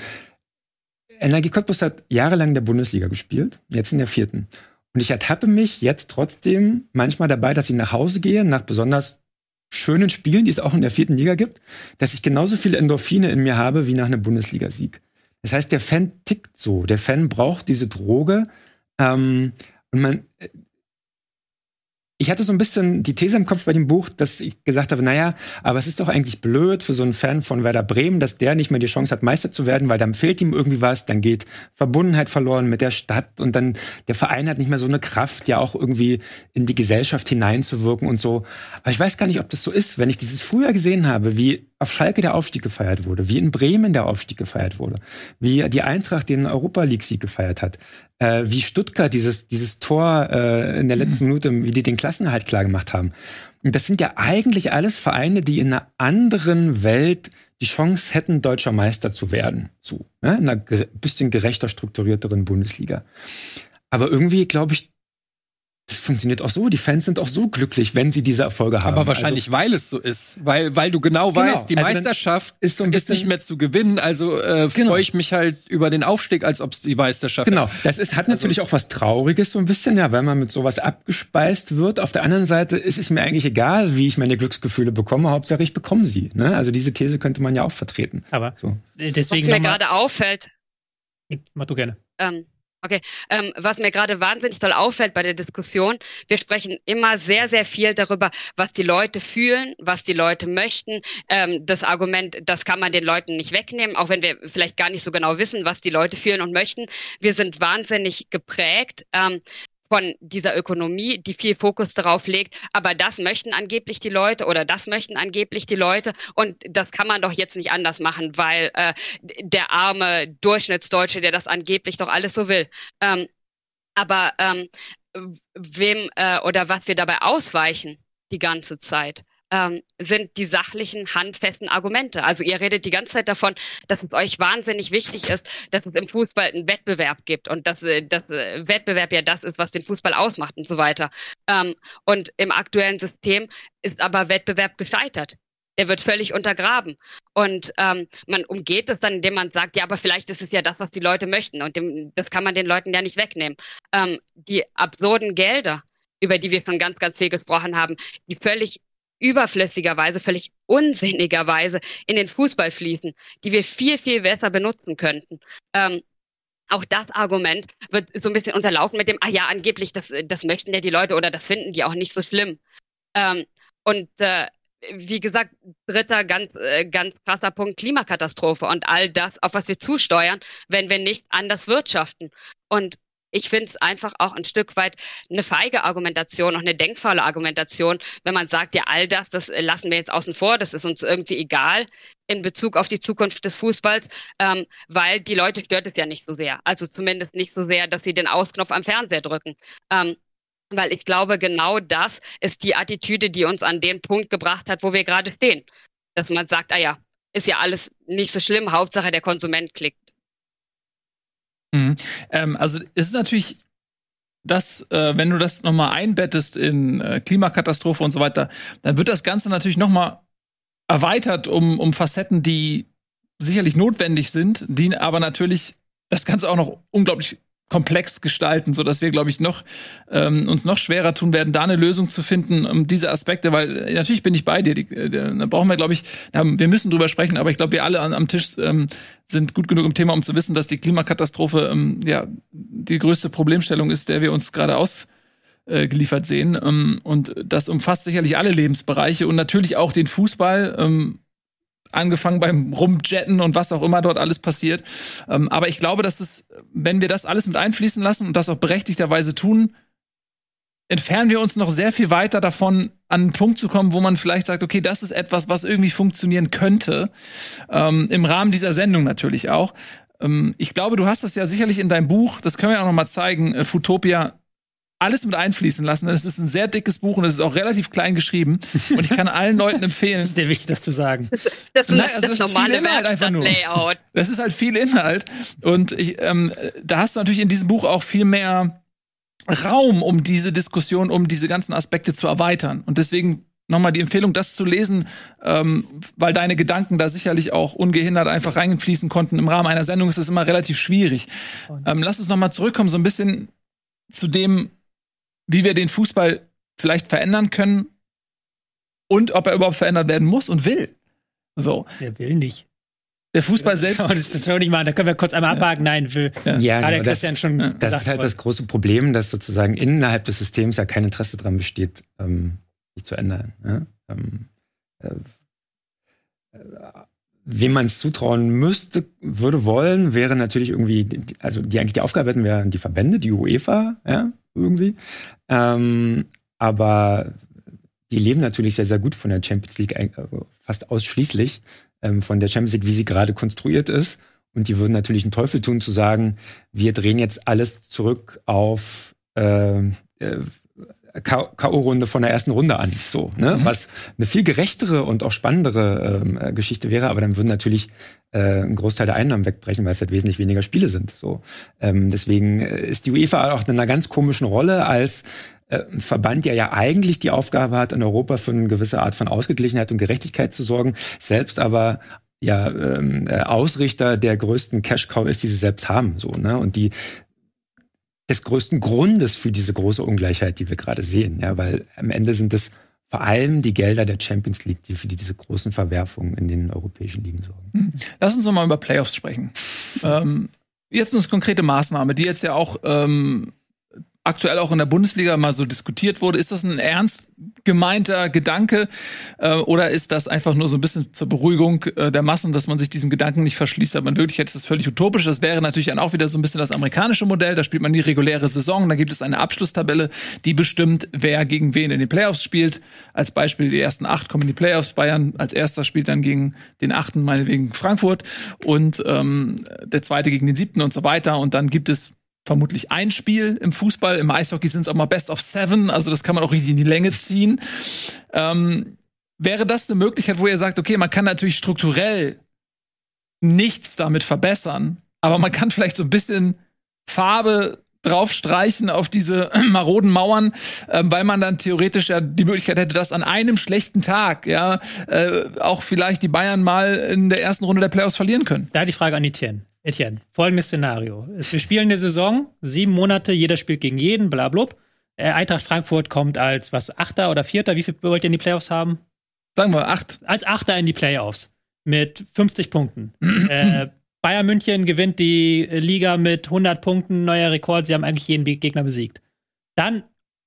Energie Cottbus hat jahrelang in der Bundesliga gespielt, jetzt in der vierten. Und ich ertappe mich jetzt trotzdem manchmal dabei, dass ich nach Hause gehe, nach besonders schönen Spielen, die es auch in der vierten Liga gibt, dass ich genauso viele Endorphine in mir habe wie nach einem Bundesligasieg. Das heißt, der Fan tickt so. Der Fan braucht diese Droge. Ähm, und man, ich hatte so ein bisschen die These im Kopf bei dem Buch, dass ich gesagt habe, naja, aber es ist doch eigentlich blöd für so einen Fan von Werder Bremen, dass der nicht mehr die Chance hat, Meister zu werden, weil dann fehlt ihm irgendwie was, dann geht Verbundenheit verloren mit der Stadt und dann der Verein hat nicht mehr so eine Kraft, ja auch irgendwie in die Gesellschaft hineinzuwirken und so. Aber ich weiß gar nicht, ob das so ist. Wenn ich dieses früher gesehen habe, wie auf Schalke der Aufstieg gefeiert wurde, wie in Bremen der Aufstieg gefeiert wurde, wie die Eintracht den Europa League-Sieg gefeiert hat, äh, wie Stuttgart dieses, dieses Tor äh, in der letzten mhm. Minute, wie die den Klassenerhalt klar gemacht haben. Und das sind ja eigentlich alles Vereine, die in einer anderen Welt die Chance hätten, deutscher Meister zu werden. So, ne? in einer bisschen gerechter, strukturierteren Bundesliga. Aber irgendwie, glaube ich, das funktioniert auch so. Die Fans sind auch so glücklich, wenn sie diese Erfolge haben. Aber wahrscheinlich, also, weil es so ist. Weil, weil du genau, genau. weißt, die also Meisterschaft ist, so ein ist nicht mehr zu gewinnen. Also äh, genau. freue ich mich halt über den Aufstieg, als ob es die Meisterschaft Genau. Das ist, hat natürlich also, auch was Trauriges so ein bisschen, ja, weil man mit sowas abgespeist wird. Auf der anderen Seite ist es mir eigentlich egal, wie ich meine Glücksgefühle bekomme. Hauptsache, ich bekomme sie. Ne? Also diese These könnte man ja auch vertreten. Aber so. deswegen was mir gerade auffällt. Mach du gerne. Ähm, Okay, ähm, was mir gerade wahnsinnig toll auffällt bei der Diskussion, wir sprechen immer sehr, sehr viel darüber, was die Leute fühlen, was die Leute möchten. Ähm, das Argument, das kann man den Leuten nicht wegnehmen, auch wenn wir vielleicht gar nicht so genau wissen, was die Leute fühlen und möchten. Wir sind wahnsinnig geprägt ähm, von dieser Ökonomie, die viel Fokus darauf legt. Aber das möchten angeblich die Leute oder das möchten angeblich die Leute. Und das kann man doch jetzt nicht anders machen, weil äh, der arme Durchschnittsdeutsche, der das angeblich doch alles so will. Ähm, aber ähm, wem äh, oder was wir dabei ausweichen die ganze Zeit, ähm, sind die sachlichen, handfesten Argumente. Also ihr redet die ganze Zeit davon, dass es euch wahnsinnig wichtig ist, dass es im Fußball einen Wettbewerb gibt und dass, äh, dass äh, Wettbewerb ja das ist, was den Fußball ausmacht und so weiter. Ähm, und im aktuellen System ist aber Wettbewerb gescheitert der wird völlig untergraben. Und ähm, man umgeht es dann, indem man sagt, ja, aber vielleicht ist es ja das, was die Leute möchten. Und dem, das kann man den Leuten ja nicht wegnehmen. Ähm, die absurden Gelder, über die wir schon ganz, ganz viel gesprochen haben, die völlig überflüssigerweise, völlig unsinnigerweise in den Fußball fließen, die wir viel, viel besser benutzen könnten. Ähm, auch das Argument wird so ein bisschen unterlaufen mit dem, ah ja, angeblich, das, das möchten ja die Leute oder das finden die auch nicht so schlimm. Ähm, und äh, wie gesagt, dritter ganz, äh, ganz krasser Punkt Klimakatastrophe und all das, auf was wir zusteuern, wenn wir nicht anders wirtschaften. Und ich finde es einfach auch ein Stück weit eine feige Argumentation, auch eine denkfaule Argumentation, wenn man sagt, ja, all das, das lassen wir jetzt außen vor, das ist uns irgendwie egal in Bezug auf die Zukunft des Fußballs, ähm, weil die Leute stört es ja nicht so sehr. Also zumindest nicht so sehr, dass sie den Ausknopf am Fernseher drücken. Ähm, weil ich glaube, genau das ist die Attitüde, die uns an den Punkt gebracht hat, wo wir gerade stehen. Dass man sagt, ah ja, ist ja alles nicht so schlimm, Hauptsache der Konsument klickt. Mhm. Ähm, also es ist natürlich das, äh, wenn du das nochmal einbettest in äh, Klimakatastrophe und so weiter, dann wird das Ganze natürlich nochmal erweitert um, um Facetten, die sicherlich notwendig sind, die aber natürlich das Ganze auch noch unglaublich komplex gestalten, so dass wir, glaube ich, noch ähm, uns noch schwerer tun werden, da eine Lösung zu finden, um diese Aspekte, weil äh, natürlich bin ich bei dir. Die, äh, da brauchen wir, glaube ich, wir müssen drüber sprechen, aber ich glaube, wir alle an, am Tisch ähm, sind gut genug im Thema, um zu wissen, dass die Klimakatastrophe ähm, ja die größte Problemstellung ist, der wir uns gerade aus äh, sehen. Ähm, und das umfasst sicherlich alle Lebensbereiche und natürlich auch den Fußball. Ähm, angefangen beim Rumjetten und was auch immer dort alles passiert. Ähm, aber ich glaube, dass es, wenn wir das alles mit einfließen lassen und das auch berechtigterweise tun, entfernen wir uns noch sehr viel weiter davon, an einen Punkt zu kommen, wo man vielleicht sagt, okay, das ist etwas, was irgendwie funktionieren könnte. Ähm, Im Rahmen dieser Sendung natürlich auch. Ähm, ich glaube, du hast das ja sicherlich in deinem Buch, das können wir auch noch mal zeigen, äh, Futopia alles mit einfließen lassen. Es ist ein sehr dickes Buch und es ist auch relativ klein geschrieben. Und ich kann allen Leuten empfehlen. <laughs> das ist dir wichtig, das zu sagen. Das, Nein, also das, das normale Layout. Das ist halt viel Inhalt. Und ich, ähm, da hast du natürlich in diesem Buch auch viel mehr Raum, um diese Diskussion, um diese ganzen Aspekte zu erweitern. Und deswegen nochmal die Empfehlung, das zu lesen, ähm, weil deine Gedanken da sicherlich auch ungehindert einfach reingefließen konnten. Im Rahmen einer Sendung ist es immer relativ schwierig. Ähm, lass uns nochmal zurückkommen, so ein bisschen zu dem, wie wir den Fußball vielleicht verändern können und ob er überhaupt verändert werden muss und will. So. Der will nicht. Der Fußball selbst. Das, das nicht machen. Da können wir kurz einmal abhaken. Nein, für ja, ja genau, Christian das, schon. Ja. Das ist halt das große Problem, dass sozusagen innerhalb des Systems ja kein Interesse daran besteht, ähm, sich zu ändern. Ja? Ähm, äh, äh, wem man es zutrauen müsste, würde wollen, wäre natürlich irgendwie, also die eigentlich die Aufgabe hätten, wären die Verbände, die UEFA, ja, irgendwie. Ähm, aber die leben natürlich sehr, sehr gut von der Champions League, äh, fast ausschließlich ähm, von der Champions League, wie sie gerade konstruiert ist. Und die würden natürlich einen Teufel tun, zu sagen, wir drehen jetzt alles zurück auf äh, äh K.O.-Runde von der ersten Runde an, so, ne? Mhm. Was eine viel gerechtere und auch spannendere ähm, äh, Geschichte wäre, aber dann würden natürlich äh, ein Großteil der Einnahmen wegbrechen, weil es halt wesentlich weniger Spiele sind. So. Ähm, deswegen äh, ist die UEFA auch in einer ganz komischen Rolle als äh, Verband, der ja eigentlich die Aufgabe hat, in Europa für eine gewisse Art von Ausgeglichenheit und Gerechtigkeit zu sorgen, selbst aber ja ähm, äh, Ausrichter der größten Cash Cow ist, die sie selbst haben, so ne und die des größten Grundes für diese große Ungleichheit, die wir gerade sehen. Ja, weil am Ende sind es vor allem die Gelder der Champions League, die für diese großen Verwerfungen in den europäischen Ligen sorgen. Hm. Lass uns noch mal über Playoffs sprechen. <laughs> ähm, jetzt eine konkrete Maßnahme, die jetzt ja auch ähm, aktuell auch in der Bundesliga mal so diskutiert wurde. Ist das ein ernst gemeinter Gedanke äh, oder ist das einfach nur so ein bisschen zur Beruhigung äh, der Massen, dass man sich diesem Gedanken nicht verschließt? Aber in Wirklichkeit ist das völlig utopisch. Das wäre natürlich dann auch wieder so ein bisschen das amerikanische Modell. Da spielt man die reguläre Saison, da gibt es eine Abschlusstabelle, die bestimmt, wer gegen wen in den Playoffs spielt. Als Beispiel die ersten acht kommen in die Playoffs. Bayern als erster spielt dann gegen den achten, meinetwegen Frankfurt und ähm, der zweite gegen den siebten und so weiter. Und dann gibt es vermutlich ein Spiel im Fußball. Im Eishockey sind es auch mal Best of Seven, also das kann man auch richtig in die Länge ziehen. Ähm, wäre das eine Möglichkeit, wo ihr sagt, okay, man kann natürlich strukturell nichts damit verbessern, aber man kann vielleicht so ein bisschen Farbe draufstreichen auf diese <clears throat> maroden Mauern, äh, weil man dann theoretisch ja die Möglichkeit hätte, dass an einem schlechten Tag ja äh, auch vielleicht die Bayern mal in der ersten Runde der Playoffs verlieren können. Da die Frage an Etienne. Etienne, folgendes Szenario. Wir spielen eine Saison, sieben Monate, jeder spielt gegen jeden, bla, bla. Äh, Eintracht Frankfurt kommt als was, Achter oder Vierter? Wie viel wollt ihr in die Playoffs haben? Sagen wir acht. Als Achter in die Playoffs mit 50 Punkten. <clears throat> äh, Bayern München gewinnt die Liga mit 100 Punkten, neuer Rekord. Sie haben eigentlich jeden Gegner besiegt. Dann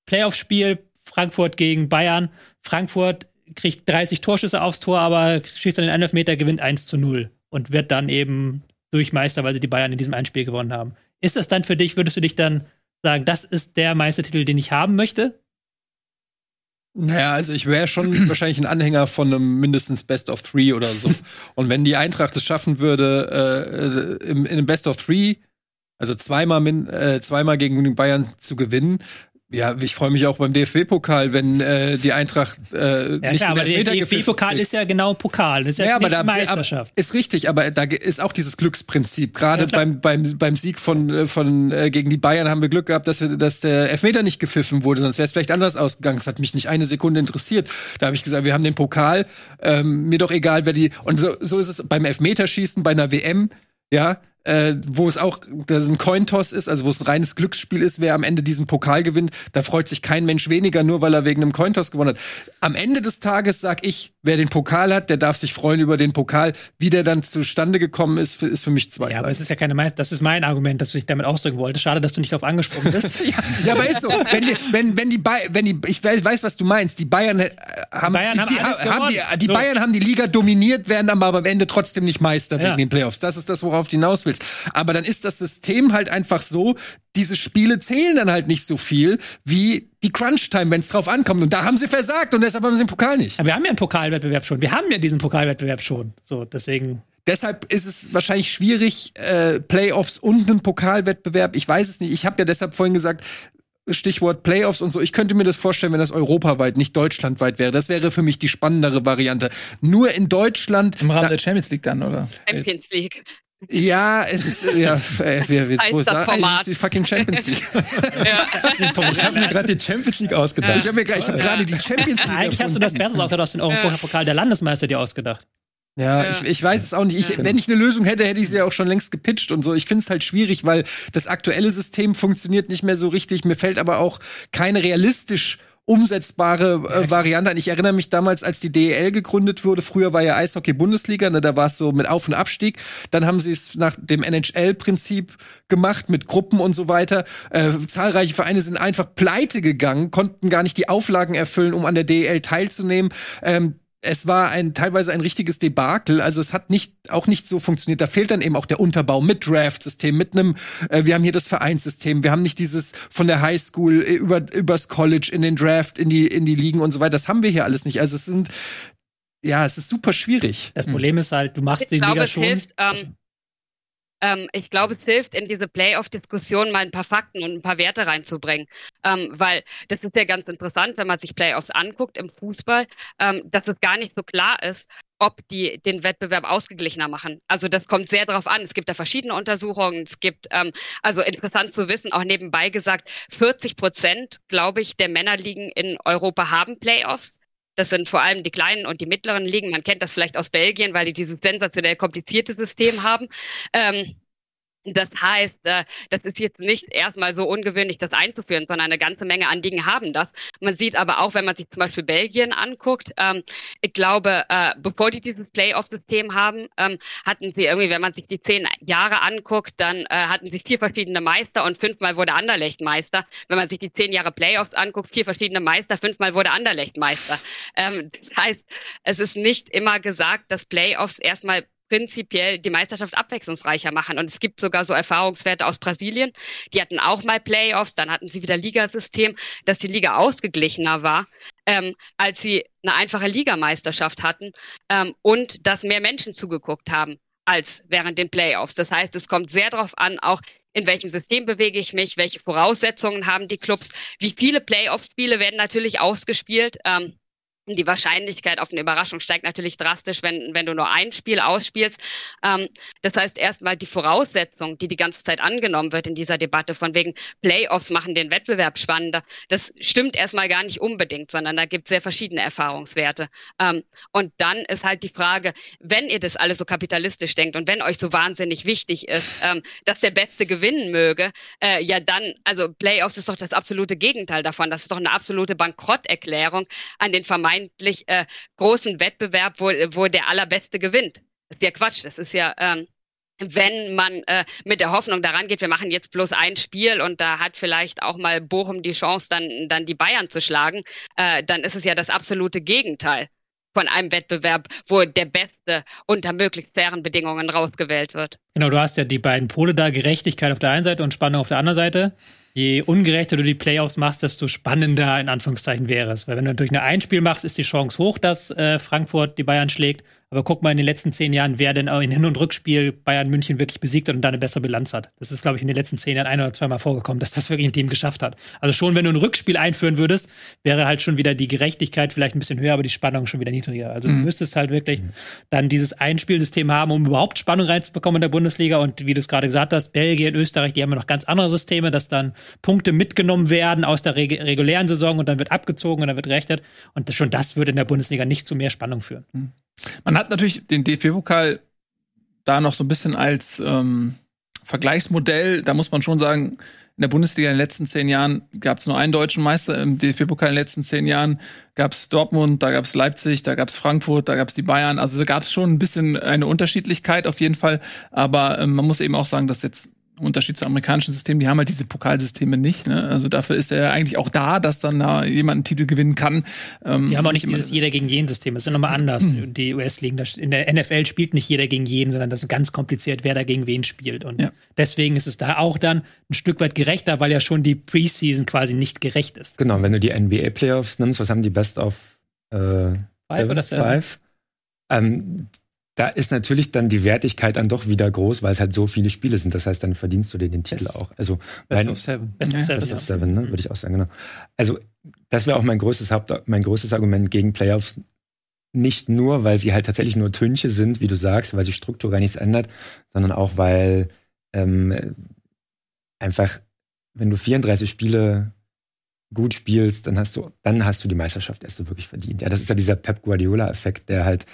Playoff-Spiel Frankfurt gegen Bayern. Frankfurt kriegt 30 Torschüsse aufs Tor, aber schießt dann den 11 Meter, gewinnt 1 zu 0 und wird dann eben durch Meister, weil sie die Bayern in diesem einen Spiel gewonnen haben. Ist das dann für dich, würdest du dich dann sagen, das ist der Meistertitel, den ich haben möchte? Naja, also ich wäre schon <clears throat> wahrscheinlich ein Anhänger von einem mindestens Best of Three oder so. Und wenn die Eintracht es schaffen würde, äh, im, in einem Best of Three, also zweimal, äh, zweimal gegen Bayern zu gewinnen, ja, ich freue mich auch beim DFB-Pokal, wenn äh, die Eintracht äh, ja, nicht klar, aber der DFB-Pokal ist ja genau Pokal, das ist ja, ja aber da, Meisterschaft. Ist richtig, aber da ist auch dieses Glücksprinzip. Gerade ja, beim, beim, beim Sieg von, äh, von äh, gegen die Bayern haben wir Glück gehabt, dass, wir, dass der Elfmeter nicht gepfiffen wurde, sonst wäre es vielleicht anders ausgegangen. Es hat mich nicht eine Sekunde interessiert. Da habe ich gesagt, wir haben den Pokal, ähm, mir doch egal, wer die. Und so, so ist es beim Elfmeterschießen bei einer WM. Ja, äh, wo es auch ein Cointoss ist, also wo es ein reines Glücksspiel ist, wer am Ende diesen Pokal gewinnt, da freut sich kein Mensch weniger, nur weil er wegen einem Cointoss gewonnen hat. Am Ende des Tages sag ich, wer den Pokal hat, der darf sich freuen über den Pokal. Wie der dann zustande gekommen ist, ist für mich zwei. Ja, aber es ist ja keine Meister. Das ist mein Argument, dass du dich damit ausdrücken wolltest. Schade, dass du nicht darauf angesprochen bist. <laughs> ja, ja, aber ist so. Wenn die, wenn, wenn die, ba wenn die, ich weiß, was du meinst. Die Bayern äh, haben, Bayern die, haben, die, haben die, die so. Bayern haben die Liga dominiert, werden aber am Ende trotzdem nicht Meister ja. wegen den Playoffs. Das ist das, worauf du hinaus willst. Aber dann ist ist das System halt einfach so, diese Spiele zählen dann halt nicht so viel wie die Crunch-Time, wenn es drauf ankommt. Und da haben sie versagt und deshalb haben sie den Pokal nicht. Aber wir haben ja einen Pokalwettbewerb schon. Wir haben ja diesen Pokalwettbewerb schon. So, deswegen. Deshalb ist es wahrscheinlich schwierig, äh, Playoffs und einen Pokalwettbewerb. Ich weiß es nicht. Ich habe ja deshalb vorhin gesagt, Stichwort Playoffs und so. Ich könnte mir das vorstellen, wenn das europaweit, nicht deutschlandweit wäre. Das wäre für mich die spannendere Variante. Nur in Deutschland. Im Rahmen der Champions League dann, oder? Champions League. Ja, es ist, ja, äh, wer wird's wohl sagen? Es ist die fucking Champions League. <laughs> ja. Ich habe mir gerade die Champions League ausgedacht. Ich habe mir hab gerade die Champions League Eigentlich hast du das Besseres ausgedacht, aus dem Europapokal der Landesmeister dir ausgedacht. Ja, ja, Ich, ich weiß es auch nicht. Ich, wenn ich eine Lösung hätte, hätte ich sie ja auch schon längst gepitcht und so. Ich finde es halt schwierig, weil das aktuelle System funktioniert nicht mehr so richtig. Mir fällt aber auch keine realistisch umsetzbare äh, Variante Ich erinnere mich damals, als die DEL gegründet wurde. Früher war ja Eishockey-Bundesliga, ne, da war es so mit Auf- und Abstieg. Dann haben sie es nach dem NHL-Prinzip gemacht mit Gruppen und so weiter. Äh, zahlreiche Vereine sind einfach pleite gegangen, konnten gar nicht die Auflagen erfüllen, um an der DEL teilzunehmen. Ähm, es war ein teilweise ein richtiges Debakel. Also es hat nicht auch nicht so funktioniert. Da fehlt dann eben auch der Unterbau mit Draft-System, mit einem. Äh, wir haben hier das Vereinssystem. Wir haben nicht dieses von der Highschool äh, über übers College in den Draft in die in die Ligen und so weiter. Das haben wir hier alles nicht. Also es sind ja, es ist super schwierig. Das Problem ist halt, du machst ich die glaube, Liga schon. Hilft, ähm, ähm, ich glaube, es hilft, in diese Playoff-Diskussion mal ein paar Fakten und ein paar Werte reinzubringen. Ähm, weil das ist ja ganz interessant, wenn man sich Playoffs anguckt im Fußball, ähm, dass es gar nicht so klar ist, ob die den Wettbewerb ausgeglichener machen. Also das kommt sehr darauf an. Es gibt da verschiedene Untersuchungen. Es gibt, ähm, also interessant zu wissen, auch nebenbei gesagt, 40 Prozent, glaube ich, der Männerligen in Europa haben Playoffs. Das sind vor allem die kleinen und die mittleren Ligen. Man kennt das vielleicht aus Belgien, weil die dieses sensationell komplizierte System haben. Ähm, das heißt, äh, das ist jetzt nicht erstmal so ungewöhnlich, das einzuführen, sondern eine ganze Menge Anliegen haben das. Man sieht aber auch, wenn man sich zum Beispiel Belgien anguckt, ähm, ich glaube, äh, bevor die dieses Playoff-System haben, ähm, hatten sie irgendwie, wenn man sich die zehn Jahre anguckt, dann äh, hatten sie vier verschiedene Meister und fünfmal wurde Anderlecht Meister. Wenn man sich die zehn Jahre Playoffs anguckt, vier verschiedene Meister, fünfmal wurde Anderlecht Meister. Ähm, das heißt, es ist nicht immer gesagt, dass Playoffs erstmal prinzipiell die Meisterschaft abwechslungsreicher machen. Und es gibt sogar so Erfahrungswerte aus Brasilien. Die hatten auch mal Playoffs, dann hatten sie wieder Ligasystem, dass die Liga ausgeglichener war, ähm, als sie eine einfache Ligameisterschaft hatten ähm, und dass mehr Menschen zugeguckt haben als während den Playoffs. Das heißt, es kommt sehr darauf an, auch in welchem System bewege ich mich, welche Voraussetzungen haben die Clubs, wie viele Playoff-Spiele werden natürlich ausgespielt. Ähm, die Wahrscheinlichkeit auf eine Überraschung steigt natürlich drastisch, wenn, wenn du nur ein Spiel ausspielst. Ähm, das heißt erstmal die Voraussetzung, die die ganze Zeit angenommen wird in dieser Debatte, von wegen Playoffs machen den Wettbewerb spannender, das stimmt erstmal gar nicht unbedingt, sondern da gibt es sehr verschiedene Erfahrungswerte. Ähm, und dann ist halt die Frage, wenn ihr das alles so kapitalistisch denkt und wenn euch so wahnsinnig wichtig ist, ähm, dass der Beste gewinnen möge, äh, ja dann, also Playoffs ist doch das absolute Gegenteil davon. Das ist doch eine absolute Bankrotterklärung an den vermeintlichen vermeintlich äh, großen Wettbewerb, wo, wo der Allerbeste gewinnt. Das ist ja Quatsch. Das ist ja, ähm, wenn man äh, mit der Hoffnung daran geht, wir machen jetzt bloß ein Spiel und da hat vielleicht auch mal Bochum die Chance, dann, dann die Bayern zu schlagen, äh, dann ist es ja das absolute Gegenteil von einem Wettbewerb, wo der Beste unter möglichst fairen Bedingungen rausgewählt wird. Genau, du hast ja die beiden Pole da, Gerechtigkeit auf der einen Seite und Spannung auf der anderen Seite je ungerechter du die Playoffs machst, desto spannender in Anführungszeichen wäre es. Weil wenn du natürlich eine Einspiel machst, ist die Chance hoch, dass äh, Frankfurt die Bayern schlägt. Aber guck mal in den letzten zehn Jahren, wer denn in Hin- und Rückspiel Bayern München wirklich besiegt hat und da eine bessere Bilanz hat. Das ist, glaube ich, in den letzten zehn Jahren ein oder zweimal vorgekommen, dass das wirklich ein Team geschafft hat. Also schon, wenn du ein Rückspiel einführen würdest, wäre halt schon wieder die Gerechtigkeit vielleicht ein bisschen höher, aber die Spannung schon wieder niedriger. Also mhm. du müsstest halt wirklich mhm. dann dieses Einspielsystem haben, um überhaupt Spannung reinzubekommen in der Bundesliga. Und wie du es gerade gesagt hast, Belgien, Österreich, die haben ja noch ganz andere Systeme, dass dann Punkte mitgenommen werden aus der reg regulären Saison und dann wird abgezogen und dann wird rechnet. Und schon das würde in der Bundesliga nicht zu mehr Spannung führen. Mhm. Man hat natürlich den DFB-Pokal da noch so ein bisschen als ähm, Vergleichsmodell. Da muss man schon sagen, in der Bundesliga in den letzten zehn Jahren gab es nur einen deutschen Meister. Im DFB-Pokal in den letzten zehn Jahren gab es Dortmund, da gab es Leipzig, da gab es Frankfurt, da gab es die Bayern. Also da gab es schon ein bisschen eine Unterschiedlichkeit auf jeden Fall. Aber ähm, man muss eben auch sagen, dass jetzt Unterschied zu amerikanischen Systemen, die haben halt diese Pokalsysteme nicht. Ne? Also dafür ist er eigentlich auch da, dass dann da jemand einen Titel gewinnen kann. Ähm, die haben auch nicht dieses jeder gegen jeden System. Das ist nochmal anders. Mhm. Die US-Ligen, in der NFL spielt nicht jeder gegen jeden, sondern das ist ganz kompliziert, wer da gegen wen spielt. Und ja. deswegen ist es da auch dann ein Stück weit gerechter, weil ja schon die Preseason quasi nicht gerecht ist. Genau, wenn du die NBA-Playoffs nimmst, was haben die Best of äh, Five Seven? oder Seven? Five? Ähm, da ist natürlich dann die Wertigkeit dann doch wieder groß, weil es halt so viele Spiele sind. Das heißt, dann verdienst du dir den Titel Best, auch. Also Best of Seven. Best of Seven, Best of Seven ne, würde ich auch sagen, genau. Also das wäre auch mein größtes Haupt, mein größtes Argument gegen Playoffs. Nicht nur, weil sie halt tatsächlich nur Tönche sind, wie du sagst, weil sich strukturell nichts ändert, sondern auch, weil ähm, einfach, wenn du 34 Spiele gut spielst, dann hast du, dann hast du die Meisterschaft erst so wirklich verdient. Ja, das ist ja dieser Pep Guardiola-Effekt, der halt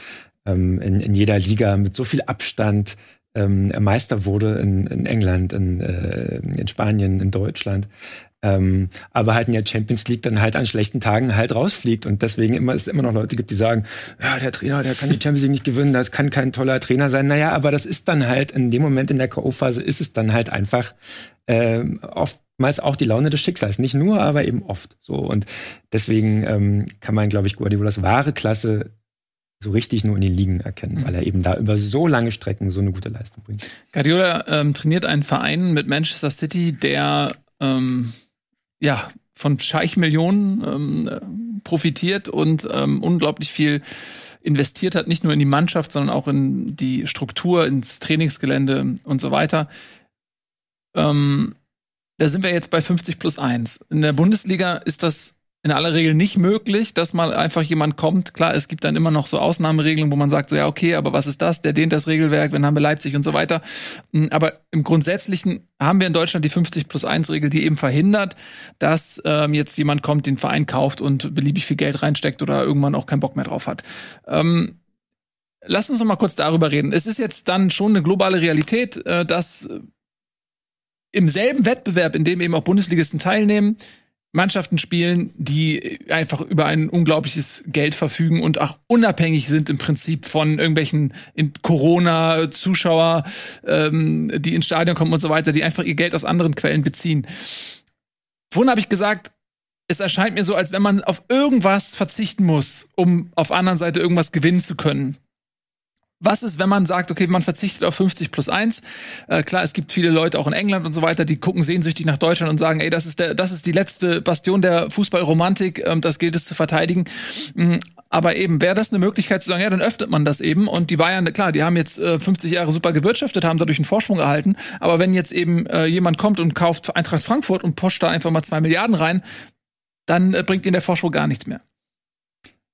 ähm, in, in jeder Liga mit so viel Abstand ähm, Meister wurde in, in England, in, äh, in Spanien, in Deutschland. Ähm, aber halt in der Champions League dann halt an schlechten Tagen halt rausfliegt und deswegen immer es immer noch Leute gibt, die sagen, ja, der Trainer, der kann die Champions League nicht gewinnen, das kann kein toller Trainer sein. Naja, aber das ist dann halt in dem Moment in der K.O.-Phase ist es dann halt einfach äh, oftmals auch die Laune des Schicksals. Nicht nur, aber eben oft so. Und deswegen ähm, kann man, glaube ich, Guardiolas wahre Klasse so richtig nur in den Ligen erkennen, mhm. weil er eben da über so lange Strecken so eine gute Leistung bringt. Guardiola ähm, trainiert einen Verein mit Manchester City, der ähm, ja von Scheichmillionen ähm, profitiert und ähm, unglaublich viel investiert hat, nicht nur in die Mannschaft, sondern auch in die Struktur, ins Trainingsgelände und so weiter. Ähm, da sind wir jetzt bei 50 plus 1. In der Bundesliga ist das in aller Regel nicht möglich, dass mal einfach jemand kommt. Klar, es gibt dann immer noch so Ausnahmeregelungen, wo man sagt, so ja, okay, aber was ist das? Der dehnt das Regelwerk, wenn haben wir Leipzig und so weiter. Hm, aber im Grundsätzlichen haben wir in Deutschland die 50 plus 1 Regel, die eben verhindert, dass ähm, jetzt jemand kommt, den Verein kauft und beliebig viel Geld reinsteckt oder irgendwann auch keinen Bock mehr drauf hat. Ähm, Lass uns noch mal kurz darüber reden. Es ist jetzt dann schon eine globale Realität, äh, dass im selben Wettbewerb, in dem eben auch Bundesligisten teilnehmen, Mannschaften spielen, die einfach über ein unglaubliches Geld verfügen und auch unabhängig sind im Prinzip von irgendwelchen Corona-Zuschauer, ähm, die ins Stadion kommen und so weiter, die einfach ihr Geld aus anderen Quellen beziehen. Vorhin habe ich gesagt, es erscheint mir so, als wenn man auf irgendwas verzichten muss, um auf anderen Seite irgendwas gewinnen zu können. Was ist, wenn man sagt, okay, man verzichtet auf 50 plus 1? Äh, klar, es gibt viele Leute auch in England und so weiter, die gucken sehnsüchtig nach Deutschland und sagen, ey, das ist der, das ist die letzte Bastion der Fußballromantik, ähm, das gilt es zu verteidigen. Mhm. Aber eben, wäre das eine Möglichkeit zu sagen, ja, dann öffnet man das eben. Und die Bayern, klar, die haben jetzt äh, 50 Jahre super gewirtschaftet, haben dadurch einen Vorsprung erhalten. Aber wenn jetzt eben äh, jemand kommt und kauft Eintracht Frankfurt und poscht da einfach mal zwei Milliarden rein, dann äh, bringt ihnen der Vorsprung gar nichts mehr.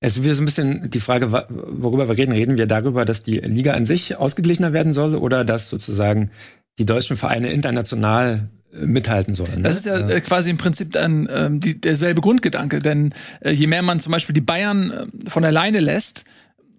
Es ist wieder so ein bisschen die Frage, worüber wir reden. Reden wir darüber, dass die Liga an sich ausgeglichener werden soll oder dass sozusagen die deutschen Vereine international äh, mithalten sollen. Ne? Das ist ja äh, quasi im Prinzip dann ähm, die, derselbe Grundgedanke, denn äh, je mehr man zum Beispiel die Bayern äh, von alleine lässt,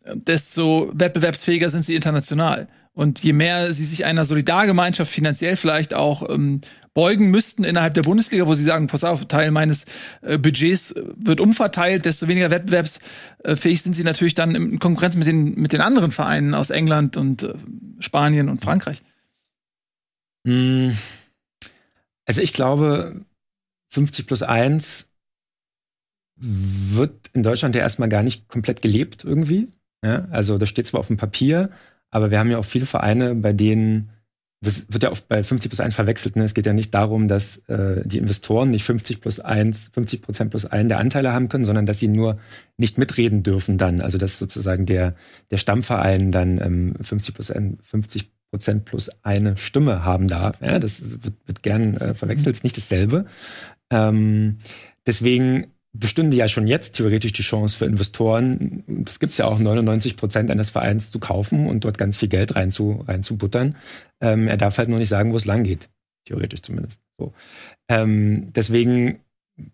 äh, desto wettbewerbsfähiger sind sie international. Und je mehr sie sich einer Solidargemeinschaft finanziell vielleicht auch ähm, beugen müssten innerhalb der Bundesliga, wo sie sagen, pass auf, Teil meines äh, Budgets äh, wird umverteilt, desto weniger wettbewerbsfähig sind sie natürlich dann in Konkurrenz mit den, mit den anderen Vereinen aus England und äh, Spanien und Frankreich. Hm. Also ich glaube, 50 plus 1 wird in Deutschland ja erstmal gar nicht komplett gelebt irgendwie. Ja, also das steht zwar auf dem Papier, aber wir haben ja auch viele Vereine, bei denen das wird ja oft bei 50 plus 1 verwechselt. Ne? Es geht ja nicht darum, dass äh, die Investoren nicht 50 plus 1, 50 Prozent plus 1 der Anteile haben können, sondern dass sie nur nicht mitreden dürfen dann. Also dass sozusagen der, der Stammverein dann ähm, 50 plus 1, 50 Prozent plus eine Stimme haben darf. Ja, das wird, wird gern äh, verwechselt, ist nicht dasselbe. Ähm, deswegen bestünde ja schon jetzt theoretisch die Chance für Investoren, das gibt es ja auch 99 Prozent eines Vereins zu kaufen und dort ganz viel Geld rein zu, reinzubuttern. Ähm, er darf halt nur nicht sagen, wo es lang geht. Theoretisch zumindest. So. Ähm, deswegen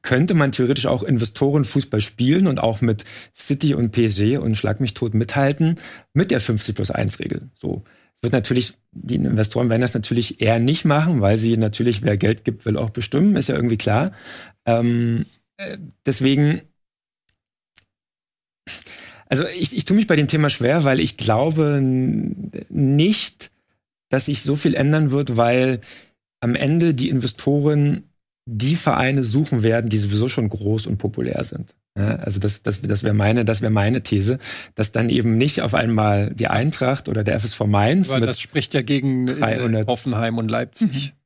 könnte man theoretisch auch Investoren Fußball spielen und auch mit City und PSG und Schlag mich tot mithalten mit der 50 plus 1 Regel. So. Wird natürlich, die Investoren werden das natürlich eher nicht machen, weil sie natürlich, wer Geld gibt, will auch bestimmen, ist ja irgendwie klar. Ähm, äh, deswegen, also ich, ich tue mich bei dem Thema schwer, weil ich glaube nicht, dass sich so viel ändern wird, weil am Ende die Investoren die Vereine suchen werden, die sowieso schon groß und populär sind. Ja, also das, das, das wäre meine, das wäre meine These, dass dann eben nicht auf einmal die Eintracht oder der FSV Mainz. Weil das spricht ja gegen 300. Hoffenheim und Leipzig. Mhm.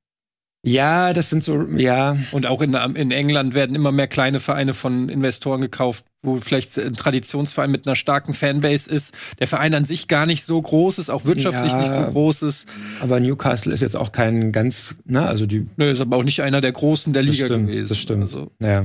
Ja, das sind so, ja. Und auch in, in England werden immer mehr kleine Vereine von Investoren gekauft, wo vielleicht ein Traditionsverein mit einer starken Fanbase ist. Der Verein an sich gar nicht so groß ist, auch wirtschaftlich ja, nicht so groß ist. Aber Newcastle ist jetzt auch kein ganz, ne, also die. Nö, ist aber auch nicht einer der Großen der Liga stimmt, gewesen. Das stimmt. Also. Ja.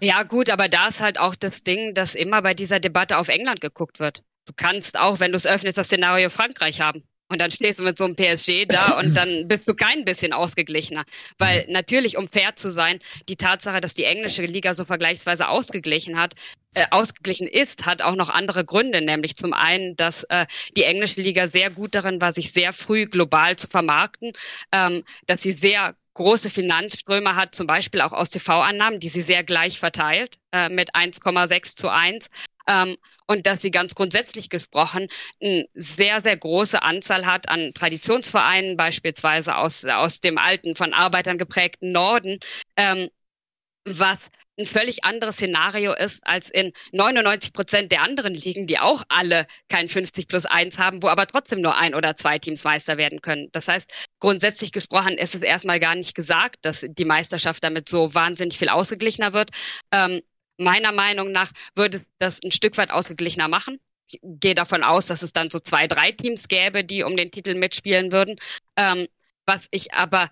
Ja, gut, aber da ist halt auch das Ding, dass immer bei dieser Debatte auf England geguckt wird. Du kannst auch, wenn du es öffnest, das Szenario Frankreich haben. Und dann stehst du mit so einem PSG da und <laughs> dann bist du kein bisschen ausgeglichener. Weil natürlich, um fair zu sein, die Tatsache, dass die englische Liga so vergleichsweise ausgeglichen hat, äh, ausgeglichen ist, hat auch noch andere Gründe. Nämlich zum einen, dass äh, die englische Liga sehr gut darin war, sich sehr früh global zu vermarkten, ähm, dass sie sehr große Finanzströme hat, zum Beispiel auch aus TV-Annahmen, die sie sehr gleich verteilt, äh, mit 1,6 zu 1 ähm, und dass sie ganz grundsätzlich gesprochen eine sehr, sehr große Anzahl hat an Traditionsvereinen, beispielsweise aus, aus dem alten, von Arbeitern geprägten Norden, ähm, was ein völlig anderes Szenario ist als in 99 Prozent der anderen Ligen, die auch alle kein 50 plus 1 haben, wo aber trotzdem nur ein oder zwei Teams Meister werden können. Das heißt, grundsätzlich gesprochen ist es erstmal gar nicht gesagt, dass die Meisterschaft damit so wahnsinnig viel ausgeglichener wird. Ähm, meiner Meinung nach würde das ein Stück weit ausgeglichener machen. Ich gehe davon aus, dass es dann so zwei, drei Teams gäbe, die um den Titel mitspielen würden. Ähm, was ich aber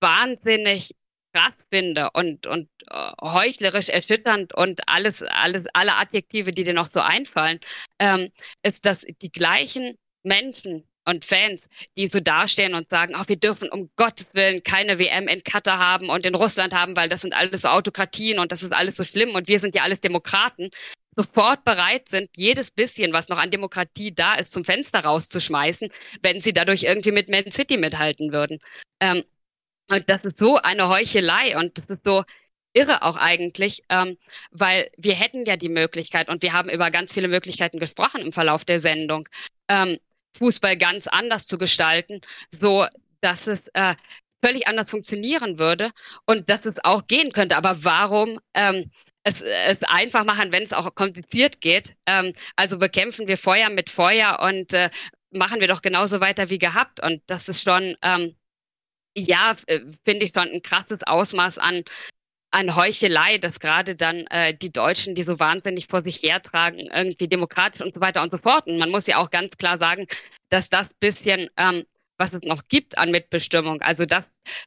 wahnsinnig krass finde und, und äh, heuchlerisch erschütternd und alles, alles, alle Adjektive, die dir noch so einfallen, ähm, ist, dass die gleichen Menschen, und Fans, die so dastehen und sagen, ach, wir dürfen um Gottes Willen keine WM in Katar haben und in Russland haben, weil das sind alles so Autokratien und das ist alles so schlimm und wir sind ja alles Demokraten, sofort bereit sind, jedes bisschen, was noch an Demokratie da ist, zum Fenster rauszuschmeißen, wenn sie dadurch irgendwie mit Man City mithalten würden. Ähm, und das ist so eine Heuchelei und das ist so irre auch eigentlich, ähm, weil wir hätten ja die Möglichkeit und wir haben über ganz viele Möglichkeiten gesprochen im Verlauf der Sendung. Ähm, Fußball ganz anders zu gestalten, so dass es äh, völlig anders funktionieren würde und dass es auch gehen könnte. Aber warum ähm, es, es einfach machen, wenn es auch kompliziert geht? Ähm, also bekämpfen wir Feuer mit Feuer und äh, machen wir doch genauso weiter wie gehabt. Und das ist schon, ähm, ja, äh, finde ich schon ein krasses Ausmaß an an Heuchelei, dass gerade dann äh, die Deutschen, die so wahnsinnig vor sich hertragen, irgendwie demokratisch und so weiter und so fort. Und man muss ja auch ganz klar sagen, dass das bisschen, ähm, was es noch gibt an Mitbestimmung. Also dass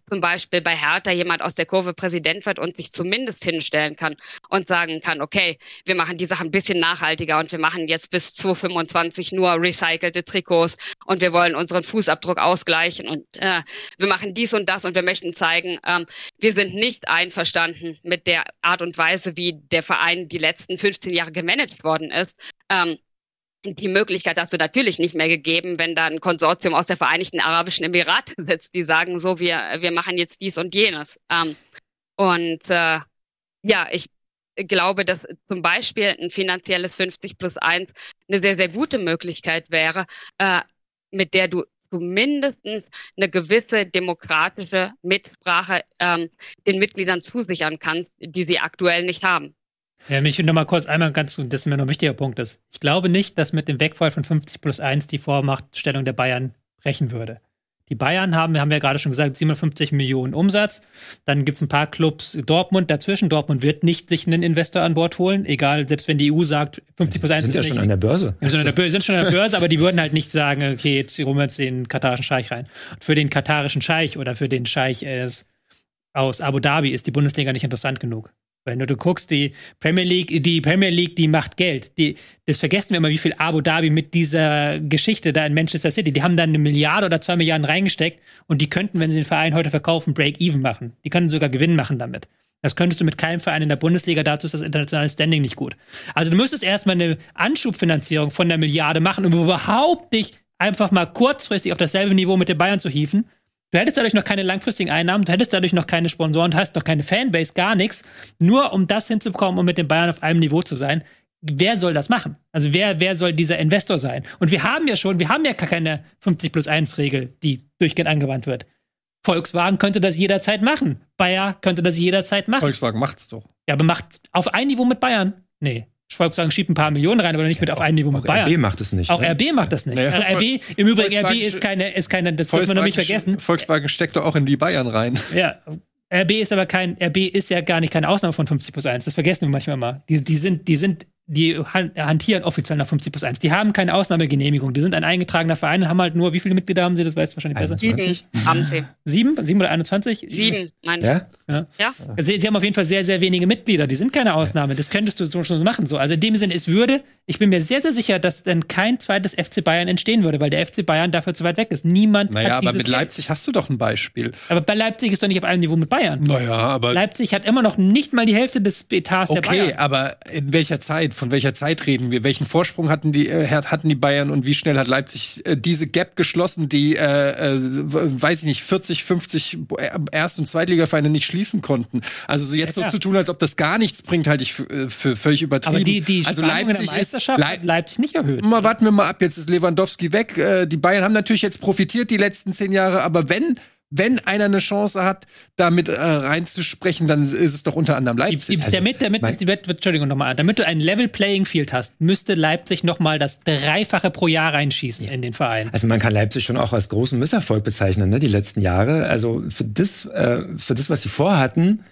zum Beispiel bei Hertha jemand aus der Kurve Präsident wird und sich zumindest hinstellen kann und sagen kann, okay, wir machen die Sache ein bisschen nachhaltiger und wir machen jetzt bis 2025 nur recycelte Trikots und wir wollen unseren Fußabdruck ausgleichen und äh, wir machen dies und das und wir möchten zeigen, ähm, wir sind nicht einverstanden mit der Art und Weise, wie der Verein die letzten 15 Jahre gemanagt worden ist. Ähm, die Möglichkeit hast du natürlich nicht mehr gegeben, wenn da ein Konsortium aus der Vereinigten Arabischen Emirate <laughs> sitzt, die sagen so, wir, wir machen jetzt dies und jenes. Ähm, und äh, ja, ich glaube, dass zum Beispiel ein finanzielles 50 plus 1 eine sehr, sehr gute Möglichkeit wäre, äh, mit der du zumindest eine gewisse demokratische Mitsprache ähm, den Mitgliedern zusichern kannst, die sie aktuell nicht haben. Ja, mich noch mal kurz einmal ganz, das ist mir noch ein wichtiger Punkt ist. Ich glaube nicht, dass mit dem Wegfall von 50 plus 1 die Vormachtstellung der Bayern brechen würde. Die Bayern haben, wir haben ja gerade schon gesagt, 57 Millionen Umsatz. Dann gibt es ein paar Clubs Dortmund dazwischen. Dortmund wird nicht sich einen Investor an Bord holen, egal, selbst wenn die EU sagt, 50 plus 1 sind ja schon an der Börse. Ja, sind, an der Börse sind schon an der <laughs> Börse, aber die würden halt nicht sagen, okay, jetzt holen wir jetzt den katarischen Scheich rein. Und für den katarischen Scheich oder für den Scheich äh, aus Abu Dhabi ist die Bundesliga nicht interessant genug. Wenn du, du guckst, die Premier League, die Premier League, die macht Geld. Die, das vergessen wir immer, wie viel Abu Dhabi mit dieser Geschichte da in Manchester City, die haben da eine Milliarde oder zwei Milliarden reingesteckt und die könnten, wenn sie den Verein heute verkaufen, Break-Even machen. Die können sogar Gewinn machen damit. Das könntest du mit keinem Verein in der Bundesliga, dazu ist das internationale Standing nicht gut. Also du müsstest erstmal eine Anschubfinanzierung von der Milliarde machen, um überhaupt dich einfach mal kurzfristig auf dasselbe Niveau mit den Bayern zu hieven. Du hättest dadurch noch keine langfristigen Einnahmen, du hättest dadurch noch keine Sponsoren, du hast noch keine Fanbase, gar nichts. Nur um das hinzubekommen, um mit den Bayern auf einem Niveau zu sein. Wer soll das machen? Also wer, wer soll dieser Investor sein? Und wir haben ja schon, wir haben ja gar keine 50 plus 1 Regel, die durchgehend angewandt wird. Volkswagen könnte das jederzeit machen. Bayer könnte das jederzeit machen. Volkswagen macht's doch. Ja, aber macht auf ein Niveau mit Bayern? Nee. Volkswagen schiebt ein paar Millionen rein, aber nicht mit auf ein Niveau mit auch Bayern. RB macht es nicht. Auch ne? RB macht das nicht. Naja, RB, im Übrigen, RB ist keine, ist keine, das dürfen wir noch nicht vergessen. Volkswagen steckt doch auch in die Bayern rein. Ja. RB ist aber kein, RB ist ja gar nicht keine Ausnahme von 50 plus 1. Das vergessen wir manchmal mal. Die, die sind, die sind, die han- hantieren offiziell nach 50 plus 1. Die haben keine Ausnahmegenehmigung. Die sind ein eingetragener Verein und haben halt nur, wie viele Mitglieder haben sie? Das weißt du wahrscheinlich besser. 21. Sieben haben sie. Sieben? Sieben oder 21? Sieben, meine ich. Ja? Ja. Ja. Also sie, sie haben auf jeden Fall sehr, sehr wenige Mitglieder. Die sind keine Ausnahme. Das könntest du so schon machen. So. Also in dem Sinne, es würde, ich bin mir sehr, sehr sicher, dass dann kein zweites FC Bayern entstehen würde, weil der FC Bayern dafür zu weit weg ist. Niemand Naja, hat aber mit Leipzig hast du doch ein Beispiel. Geld. Aber bei Leipzig ist doch nicht auf einem Niveau mit Bayern. Naja, aber. Leipzig hat immer noch nicht mal die Hälfte des Etats der Okay, Bayern. aber in welcher Zeit? Von welcher Zeit reden wir? Welchen Vorsprung hatten die, äh, hatten die Bayern und wie schnell hat Leipzig äh, diese Gap geschlossen, die, äh, äh, weiß ich nicht, 40, 50 Erst- und Zweitligavereine nicht schließen konnten? Also so jetzt Ja, so zu tun, als ob das gar nichts bringt, halte ich für, äh, völlig übertrieben. Aber die, die also Spannung in der Leipzig ist, Meisterschaft hat Leipzig nicht erhöht. Mal warten wir mal ab, jetzt ist Lewandowski weg. Äh, die Bayern haben natürlich jetzt profitiert die letzten zehn Jahre, aber wenn, wenn einer eine Chance hat, damit äh, reinzusprechen, dann ist es doch unter anderem Die, Leipzig. die, damit, damit, mein- die, wird- Entschuldigung nochmal, damit du ein Level Playing Field hast, müsste Leipzig nochmal das Dreifache pro Jahr reinschießen in den Verein. Also man kann Leipzig schon auch als großen Misserfolg bezeichnen, ne, die letzten Jahre. Also für das, äh, für das, was sie vorhatten,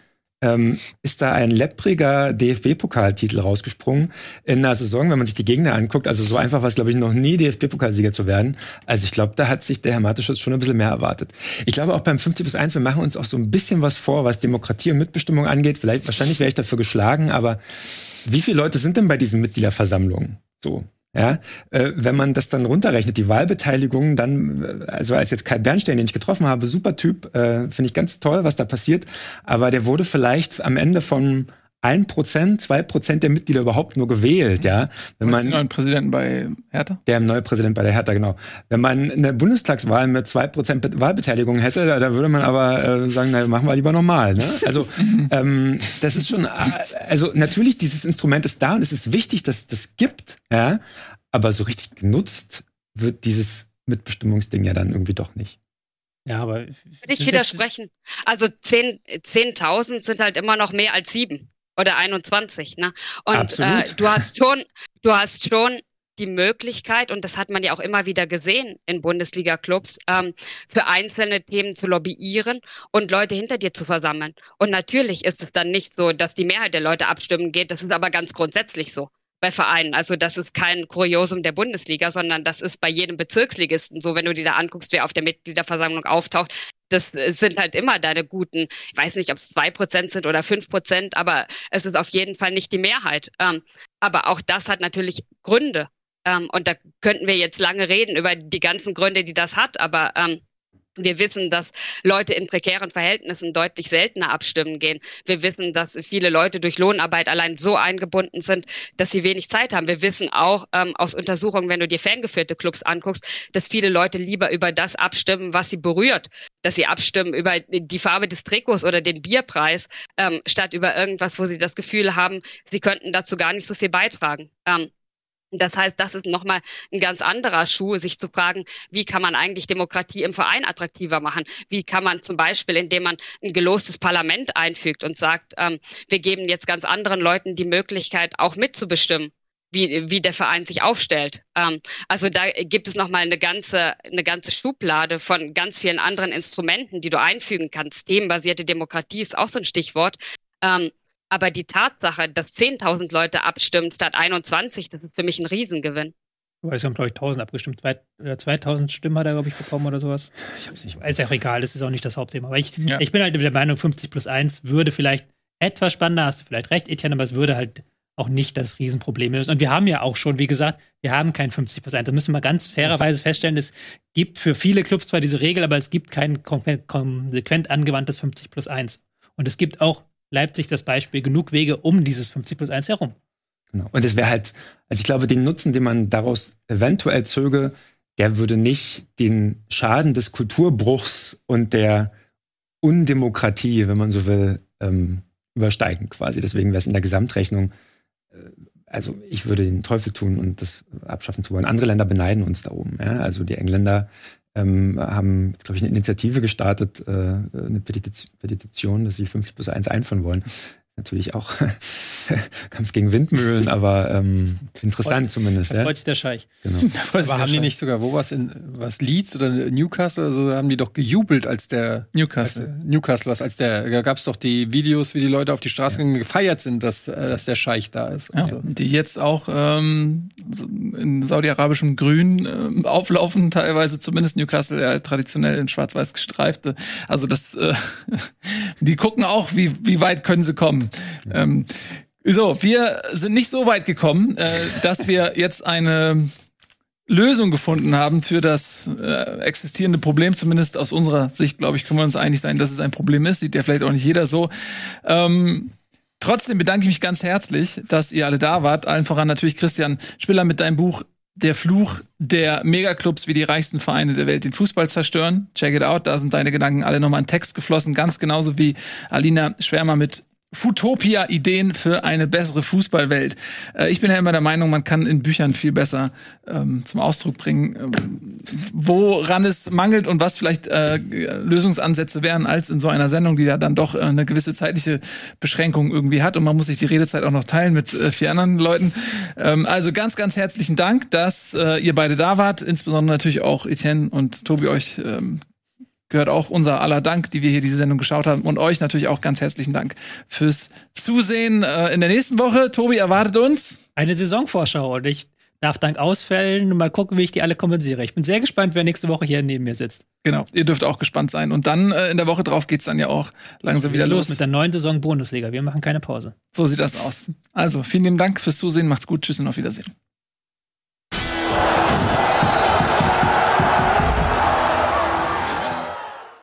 ähm, ist da ein leppriger DFB-Pokaltitel rausgesprungen in einer Saison, wenn man sich die Gegner anguckt. Also so einfach war es, glaube ich, noch nie DFB-Pokalsieger zu werden. Also ich glaube, da hat sich der Herr Mateschitz schon ein bisschen mehr erwartet. Ich glaube auch beim 50 bis 1, wir machen uns auch so ein bisschen was vor, was Demokratie und Mitbestimmung angeht. Vielleicht, wahrscheinlich wäre ich dafür geschlagen, aber wie viele Leute sind denn bei diesen Mitgliederversammlungen? So. Ja, äh, wenn man das dann runterrechnet, die Wahlbeteiligung, dann, äh, also als jetzt Kai Bernstein, den ich getroffen habe, super Typ, äh, finde ich ganz toll, was da passiert, aber der wurde vielleicht am Ende von ein Prozent, zwei Prozent der Mitglieder überhaupt nur gewählt, ja. Wenn man, neuen Präsidenten bei Hertha? der neue Präsident bei der Hertha, genau. Wenn man eine Bundestagswahl mit zwei Prozent Be- Wahlbeteiligung hätte, da, da würde man aber äh, sagen, na, machen wir lieber normal. Ne? Also <laughs> ähm, das ist schon, äh, also natürlich dieses Instrument ist da und es ist wichtig, dass das gibt, ja. Aber so richtig genutzt wird dieses Mitbestimmungsding ja dann irgendwie doch nicht. Ja, aber. Würde ich widersprechen. Also 10 10.000 sind halt immer noch mehr als sieben oder 21. Ne? Und äh, du hast schon, du hast schon die Möglichkeit, und das hat man ja auch immer wieder gesehen in Bundesliga-Clubs, ähm, für einzelne Themen zu lobbyieren und Leute hinter dir zu versammeln. Und natürlich ist es dann nicht so, dass die Mehrheit der Leute abstimmen geht. Das ist aber ganz grundsätzlich so. bei Vereinen. Also das ist kein Kuriosum der Bundesliga, sondern das ist bei jedem Bezirksligisten so, wenn du dir da anguckst, wer auf der Mitgliederversammlung auftaucht. Das sind halt immer deine guten, ich weiß nicht, ob es zwei Prozent sind oder fünf Prozent, aber es ist auf jeden Fall nicht die Mehrheit. Ähm, aber auch das hat natürlich Gründe. Ähm, und da könnten wir jetzt lange reden über die ganzen Gründe, die das hat, aber ähm, wir wissen, dass Leute in prekären Verhältnissen deutlich seltener abstimmen gehen. Wir wissen, dass viele Leute durch Lohnarbeit allein so eingebunden sind, dass sie wenig Zeit haben. Wir wissen auch ähm, aus Untersuchungen, wenn du dir fangeführte Clubs anguckst, dass viele Leute lieber über das abstimmen, was sie berührt, dass sie abstimmen über die Farbe des Trikots oder den Bierpreis, ähm, statt über irgendwas, wo sie das Gefühl haben, sie könnten dazu gar nicht so viel beitragen. Ähm, das heißt, das ist nochmal ein ganz anderer Schuh, sich zu fragen, wie kann man eigentlich Demokratie im Verein attraktiver machen? Wie kann man zum Beispiel, indem man ein gelostes Parlament einfügt und sagt, ähm, wir geben jetzt ganz anderen Leuten die Möglichkeit, auch mitzubestimmen, wie, wie der Verein sich aufstellt. Ähm, also da gibt es nochmal eine ganze, eine ganze Schublade von ganz vielen anderen Instrumenten, die du einfügen kannst. Themenbasierte Demokratie ist auch so ein Stichwort. Ähm, aber die Tatsache, dass 10.000 Leute abstimmen statt 21, das ist für mich ein Riesengewinn. Es haben, glaube ich, 1000 abgestimmt. 2000 Stimmen hat er, glaube ich, bekommen oder sowas. Ich habe es nicht. Ist ja auch egal, das ist auch nicht das Hauptthema. Aber ich, ja. ich bin halt der Meinung, 50 plus 1 würde vielleicht etwas spannender, hast du vielleicht recht, Etienne, aber es würde halt auch nicht das Riesenproblem lösen. Und wir haben ja auch schon, wie gesagt, wir haben kein 50 plus 1. Da müssen wir ganz fairerweise feststellen, es gibt für viele Clubs zwar diese Regel, aber es gibt kein konsequent angewandtes 50 plus 1. Und es gibt auch Leipzig das Beispiel, genug Wege um dieses 50 plus 1 herum. Genau. Und es wäre halt, also ich glaube, den Nutzen, den man daraus eventuell zöge, der würde nicht den Schaden des Kulturbruchs und der Undemokratie, wenn man so will, ähm, übersteigen quasi. Deswegen wäre es in der Gesamtrechnung, äh, also ich würde den Teufel tun und das abschaffen zu wollen. Andere Länder beneiden uns da oben. Ja? Also die Engländer ähm, haben, glaube ich, eine Initiative gestartet, äh, eine Petition, dass sie 50 plus 1 einführen wollen natürlich auch <laughs> Kampf gegen Windmühlen, aber ähm, interessant zumindest. Da ja? freut sich der Scheich. Genau. <laughs> aber haben die nicht sogar, wo was in was Leeds oder Newcastle oder so, haben die doch gejubelt, als der Newcastle. Als, Newcastle, was als der, da gab es doch die Videos, wie die Leute auf die Straße ja. gefeiert sind, dass, äh, dass der Scheich da ist. Ja, so. Die jetzt auch ähm, in saudi-arabischem Grün äh, auflaufen, teilweise zumindest Newcastle ja traditionell in schwarz-weiß gestreifte. Also das, äh, <laughs> die gucken auch, wie, wie weit können sie kommen. Ähm, so, wir sind nicht so weit gekommen, äh, dass wir jetzt eine Lösung gefunden haben für das äh, existierende Problem, zumindest aus unserer Sicht, glaube ich, können wir uns einig sein, dass es ein Problem ist. Sieht ja vielleicht auch nicht jeder so. Ähm, trotzdem bedanke ich mich ganz herzlich, dass ihr alle da wart. Allen voran natürlich Christian Spiller mit deinem Buch Der Fluch der Megaclubs, wie die reichsten Vereine der Welt den Fußball zerstören. Check it out, da sind deine Gedanken alle nochmal in Text geflossen, ganz genauso wie Alina Schwärmer mit Futopia-Ideen für eine bessere Fußballwelt. Äh, ich bin ja immer der Meinung, man kann in Büchern viel besser ähm, zum Ausdruck bringen, ähm, woran es mangelt und was vielleicht äh, Lösungsansätze wären, als in so einer Sendung, die ja dann doch äh, eine gewisse zeitliche Beschränkung irgendwie hat und man muss sich die Redezeit auch noch teilen mit äh, vier anderen Leuten. Ähm, also ganz, ganz herzlichen Dank, dass äh, ihr beide da wart, insbesondere natürlich auch Etienne und Tobi euch ähm, gehört auch unser aller Dank, die wir hier diese Sendung geschaut haben. Und euch natürlich auch ganz herzlichen Dank fürs Zusehen. Äh, in der nächsten Woche, Tobi, erwartet uns eine Saisonvorschau. Und ich darf dank Ausfällen mal gucken, wie ich die alle kompensiere. Ich bin sehr gespannt, wer nächste Woche hier neben mir sitzt. Genau, ihr dürft auch gespannt sein. Und dann äh, in der Woche drauf geht's dann ja auch langsam wieder los. los. mit der neuen Saison Bundesliga. Wir machen keine Pause. So sieht das aus. Also, vielen lieben Dank fürs Zusehen. Macht's gut. Tschüss und auf Wiedersehen.